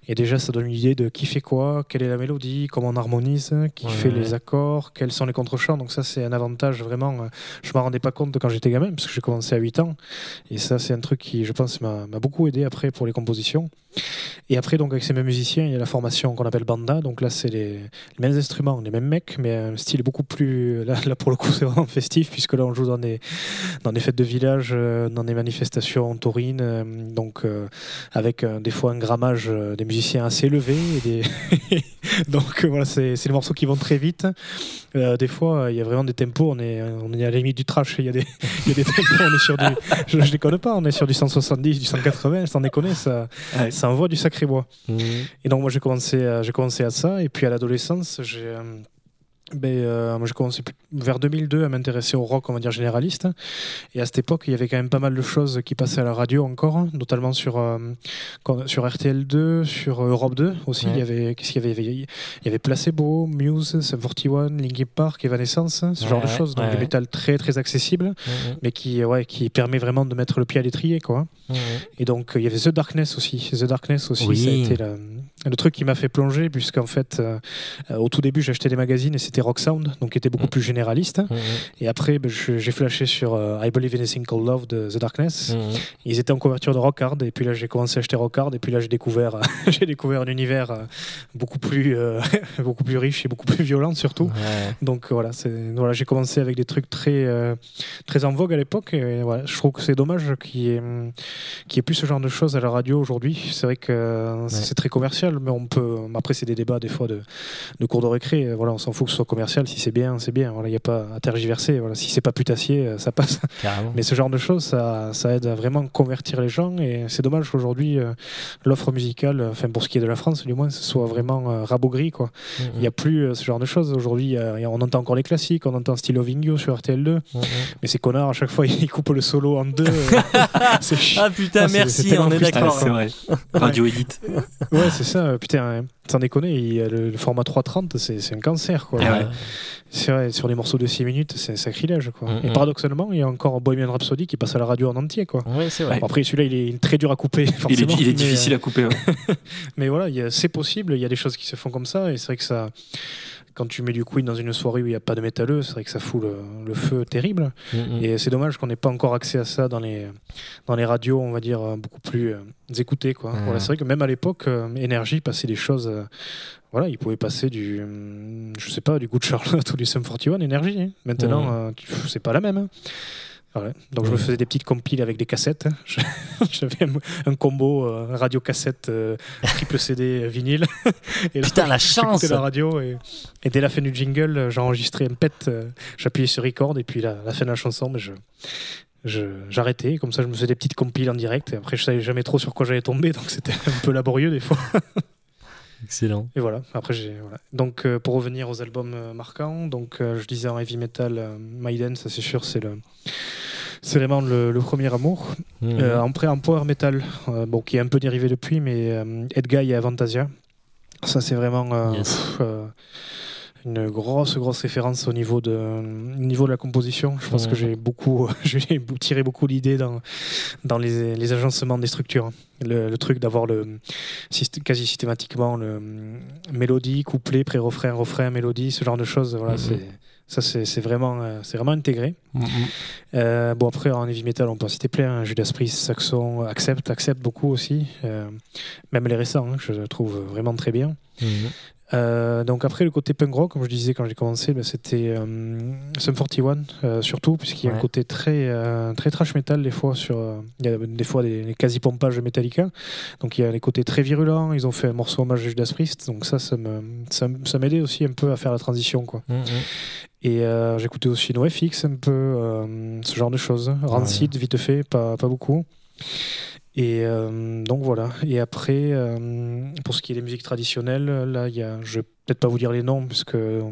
et déjà ça donne une idée de qui fait quoi, quelle est la mélodie, comment on harmonise, qui Ouais, fait ouais. les accords, quels sont les contre-champs, donc ça c'est un avantage vraiment, euh, je m'en rendais pas compte quand j'étais gamin, parce que j'ai commencé à 8 ans, et ça c'est un truc qui, je pense, m'a beaucoup aidé après pour les compositions. Et après, donc, avec ces mêmes musiciens, il y a la formation qu'on appelle banda. Donc là, c'est les, les mêmes instruments, les mêmes mecs, mais un style beaucoup plus. Là, là pour le coup, c'est vraiment festif, puisque là, on joue dans des, dans des fêtes de village, euh, dans des manifestations taurines, euh, donc euh, avec euh, des fois un grammage des musiciens assez élevé. Et des donc voilà, c'est c'est des morceaux qui vont très vite. Euh, des fois, il y a vraiment des tempos, on est, on est à la limite du trash. Il y, a des- il y a des tempos, on est sur du. Je, je déconne pas, on est sur du 170, du 180, sans déconner, ça, Ouais. ça envoie du sacré bois. Mhm. Et donc moi j'ai commencé, à- j'ai commencé à ça, et puis à l'adolescence, j'ai euh, ben, euh, moi j'ai commencé vers 2002 à m'intéresser au rock, on va dire généraliste. Et à cette époque, il y avait quand même pas mal de choses qui passaient à la radio encore, hein, notamment sur, euh, sur RTL2, sur Europe 2 aussi. Ouais. Il y avait, qu'est-ce qu'il y avait? Il y avait Placebo, Muse, Sum 41, Linkin Park, Evanescence, hein, ce genre Ouais, de choses. Donc du métal très très accessible, mais qui, ouais, qui permet vraiment de mettre le pied à l'étrier, quoi. Mhm. Et donc, euh, il y avait The Darkness aussi. The Darkness aussi, Oui. ça a été le, le truc qui m'a fait plonger, puisqu'en fait, euh, euh, au tout début, j'achetais des magazines et c'était Rock Sound, donc qui était beaucoup Mm. plus généraliste. Mhm. Et après, ben, j'ai flashé sur euh, I Believe in a Called Love de The Darkness. Ils étaient en couverture de Rock Hard, et puis là, j'ai commencé à acheter Rock Hard, et puis là, j'ai découvert, j'ai découvert un univers euh, beaucoup, plus, euh, beaucoup plus riche et beaucoup plus violent, surtout. Ouais. Donc voilà, voilà j'ai commencé avec des trucs très, euh, très en vogue à l'époque. Et voilà, je trouve que c'est dommage qu'il y, ait, ait plus ce genre de choses à la radio aujourd'hui. C'est vrai que euh, c'est très commercial, mais on peut. Après, c'est des débats des fois de, de cours de récré. Voilà, on s'en fout que ce soit commercial. Si c'est bien, c'est bien. Voilà, il n'y a pas à tergiverser. Voilà, si c'est pas putassier, euh, ça passe. Carrément. Mais ce genre de choses, ça, ça aide à vraiment convertir les gens. Et c'est dommage qu'aujourd'hui, euh, l'offre musicale, enfin pour ce qui est de la France du moins, ce soit vraiment euh, rabougri. Quoi. Il n'y a plus euh, ce genre de choses. Aujourd'hui, on entend encore les classiques, on entend Still Loving You sur RTL2, Mhm. mais ces connards, à chaque fois, ils coupent le solo en deux. c'est Ah putain, Ah, merci, on est. Ah, d'accord. c'est vrai. Radio Edit. Ouais, c'est ça, euh, putain, hein. sans déconner, le, le format 3.30, c'est un cancer. Quoi. Ouais. C'est vrai, sur des morceaux de 6 minutes, c'est un sacrilège. Quoi. Mm, Et mm. paradoxalement, il y a encore Bohemian Rhapsody qui passe à la radio en entier. Quoi. Ouais, c'est vrai. Bon, après, celui-là, il est très dur à couper. Il est, il difficile euh, à couper. ouais. Mais voilà, c'est possible, il y a des choses qui se font comme ça, et c'est vrai que ça. Quand tu mets du Queen dans une soirée où il n'y a pas de métalleux, c'est vrai que ça fout le, le feu terrible. Mhm. Et c'est dommage qu'on n'ait pas encore accès à ça dans les, dans les radios, on va dire, euh, beaucoup plus euh, écoutées. Quoi. Voilà, c'est vrai que même à l'époque, euh, Énergie passait des choses. euh, voilà, il pouvait passer du, je sais pas, du Good Charlotte ou du Sum 41 Énergie. hein. Maintenant, euh, tu- c'est pas la même. hein. Voilà. Donc je me faisais des petites compiles avec des cassettes. hein. J'avais un, combo euh, radio cassette euh, triple CD euh, vinyle. Et Putain, la chance la radio et, et dès la fin du jingle, j'enregistrais un pet, j'appuyais sur record et puis la, la fin de la chanson, mais je, je- j'arrêtais. Comme ça, je me faisais des petites compiles en direct. Et après, je savais jamais trop sur quoi j'allais tomber, donc c'était un peu laborieux des fois. Excellent. Et voilà. Après, j'ai voilà. donc euh, pour revenir aux albums euh, marquants, donc euh, je disais en heavy metal, Maiden, ça c'est sûr, c'est le c'est vraiment le, le premier amour. Après, en power metal, bon, qui est un peu dérivé depuis, mais Edguy et Avantasia. Ça, c'est vraiment Yes. pff, une grosse, grosse référence au niveau de, au niveau de la composition. Je pense que j'ai beaucoup, j'ai tiré beaucoup d'idées dans, dans les, les agencements des structures. Le, le truc d'avoir le quasi systématiquement le hum, mélodie, couplet, pré-refrain, refrain, mélodie, ce genre de choses. Voilà, Mhm. c'est Ça, c'est vraiment, euh, c'est vraiment intégré. Mm, mm. Euh, bon, après, en heavy metal, on peut en citer plein. hein. Judas Priest, Saxon, Accept, Accept beaucoup aussi. Euh, même les récents, hein, je trouve vraiment très bien. Mhm. Euh, donc après le côté punk rock, comme je disais quand j'ai commencé, ben, c'était euh, Sum 41 euh, surtout, puisqu'il y a Ouais. un côté très euh, très trash metal des fois sur, il y a des fois des, des quasi pompages de Metallica, donc il y a les côtés très virulents. Ils ont fait un morceau hommage à Judas Priest, donc ça ça me ça, ça m'aidait aussi un peu à faire la transition quoi. Mm, mm. Et j'écoutais aussi NoFX un peu, ce genre de choses. Rancid vite fait, pas pas beaucoup. Et euh, donc voilà. Et après, euh, pour ce qui est des musiques traditionnelles, là, il y a, je vais peut-être pas vous dire les noms, puisque, euh,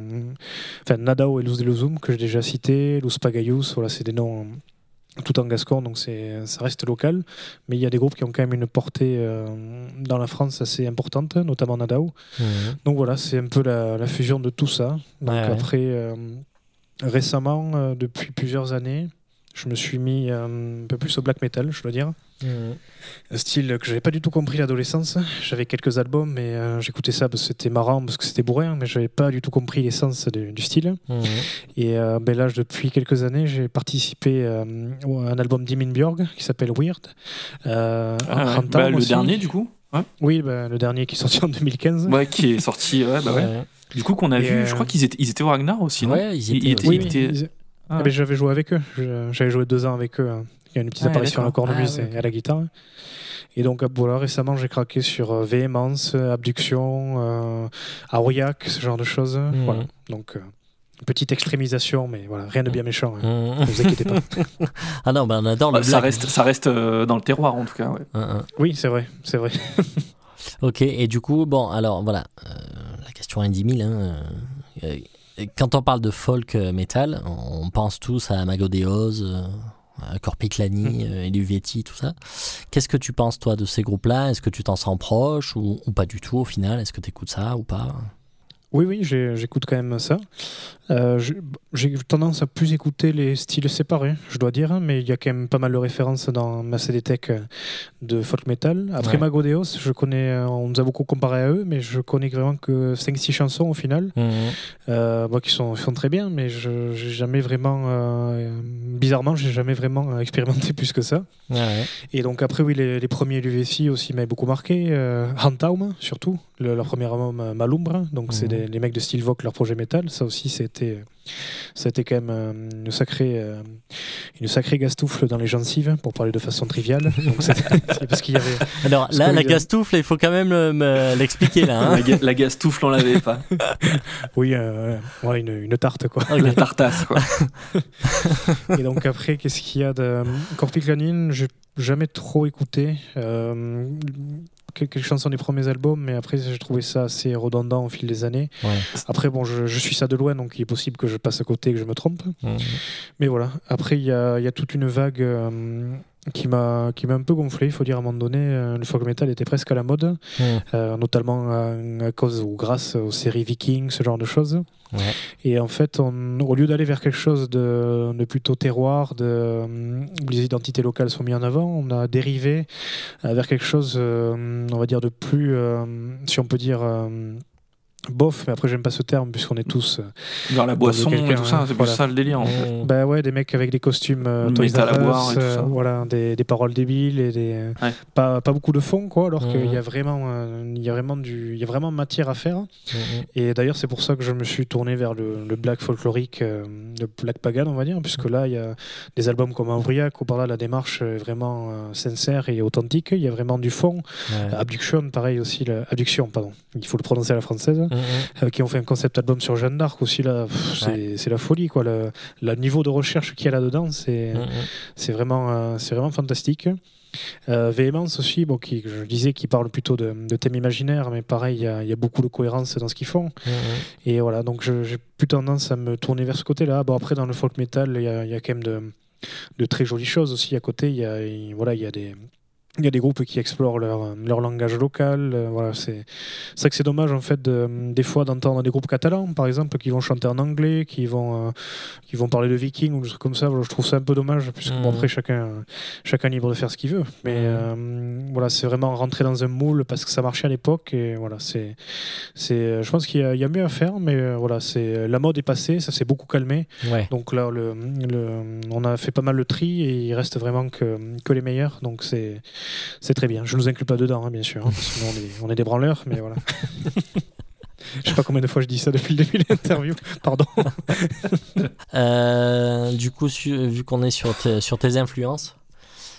enfin, Nadao et Luz de Luzum, que j'ai déjà cité, Luz Pagayus, voilà, c'est des noms tout en gascon, donc c'est, ça reste local. Mais il y a des groupes qui ont quand même une portée euh, dans la France assez importante, notamment Nadao. Mhm. Donc voilà, c'est un peu la, la fusion de tout ça. Donc Ouais, après, euh, récemment, euh, depuis plusieurs années, je me suis mis un peu plus au black metal, je dois dire. Un style que j'avais pas du tout compris à l'adolescence. J'avais quelques albums, mais euh, j'écoutais ça parce que c'était marrant, parce que c'était bourrin, mais j'avais pas du tout compris l'essence du style. Mhm. Et euh, ben là, depuis quelques années, j'ai participé euh, à un album d'Imin Björg qui s'appelle Weird. Euh, Ah ouais. Bah, le aussi. dernier, du coup. Ouais. Oui, ben, le dernier qui est sorti en 2015. Ouais, qui est sorti. Ouais, bah ouais. Ouais. Du coup, qu'on a Et, vu, euh, je crois qu'ils étaient, ils étaient au Ragnar aussi, non Ouais, ils étaient- Oui, était- ils- Ah. Ah ben, j'avais joué avec eux. J'avais joué deux ans avec eux. Il y a une petite Ah, apparition à la cornemuse Ah, ouais. et à la guitare. Et donc, voilà, récemment, j'ai craqué sur euh, Véhémence, euh, Abduction, euh, Aurillac, ce genre de choses. Mhm. Voilà. Donc, euh, petite extrémisation, mais voilà, rien de bien méchant. hein. Mhm. Ne vous inquiétez pas. Ah non, ben on adore le Bah, ça reste, ça reste euh, dans le terroir, en tout cas. Ouais. Hein, hein. oui, c'est vrai, c'est vrai. Ok, et du coup, bon, alors voilà, euh, la question est 10 000. Hein, euh, euh, quand on parle de folk metal, on pense tous à Magodeos, euh, à Corpiclani, euh, Eluvietti, tout ça. Qu'est-ce que tu penses, toi, de ces groupes-là? Est-ce que tu t'en sens proche ou, ou pas du tout au final? Est-ce que tu écoutes ça ou pas? Oui, oui, j'écoute quand même ça. Euh, J'ai tendance à plus écouter les styles séparés, je dois dire, mais il y a quand même pas mal de références dans ma CD Tech euh, de folk metal. Après Ouais. Magodeos, je connais, euh, on nous a beaucoup comparé à eux, mais je connais vraiment que 5-6 chansons au final, euh, bon, qui sont, sont très bien, mais je j'ai jamais vraiment, euh, bizarrement, j'ai jamais vraiment euh, expérimenté plus que ça. Ouais. Et donc après, oui, les, les premiers LUVC aussi m'avaient beaucoup marqué. Euh, Hantaum, surtout, le- leur premier album euh, Malumbre. Donc c'est Mhm. les mecs de Steelvox, leur projet métal. Ça aussi, c'était ça a été quand même euh, une sacrée, euh, une sacrée gastoufle dans les gencives, pour parler de façon triviale. Donc c'était- parce qu'il y avait... Alors Parce là, la gastoufle, il faut quand même le- me l'expliquer là. hein. La, ga- la gastoufle, on l'avait pas. Oui, euh, ouais, une, une tarte, quoi. La tartasse, quoi. Et donc après, qu'est-ce qu'il y a de Corpiclanine J'ai jamais trop écouté. Euh, quelques chansons des premiers albums, mais après j'ai trouvé ça assez redondant au fil des années. Ouais. Après, bon, je, je suis ça de loin, donc il est possible que je passe à côté et que je me trompe. Mhm. Mais voilà. Après, il y a, il y a toute une vague euh, qui m'a qui m'a un peu gonflé. Il faut dire à un moment donné, euh, le folk metal était presque à la mode, euh, notamment à, à cause ou grâce aux séries Vikings, ce genre de choses. Ouais. Et en fait, on- au lieu d'aller vers quelque chose de, de plutôt terroir, de, où les identités locales sont mises en avant, on a dérivé euh, vers quelque chose, on va dire, de plus, euh, si on peut dire, euh, bof, mais après j'aime pas ce terme puisqu'on est tous... euh, Vers la boisson et tout ça, c'est plus voilà. ça le délire, en fait. Mhm. bah ouais, des mecs avec des costumes euh, Le Toys R Us, boire et tout euh, ça. voilà, des, des paroles débiles et des Ouais. pas, pas beaucoup de fond quoi, alors qu'il y a vraiment euh, il y a vraiment du il y a vraiment matière à faire. Et d'ailleurs, c'est pour ça que je me suis tourné vers le, le black folklorique, euh, le black pagan, on va dire, puisque là, il y a des albums comme Aurillac où par là, la démarche est vraiment euh, sincère et authentique. Il y a vraiment du fond. Ouais. Abduction, pareil aussi, la, Abduction, pardon, il faut le prononcer à la française, Mhm. euh, qui ont fait un concept album sur Jeanne d'Arc aussi. Là, c'est c'est la folie, quoi. Le, le niveau de recherche qu'il y a là-dedans, c'est Mhm. c'est vraiment, euh, c'est vraiment fantastique. Euh, Véhémence aussi, bon, qui, je disais, qui parle plutôt de, de thèmes imaginaires, mais pareil, il y, a- il y a beaucoup de cohérence dans ce qu'ils font. Mhm. Et voilà, donc j'ai plus tendance à me tourner vers ce côté-là. Bon, après, dans le folk metal, il y a, il y a quand même de, de très jolies choses aussi à côté. Il y a, il- voilà, il y a des, Il y a des groupes qui explorent leur, leur langage local. euh, voilà, c'est vrai que c'est dommage en fait de- des fois d'entendre des groupes catalans, par exemple, qui vont chanter en anglais, qui vont euh, qui vont parler de Vikings ou des trucs comme ça. Voilà, je trouve ça un peu dommage puisque bon, Mhm. après chacun chacun est libre de faire ce qu'il veut. Mais Mhm. euh, voilà, c'est vraiment rentrer dans un moule parce que ça marchait à l'époque et voilà, c'est c'est. Je pense qu'il y, y a mieux à faire, mais euh, voilà, c'est la mode est passée, ça s'est beaucoup calmé. Ouais. Donc là, le, le- on a fait pas mal le tri et il reste vraiment que, que les meilleurs. Donc c'est c'est très bien. Je nous inclus pas dedans, hein, bien sûr, hein, parce que nous, on, est, on est des branleurs, mais voilà. Je sais pas combien de fois je dis ça depuis le début de l'interview. Pardon. Euh, du coup, su- vu qu'on est sur, tes- sur tes influences,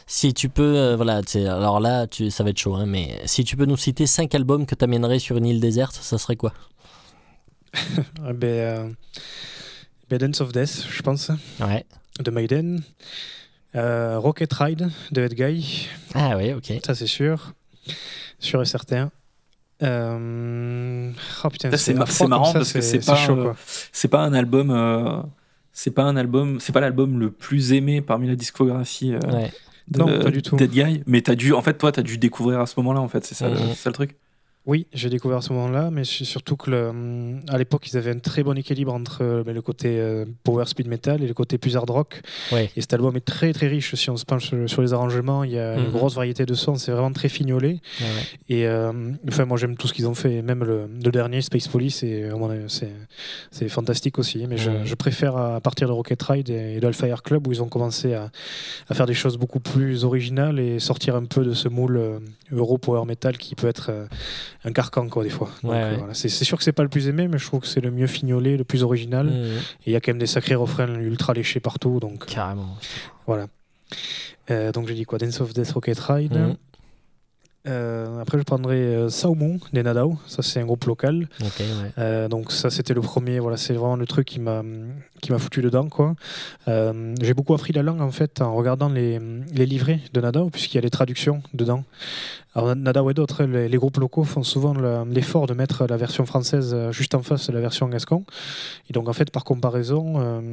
si tu peux, euh, voilà, alors là, tu, ça va être chaud, hein, mais si tu peux nous citer cinq albums que tu amènerais sur une île déserte, ça serait quoi? Euh, ben, euh, Dance of Death, je pense, Ouais. de Maiden. Euh, Rocket Ride de Ed Guy, Ah oui, ok. ça c'est sûr. Sûr et certain. Euh... Oh putain, Ça, c'est mar- marrant ça, parce que c'est pas, chaud, euh, quoi. C'est pas un album. euh, c'est pas un album. C'est pas l'album le plus aimé parmi la discographie. euh, Ouais. de, Non, pas du tout. Dead Guy. Mais t'as dû, en fait, toi, t'as dû découvrir à ce moment-là, en fait. C'est ça, c'est ça le truc. Oui, j'ai découvert à ce moment-là, mais surtout que le, hum, à l'époque, ils avaient un très bon équilibre entre euh, ben, le côté euh, power speed metal et le côté plus hard rock. Ouais. Et cet album est très très riche. Si on se penche sur, sur les arrangements, il y a une Mhm. grosse variété de sons. C'est vraiment très fignolé. Ouais, ouais. Et euh, enfin, moi, j'aime tout ce qu'ils ont fait. Même le, le dernier Space Police, c'est fantastique aussi. Mais je, je préfère à partir de Rocket Ride et, de Hellfire Club où ils ont commencé à, à faire des choses beaucoup plus originales et sortir un peu de ce moule euh, euro power metal qui peut être euh, un carcan quoi des fois. Ouais, euh, voilà. C'est sûr que c'est pas le plus aimé, mais je trouve que c'est le mieux fignolé, le plus original. Mhm. Et il y a quand même des sacrés refrains ultra léchés partout. Donc Carrément. voilà. Euh, donc j'ai dit quoi? Dance of Death Rocket Ride. Mhm. Euh, après je prendrai euh, Saumon des Nadao. Ça c'est un groupe local. Ouais. Euh, donc ça c'était le premier, voilà, c'est vraiment le truc qui m'a qui m'a foutu dedans quoi. Euh, j'ai beaucoup appris la langue en fait en regardant les, les livrets de Nadao puisqu'il y a les traductions dedans. Alors Nadao et d'autres, les, les groupes locaux font souvent le- l'effort de mettre la version française juste en face de la version gascon. Et donc en fait par comparaison,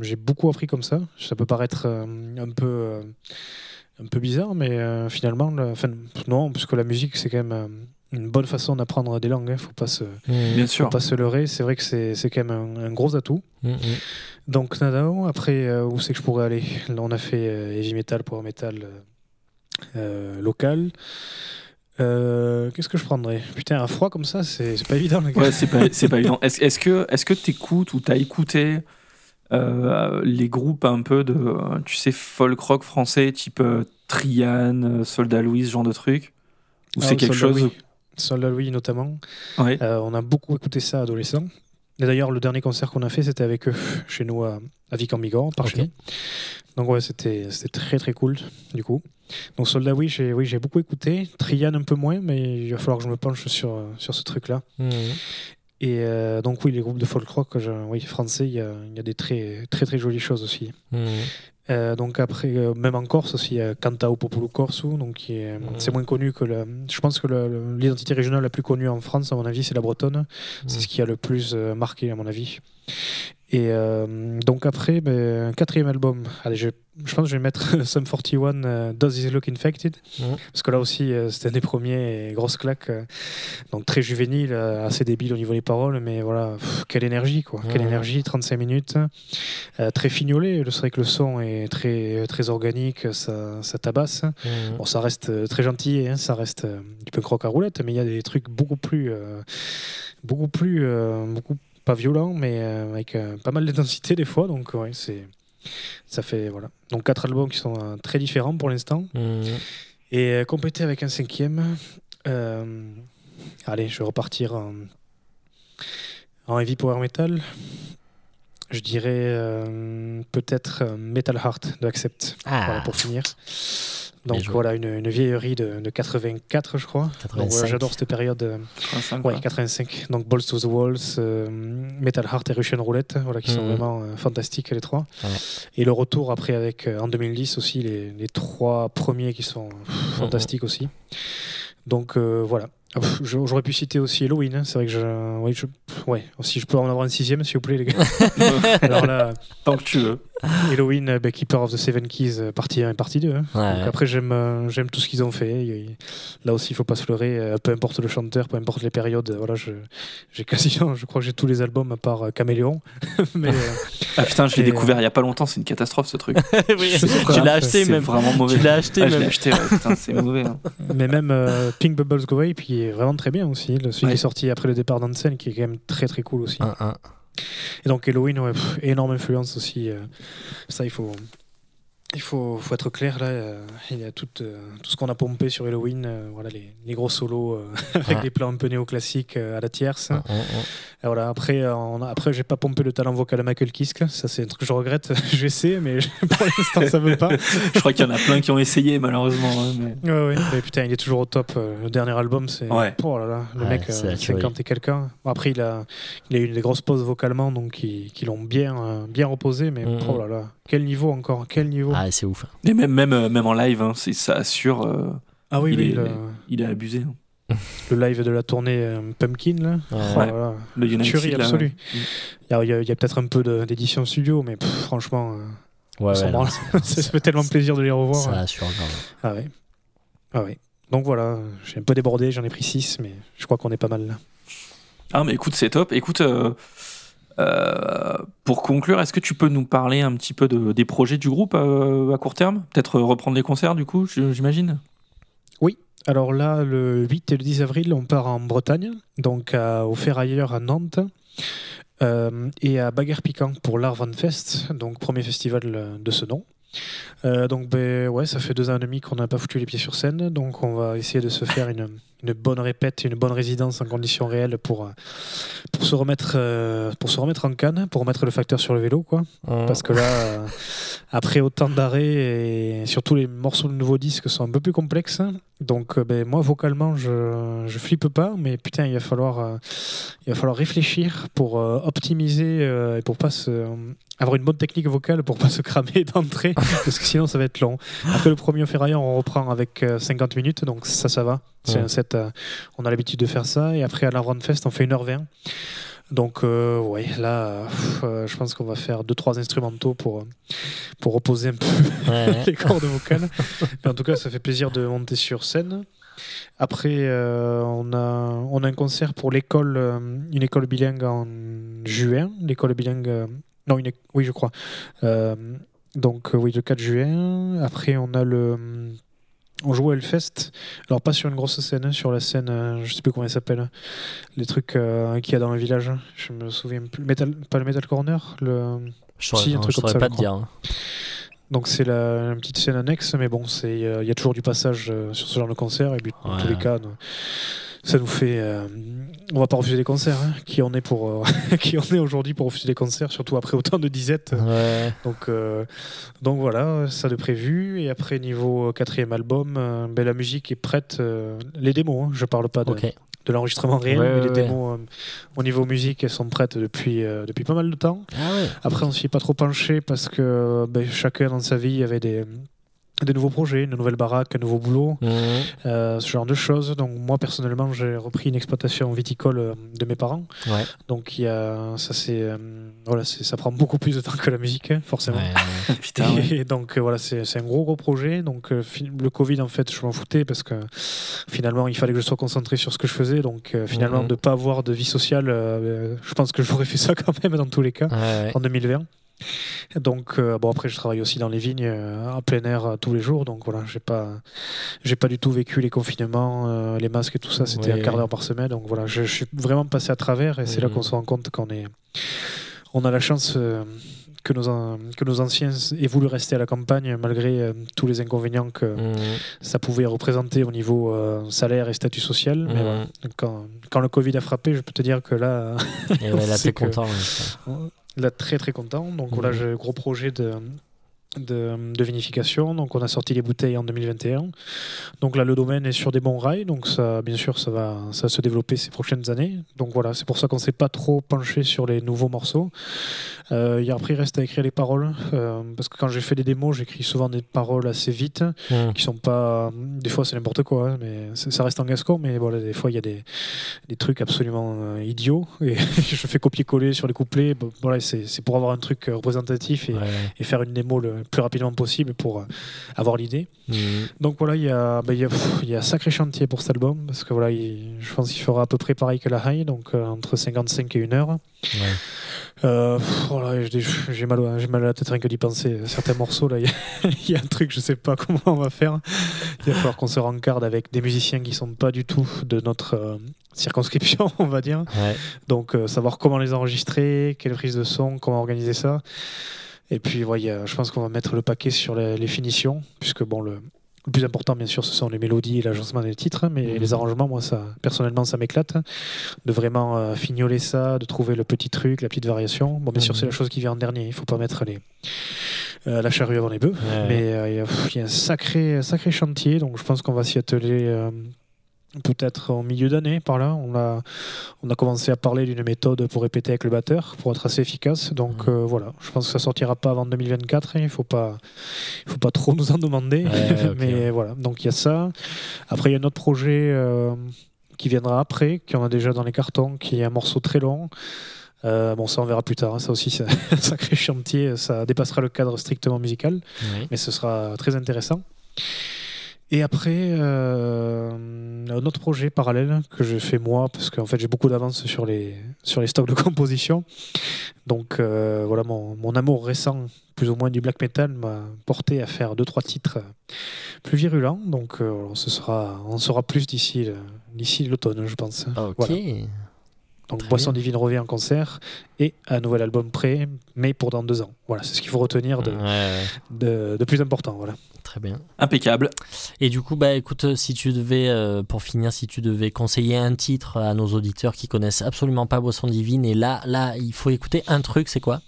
j'ai beaucoup appris comme ça. Ça peut paraître un peu un peu bizarre, mais euh, finalement, non, puisque la musique c'est quand même euh, une bonne façon d'apprendre des langues. Il faut pas se Mhm. Bien faut sûr. pas se leurrer, c'est vrai que c'est c'est quand même un, un gros atout. Mhm. Donc Nadao, après euh, où c'est que je pourrais aller? Là on a fait heavy metal, power metal local. Euh, Qu'est-ce que je prendrais? Putain, un froid comme ça, c'est c'est pas évident les gars. Ouais, c'est pas, c'est pas évident. Est-ce est-ce que est-ce que t'écoutes ou t'as écouté euh, les groupes un peu de, tu sais, folk rock français, type euh, Trian, euh, Soldat Louis, ce genre de truc Ou Ah, c'est quelque Soldat chose Louis. Soldat Louis notamment. Ouais. Euh, on a beaucoup écouté ça adolescent. Et d'ailleurs, le dernier concert qu'on a fait, c'était avec eux, chez nous à, à Vic en Bigorre, par Ok. chez nous. Donc ouais, c'était c'était très très cool, du coup. Donc Soldat, oui, j'ai oui, j'ai beaucoup écouté. Trian un peu moins, mais il va falloir que je me penche sur, sur ce truc-là. Mhm. Et euh, donc oui, les groupes de folk rock, je- oui, français, il y a, il y a des très très très jolies choses aussi. Mhm. Euh, donc après, euh, même en Corse aussi, il y a Cantao Popolo Corso, donc Mhm. c'est moins connu que le. Je pense que l'identité régionale la plus connue en France, à mon avis, c'est la bretonne. C'est Mhm. ce qui a le plus marqué, à mon avis. Et euh, donc après, ben, quatrième album. Allez, je, je pense que je vais mettre Sum 41, euh, Does This Look Infected? Parce que là aussi, euh, c'était un des premiers et grosse claque. euh, donc très juvénile, assez débile au niveau des paroles, mais voilà, pff, quelle énergie, quoi. Quelle énergie, 35 minutes. Euh, très fignolé, c'est vrai que le son est très, très organique, ça, ça tabasse. Mhm. Bon, ça reste très gentil, hein, ça reste du punk rock à roulette, mais il y a des trucs beaucoup plus, beaucoup plus, pas violents, mais euh, avec euh, pas mal d'intensité des fois. Donc ouais, c'est, ça fait voilà. Donc quatre albums qui sont euh, très différents pour l'instant Mhm. et complété avec un cinquième. allez, je vais repartir en, en heavy power metal. Je dirais euh, peut-être euh, Metal Heart de Accept. Ah, Voilà, pour finir. Donc voilà, une, une vieillerie de, de 84, je crois. 85. j'adore cette période. euh, 85, ouais, quoi. 85. Donc Balls to the Walls, euh, Metal Heart et Russian Roulette, voilà, qui sont Mhm. vraiment euh, fantastiques les trois. Ouais. Et le retour après avec euh, en 2010 aussi les, les trois premiers qui sont pff, fantastiques aussi. Donc euh, voilà. Ah, J'aurais pu citer aussi Halloween. hein. C'est vrai que je, oui, je, ouais, si je peux en avoir un sixième, s'il vous plaît, les gars. Alors là, Tant que tu veux. Halloween, euh, bah, Keeper of the Seven Keys, euh, partie 1 et partie 2. hein. Ouais. Donc après, j'aime euh, j'aime tout ce qu'ils ont fait. Là aussi, il faut pas se leurrer. euh, Peu importe le chanteur, peu importe les périodes. Voilà, je- j'ai quasiment, je crois que j'ai tous les albums à part euh, Caméléon. Mais euh, Ah putain, je l'ai découvert il y a pas longtemps, c'est une catastrophe ce truc. Oui, Je tu l'as acheté C'est même. vraiment mauvais. Tu l'as acheté Ah, je l'ai même. acheté, ouais, putain, c'est mauvais. hein. Mais même euh, Pink Bubbles Go Away, puis est vraiment très bien aussi. Le, celui Ouais. qui est sorti après le départ d'Ansen, qui est quand même très très cool aussi. Un, un. Et donc Halloween, ouais, énorme influence aussi. euh, ça, il faut, il faut, faut être clair là. euh, il y a tout, euh, tout ce qu'on a pompé sur Halloween, euh, voilà, les, les gros solos avec Ouais. des plans un peu néoclassiques à la tierce. Un, un. Et voilà, après, on a- après, j'ai pas pompé le talent vocal à Michael Kiske. Ça, c'est un truc que je regrette. J'essaie, mais pour l'instant, ça veut pas. Je crois qu'il y en a plein qui ont essayé malheureusement. hein, mais- Ouais, ouais. Mais putain, il est toujours au top. Le dernier album, c'est. Ouais. Oh là là, le mec, c'est euh, la tuerie. 50 et quelqu'un. Bon, après, il a, il a eu des grosses pauses vocalement, donc qui, l'ont bien, bien reposé. Mais Mhm. oh là là, quel niveau encore Quel niveau Ah, c'est ouf. Et même, même, euh, même en live, hein, c'est- ça assure. euh, Ah oui, il, oui, est, le, il est abusé. hein. le live de la tournée euh, Pumpkin, là. Ouais. Oh Le United, tuerie là, absolue. ouais. Il y a, peut-être un peu de- d'édition studio, mais pff, franchement, euh, Ouais, ouais, non, branle. c'est- ça fait tellement plaisir de les revoir. Ça assure. Ah ouais. Ah ouais. Donc voilà, j'ai un peu débordé, j'en ai pris 6, mais je crois qu'on est pas mal là. Ah, mais écoute, c'est top. Écoute, euh, pour conclure, est-ce que tu peux nous parler un petit peu de, des projets du groupe euh, à court terme? Peut-être reprendre les concerts, du coup, j'imagine? Alors là, le 8 et le 10 avril, on part en Bretagne, donc au Ferrailleur à Nantes, euh, et à Baguère Piquant pour l'Arvan Fest, donc premier festival euh, de ce nom. Euh, donc ben, ouais, ça fait deux ans et demi qu'on n'a pas foutu les pieds sur scène, donc on va essayer de se faire une, une bonne répète, une bonne résidence en conditions réelles pour, euh, pour, se, remettre, euh, pour se remettre en canne, pour remettre le facteur sur le vélo, quoi. Parce que là, euh, après autant d'arrêts et surtout les morceaux de nouveaux disques sont un peu plus complexes. Donc, euh, ben, moi, vocalement, je, je flippe pas, mais putain, il va falloir, euh, il va falloir réfléchir pour euh, optimiser euh, et pour pas se, avoir une bonne technique vocale pour pas se cramer d'entrée, parce que sinon, ça va être long. Après le premier ferrailleur, on reprend avec euh, 50 minutes, donc ça, ça va. C'est Ouais. un set, on a l'habitude de faire ça. Et après, à la Run Fest, on fait 1h20. Donc, euh, ouais, là, euh, je pense qu'on va faire 2-3 instrumentaux pour, euh, pour reposer un peu Ouais. les cordes vocales. Mais en tout cas, ça fait plaisir de monter sur scène. Après, euh, on, a, on a un concert pour l'école, une école bilingue en juin. L'école bilingue. non, une, oui, je crois. Donc, oui, le 4 juin. Après, on a le. On joue à Hellfest. Alors, pas sur une grosse scène, hein, sur la scène, euh, je sais plus comment elle s'appelle. Les trucs euh, qu'il y a dans le village. Je me souviens plus. Metal, pas le Metal Corner le... Je Si, un truc je comme saurais ça, pas je dire. hein. Donc c'est la une petite scène annexe, mais bon, c'est euh, il y a toujours du passage sur ce genre de concert et puis dans Ouais. tous les cas, ça nous fait, euh, on va pas refuser des concerts. hein. Qui on est pour, euh, qui est aujourd'hui pour refuser des concerts, surtout après autant de disettes. Ouais. Donc euh, donc voilà, ça de prévu. Et après niveau quatrième album, euh, ben, la musique est prête. euh, les démos, hein, je parle pas de, de l'enregistrement réel, Ouais, mais les ouais, démos euh, au niveau musique, elles sont prêtes depuis euh, depuis pas mal de temps. Ah. Après, on s'y est pas trop penché parce que ben, chacun dans sa vie avait des, des nouveaux projets, une nouvelle baraque, un nouveau boulot, Mhm. euh, ce genre de choses. Donc moi, personnellement, j'ai repris une exploitation viticole euh, de mes parents. Ouais. Donc il y a, ça, c'est, euh, voilà, c'est- ça prend beaucoup plus de temps que la musique, hein, forcément. Ouais, ouais. Putain, ouais. Et donc euh, voilà, c'est c'est un gros gros projet. Donc euh, fi- le Covid, en fait, je m'en foutais parce que finalement, il fallait que je sois concentré sur ce que je faisais. Donc euh, finalement, Mhm. de pas avoir de vie sociale, euh, je pense que j'aurais fait ça quand même dans tous les cas Ouais, ouais. en 2020. Donc euh, bon après je travaille aussi dans les vignes euh, en plein air euh, tous les jours donc voilà j'ai pas j'ai pas du tout vécu les confinements les masques et tout ça c'était un quart d'heure par semaine donc voilà je, je suis vraiment passé à travers et c'est là Mhm. qu'on se rend compte qu'on est on a la chance que nos que nos anciens aient voulu rester à la campagne malgré euh, tous les inconvénients que Mhm. ça pouvait représenter au niveau euh, salaire et statut social mais Mhm. voilà. quand, quand le Covid a frappé je peux te dire que là Et ouais, là, que- content. ouais. Là, très très content. Donc voilà, Mhm. j'ai un gros projet de, de, de vinification. Donc on a sorti les bouteilles en 2021. Donc là le domaine est sur des bons rails. Donc ça, bien sûr, ça va, ça va se développer ces prochaines années. Donc voilà, c'est pour ça qu'on s'est pas trop penché sur les nouveaux morceaux. Euh, et après il reste à écrire les paroles euh, parce que quand j'ai fait des démos, j'écris souvent des paroles assez vite Mm. qui sont pas. Des fois c'est n'importe quoi, hein, mais ça reste en gascon. Mais voilà, des fois il y a des, des trucs absolument euh, idiots et je fais copier-coller sur les couplets. Bon, voilà, c'est pour avoir un truc euh, représentatif et, Ouais. et faire une démo le plus rapidement possible pour euh, avoir l'idée. Mm. Donc voilà, il y a, bah, il y, a, pff, il y a un sacré chantier pour cet album parce que voilà, il- je pense qu'il fera à peu près pareil que la high, donc euh, entre 55 et 1 heure. Ouais. Euh, voilà, j'ai mal, mal à la tête rien que d'y penser. Certains morceaux là, il y, a- il y a un truc, je sais pas comment on va faire. Il va falloir qu'on se rencarde avec des musiciens qui sont pas du tout de notre euh, circonscription, on va dire. Ouais. Donc euh, savoir comment les enregistrer, quelle prise de son, comment organiser ça. Et puis ouais, il y a- je pense qu'on va mettre le paquet sur les, les finitions, puisque bon le, le plus important bien sûr ce sont les mélodies et l'agencement des titres, mais Mhm. les arrangements, moi ça personnellement ça m'éclate de vraiment euh, fignoler ça, de trouver le petit truc, la petite variation. Bon bien sûr Mhm. c'est la chose qui vient en dernier, il faut pas mettre les euh, la charrue avant les bœufs, Ouais. mais euh, il y y, a un sacré un sacré chantier, donc je pense qu'on va s'y atteler. Peut-être en milieu d'année, par là. On a, on a commencé à parler d'une méthode pour répéter avec le batteur, pour être assez efficace. Donc euh, voilà, je pense que ça sortira pas avant 2024. hein. Il faut pas, il faut pas trop nous en demander. Ouais, Mais voilà, donc il y a ça. Après, il y a un autre projet euh, qui viendra après, qui en a déjà dans les cartons, qui est un morceau très long. Euh, bon, ça on verra plus tard. hein. Ça aussi, c'est un sacré chantier. Ça dépassera le cadre strictement musical mais ce sera très intéressant. Et après, euh, un autre projet parallèle que je fais moi, parce qu'en fait j'ai beaucoup d'avance sur les, sur les stocks de composition. Donc euh, voilà, mon, mon amour récent, plus ou moins du black metal, m'a porté à faire deux trois titres plus virulents. Donc euh, on, se sera, on en saura plus d'ici l'automne, je pense. Ok. Voilà. Donc Très Boisson bien. Divine revient en concert et un nouvel album prêt, mais pour dans deux ans. Voilà, c'est ce qu'il faut retenir de, Ouais, ouais. de, de plus important. Voilà. Très bien. Impeccable. Et du coup, bah écoute, euh, si tu devais, euh, pour finir, si tu devais conseiller un titre à nos auditeurs qui connaissent absolument pas Boisson Divine, et là, là, il faut écouter un truc, c'est quoi?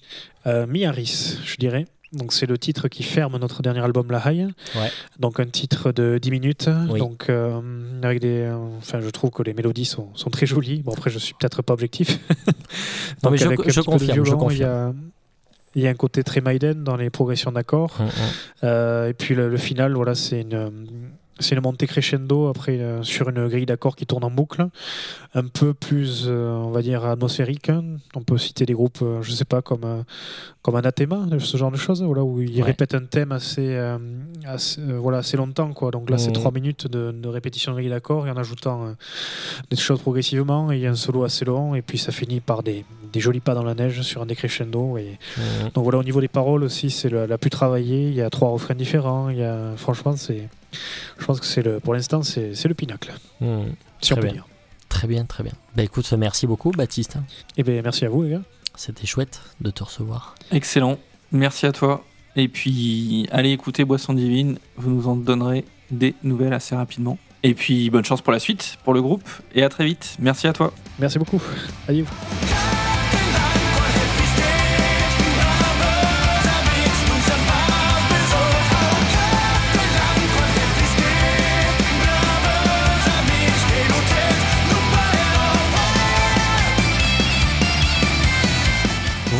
Euh, Miaris, je dirais. Donc c'est le titre qui ferme notre dernier album La High. Ouais. Donc un titre de 10 minutes. Oui. Donc euh, avec des, euh, enfin je trouve que les mélodies sont, sont très jolies. Bon après je suis peut-être pas objectif. Non, mais je- je confirme, Il y a, il y a un côté très Maiden dans les progressions d'accords. Hum, hum. Euh, et puis le, le final, voilà, c'est une, c'est une montée crescendo après euh, sur une grille d'accords qui tourne en boucle, un peu plus, euh, on va dire, atmosphérique. On peut citer des groupes, euh, je sais pas, comme, euh, comme Anathema, ce genre de choses, voilà, où ils Ouais. répètent un thème assez, assez, voilà, assez longtemps. Quoi. Donc là, c'est Mhm. trois minutes de, de répétition de grille d'accords et en ajoutant des choses progressivement. Et il y a un solo assez long, et puis ça finit par des, des jolis pas dans la neige sur un décrescendo. Et, Hum. donc voilà, au niveau des paroles aussi, c'est la, la plus travaillée. Il y a trois refrains différents. Il y a, franchement, c'est, je pense que c'est le, pour l'instant, c'est, c'est le pinacle, si on Très peut bien. dire. Très bien, très bien. Bah écoute, merci beaucoup, Baptiste. Et bien, merci à vous, les gars. C'était chouette de te recevoir. Excellent. Merci à toi. Et puis, allez écouter Boisson Divine. Vous nous en donnerez des nouvelles assez rapidement. Et puis, bonne chance pour la suite, pour le groupe. Et à très vite. Merci à toi. Merci beaucoup. Adieu.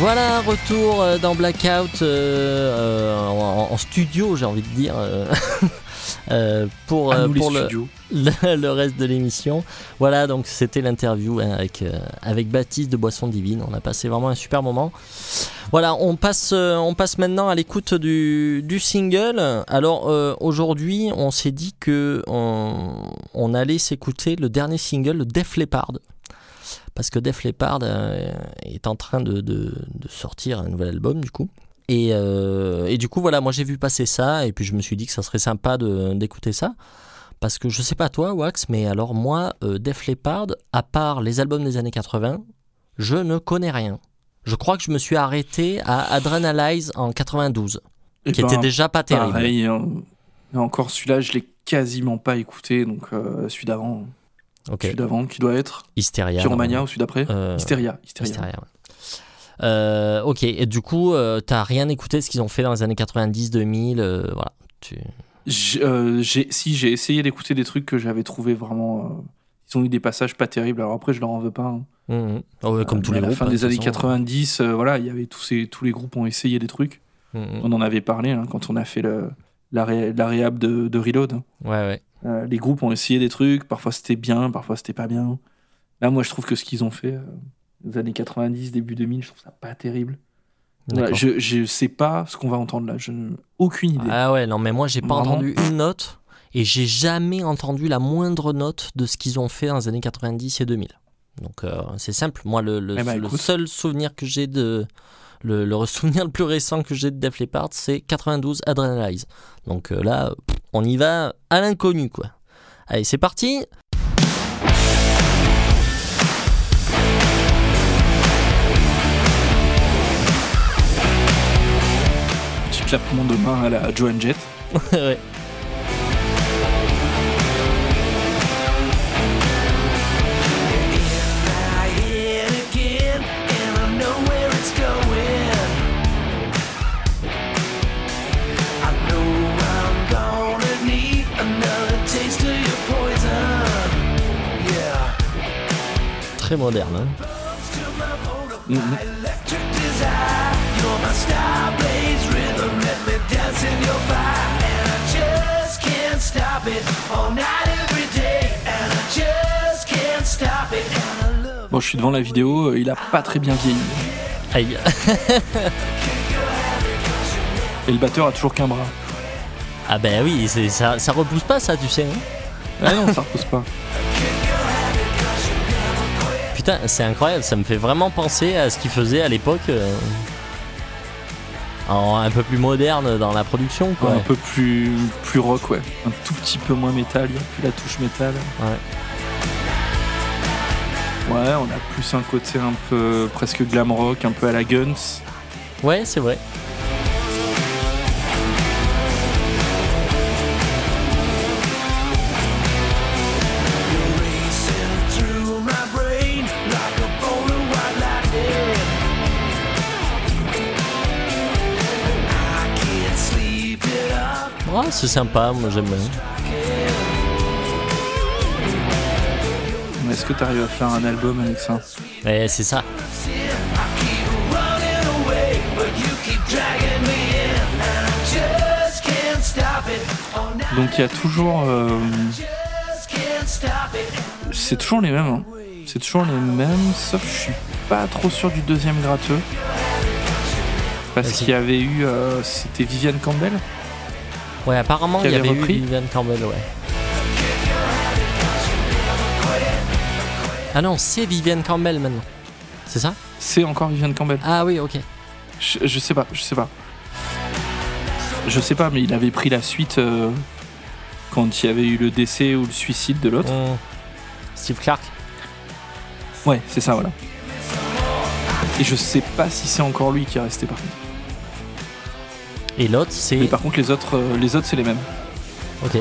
Voilà, retour euh, dans Blackout euh, euh, en, en studio, j'ai envie de dire, euh, pour, nous le, studios. le, le reste de l'émission. Voilà, donc c'était l'interview hein, avec, avec Baptiste de Boisson Divine. On a passé vraiment un super moment. Voilà, on passe, on passe maintenant à l'écoute du, du single. Alors euh, aujourd'hui, on s'est dit que on, on allait s'écouter le dernier single, le Def Leppard. Parce que Def Leppard euh, est en train de, de- de sortir un nouvel album du coup. Et, euh, et du coup, voilà, moi j'ai vu passer ça et puis je me suis dit que ça serait sympa d'écouter ça. Parce que je sais pas toi, Wax, mais alors moi, euh, Def Leppard, à part les albums des années 80, je ne connais rien. Je crois que je me suis arrêté à Adrenalize en 92, Et qui ben, était déjà pas terrible. Pareil. hein. Encore celui-là, je l'ai quasiment pas écouté. Donc, euh, celui d'avant. Ok. Celui d'avant, qui doit être Hysteria. Pyromania ou celui d'après Euh, Hysteria. Hysteria. Hysteria, ouais. Euh, ok, et du coup, euh, t'as rien écouté de ce qu'ils ont fait dans les années 90, 2000, euh, voilà. Tu... J'ai- si j'ai essayé d'écouter des trucs que j'avais trouvé vraiment. ils ont eu des passages pas terribles. Alors après, je leur en veux pas. hein. Mhm. Ah ouais, comme tous les à la groupes. fin hein, de des années façon. 90, euh, voilà, il y avait tous ces tous les groupes ont essayé des trucs. Mhm. On en avait parlé hein, quand on a fait le la, ré- la réhab de, de Reload. Ouais, ouais. Euh, les groupes ont essayé des trucs. Parfois c'était bien, parfois c'était pas bien. Là, moi, je trouve que ce qu'ils ont fait, euh, les années 90, début 2000, je trouve ça pas terrible. Voilà, je, je sais pas ce qu'on va entendre là. Je n'ai aucune idée. Ah ouais, non, mais moi, j'ai pas Vraiment. entendu une note et j'ai jamais entendu la moindre note de ce qu'ils ont fait dans les années 90 et 2000. Donc, euh, c'est simple. Moi, le, le- Eh ben, le seul souvenir que j'ai de. Le, le souvenir le plus récent que j'ai de Def Leppard, c'est 92 Adrenalize. Donc euh, là, on y va à l'inconnu, quoi. Allez, c'est parti. Petit clapement de main à la Joan Jett. ouais. It. And I love Bon, je suis devant la vidéo, euh, il a pas très bien vieilli. Aïe. Et le batteur a toujours qu'un bras. Ah ben oui, c'est- ça, ça repousse pas ça, tu sais. hein. Ah non, ça repose pas. Putain, c'est incroyable, ça me fait vraiment penser à ce qu'ils faisaient à l'époque. euh, un peu plus moderne dans la production, quoi. Un peu plus, plus rock, ouais. Un tout petit peu moins métal, il n'y a plus la touche métal. Ouais. Ouais, on a plus un côté un peu presque glam rock, un peu à la Guns. Ouais, c'est vrai. C'est sympa, moi j'aime bien. Est-ce que tu arrives à faire un album avec ça Ouais, c'est ça. Donc il y a toujours. euh, c'est toujours les mêmes. hein. C'est toujours les mêmes, sauf je suis pas trop sûr du deuxième gratteux. Parce qu'il y avait eu. euh, C'était Viviane Campbell Ouais, apparemment, il y avait repris eu Vivian Campbell, ouais. Ah non, c'est Vivian Campbell maintenant. C'est ça? C'est encore Viviane Campbell. Ah oui, ok. Je, je sais pas, je sais pas. Je sais pas, mais il avait pris la suite euh, quand il y avait eu le décès ou le suicide de l'autre. Hum. Steve Clark? Ouais, c'est ça, voilà. Et je sais pas si c'est encore lui qui est resté par contre. Et l'autre, c'est. Mais par contre, les autres, euh, les autres, c'est les mêmes. Ok.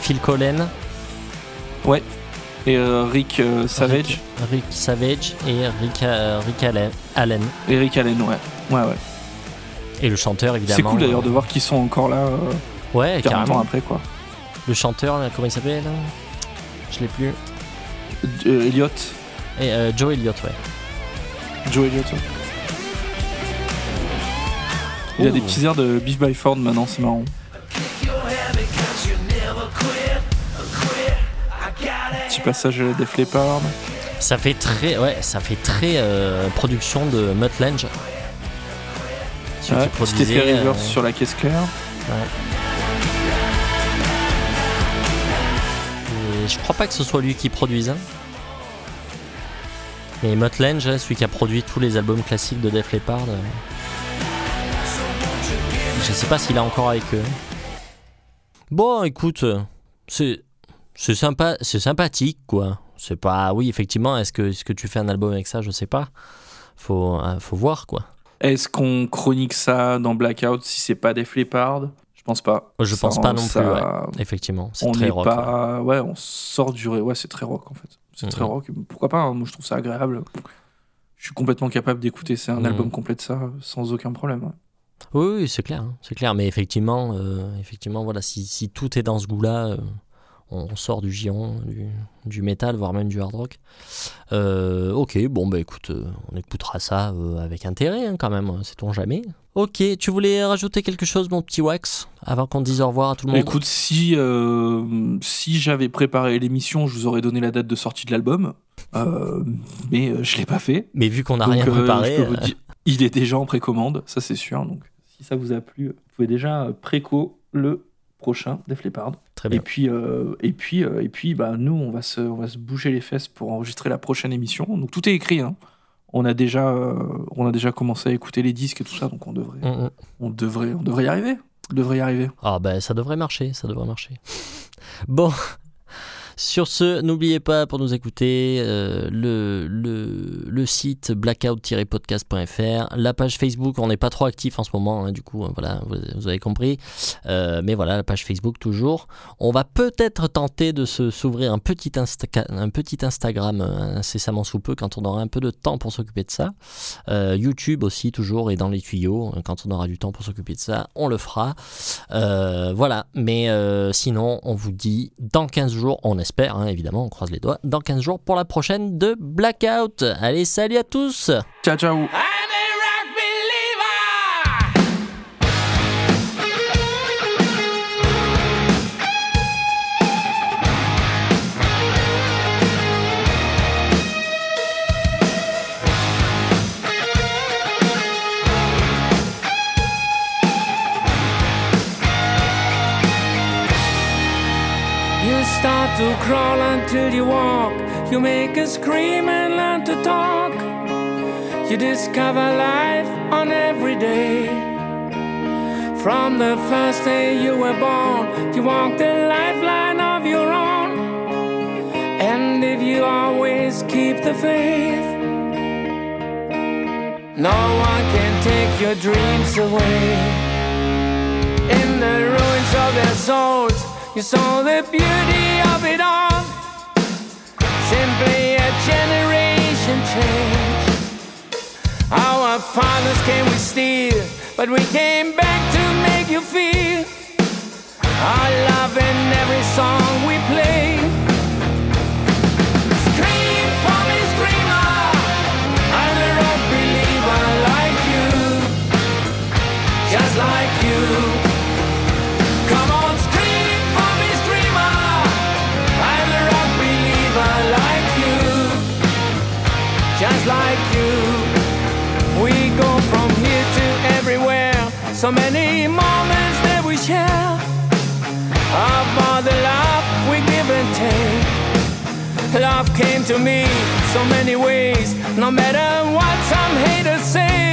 Phil Collen, Ouais. Et euh, Rick euh, Savage, Rick, Rick Savage et Rick, euh, Rick Allen, Allen. et Rick Allen, ouais. Ouais, ouais. Et le chanteur, évidemment. C'est cool d'ailleurs de voir qu'ils sont encore là Ouais, 40 ans carrément. après, quoi. Le chanteur, là, comment il s'appelle Je l'ai plus. Elliot, Et Joe Elliott, ouais. Joe Elliott, ouais. Il a des petits airs de Beef by Ford maintenant, c'est marrant. Petit passage à Def Leppard. Ça fait très, ouais, ça fait très euh, production de Mutt Lange. Celui Ouais, qui produisait. effet reverse euh, sur la caisse claire. et je crois pas que ce soit lui qui produise. hein. Mais Mutt Lange, là, celui qui a produit tous les albums classiques de Def Leppard. euh, Je sais pas s'il est encore avec eux. Bon, écoute, c'est c'est sympa, c'est sympathique, quoi. C'est pas, oui, effectivement, est-ce que, est-ce que tu fais un album avec ça? Je sais pas. Faut, euh, faut voir, quoi. Est-ce qu'on chronique ça dans Blackout si c'est pas Def Leppard Je pense pas. Je pense Ça- pas non ça- plus, ouais. Effectivement, c'est très rock. pas. Ouais. on sort du. Ouais, c'est très rock en fait. C'est très Mhm. rock. Pourquoi pas hein, Moi, je trouve ça agréable. je suis complètement capable d'écouter. C'est un Mhm. album complet de ça sans aucun problème. Oui, oui, c'est clair, hein, c'est clair. Mais effectivement, euh, effectivement, voilà, si, si tout est dans ce goût-là, euh, on, on sort du giron, du, du métal, voire même du hard rock. Euh, ok, bon bah écoute, on écoutera ça avec intérêt hein, quand même, sait-on jamais. Ok, tu voulais rajouter quelque chose, mon petit Wax, avant qu'on dise au revoir à tout le monde? Écoute, si, si j'avais préparé l'émission, je vous aurais donné la date de sortie de l'album. Mais je l'ai pas fait. Mais vu qu'on n'a rien préparé, je peux vous dire, il est déjà en précommande, ça c'est sûr. Donc, si ça vous a plu, vous pouvez déjà euh, préco le prochain Def Leppard. très Et bien. puis, euh, et puis, euh, et puis, bah, nous, on va se, on va se bouger les fesses pour enregistrer la prochaine émission. Donc tout est écrit. hein. On a déjà, euh, on a déjà commencé à écouter les disques et tout ça, donc on devrait, Mm, mm. on devrait, on devrait y arriver. On devrait y arriver. Ah ben ça devrait marcher, ça devrait marcher. Bon, sur ce, n'oubliez pas pour nous écouter euh, le, site blackout-podcast.fr, la page Facebook, on n'est pas trop actif en ce moment, hein, du coup, euh, voilà, vous, avez compris. Euh, mais voilà, la page Facebook toujours. On va peut-être tenter de se s'ouvrir un petit, Instagram incessamment sous peu quand on aura un peu de temps pour s'occuper de ça. YouTube aussi toujours est dans les tuyaux. Quand on aura du temps pour s'occuper de ça, on le fera. Voilà, mais sinon, on vous dit dans 15 jours, on espère, hein, évidemment, on croise les doigts, dans 15 jours pour la prochaine de Blackout. Allez, salut à tous Ciao, ciao. To crawl until you walk. You make a scream and learn to talk. You discover life on every day. From the first day you were born, you walk the lifeline of your own. And if you always keep the faith, no one can take your dreams away. In the ruins of their souls, you saw the beauty of it all. Simply a generation change. Our fathers came with steel, but we came back to make you feel our love in every song we play. Love came to me so many ways. No matter what some haters say,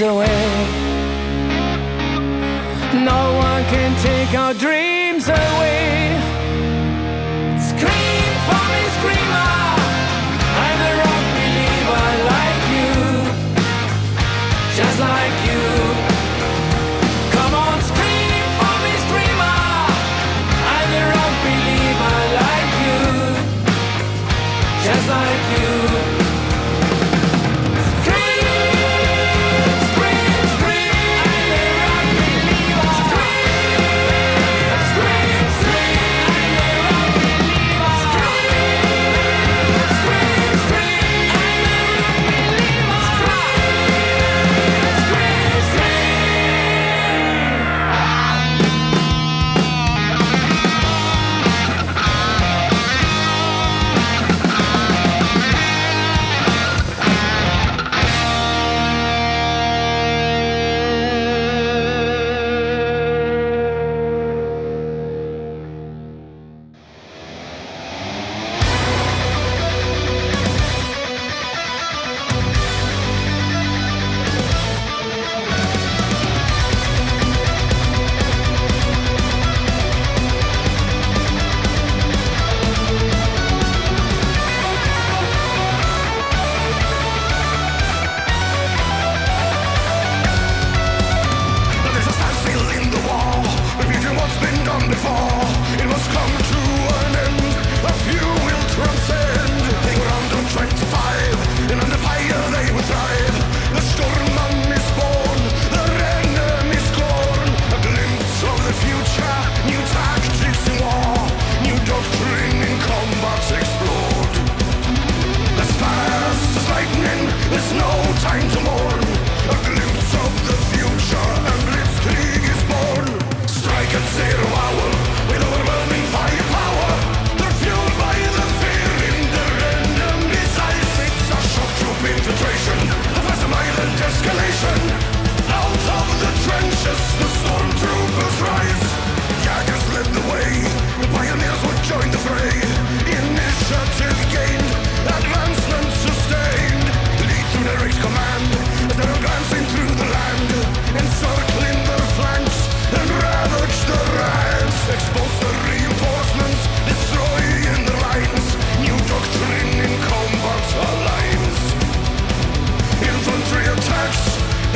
away. No one can take our dreams away.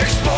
Explode.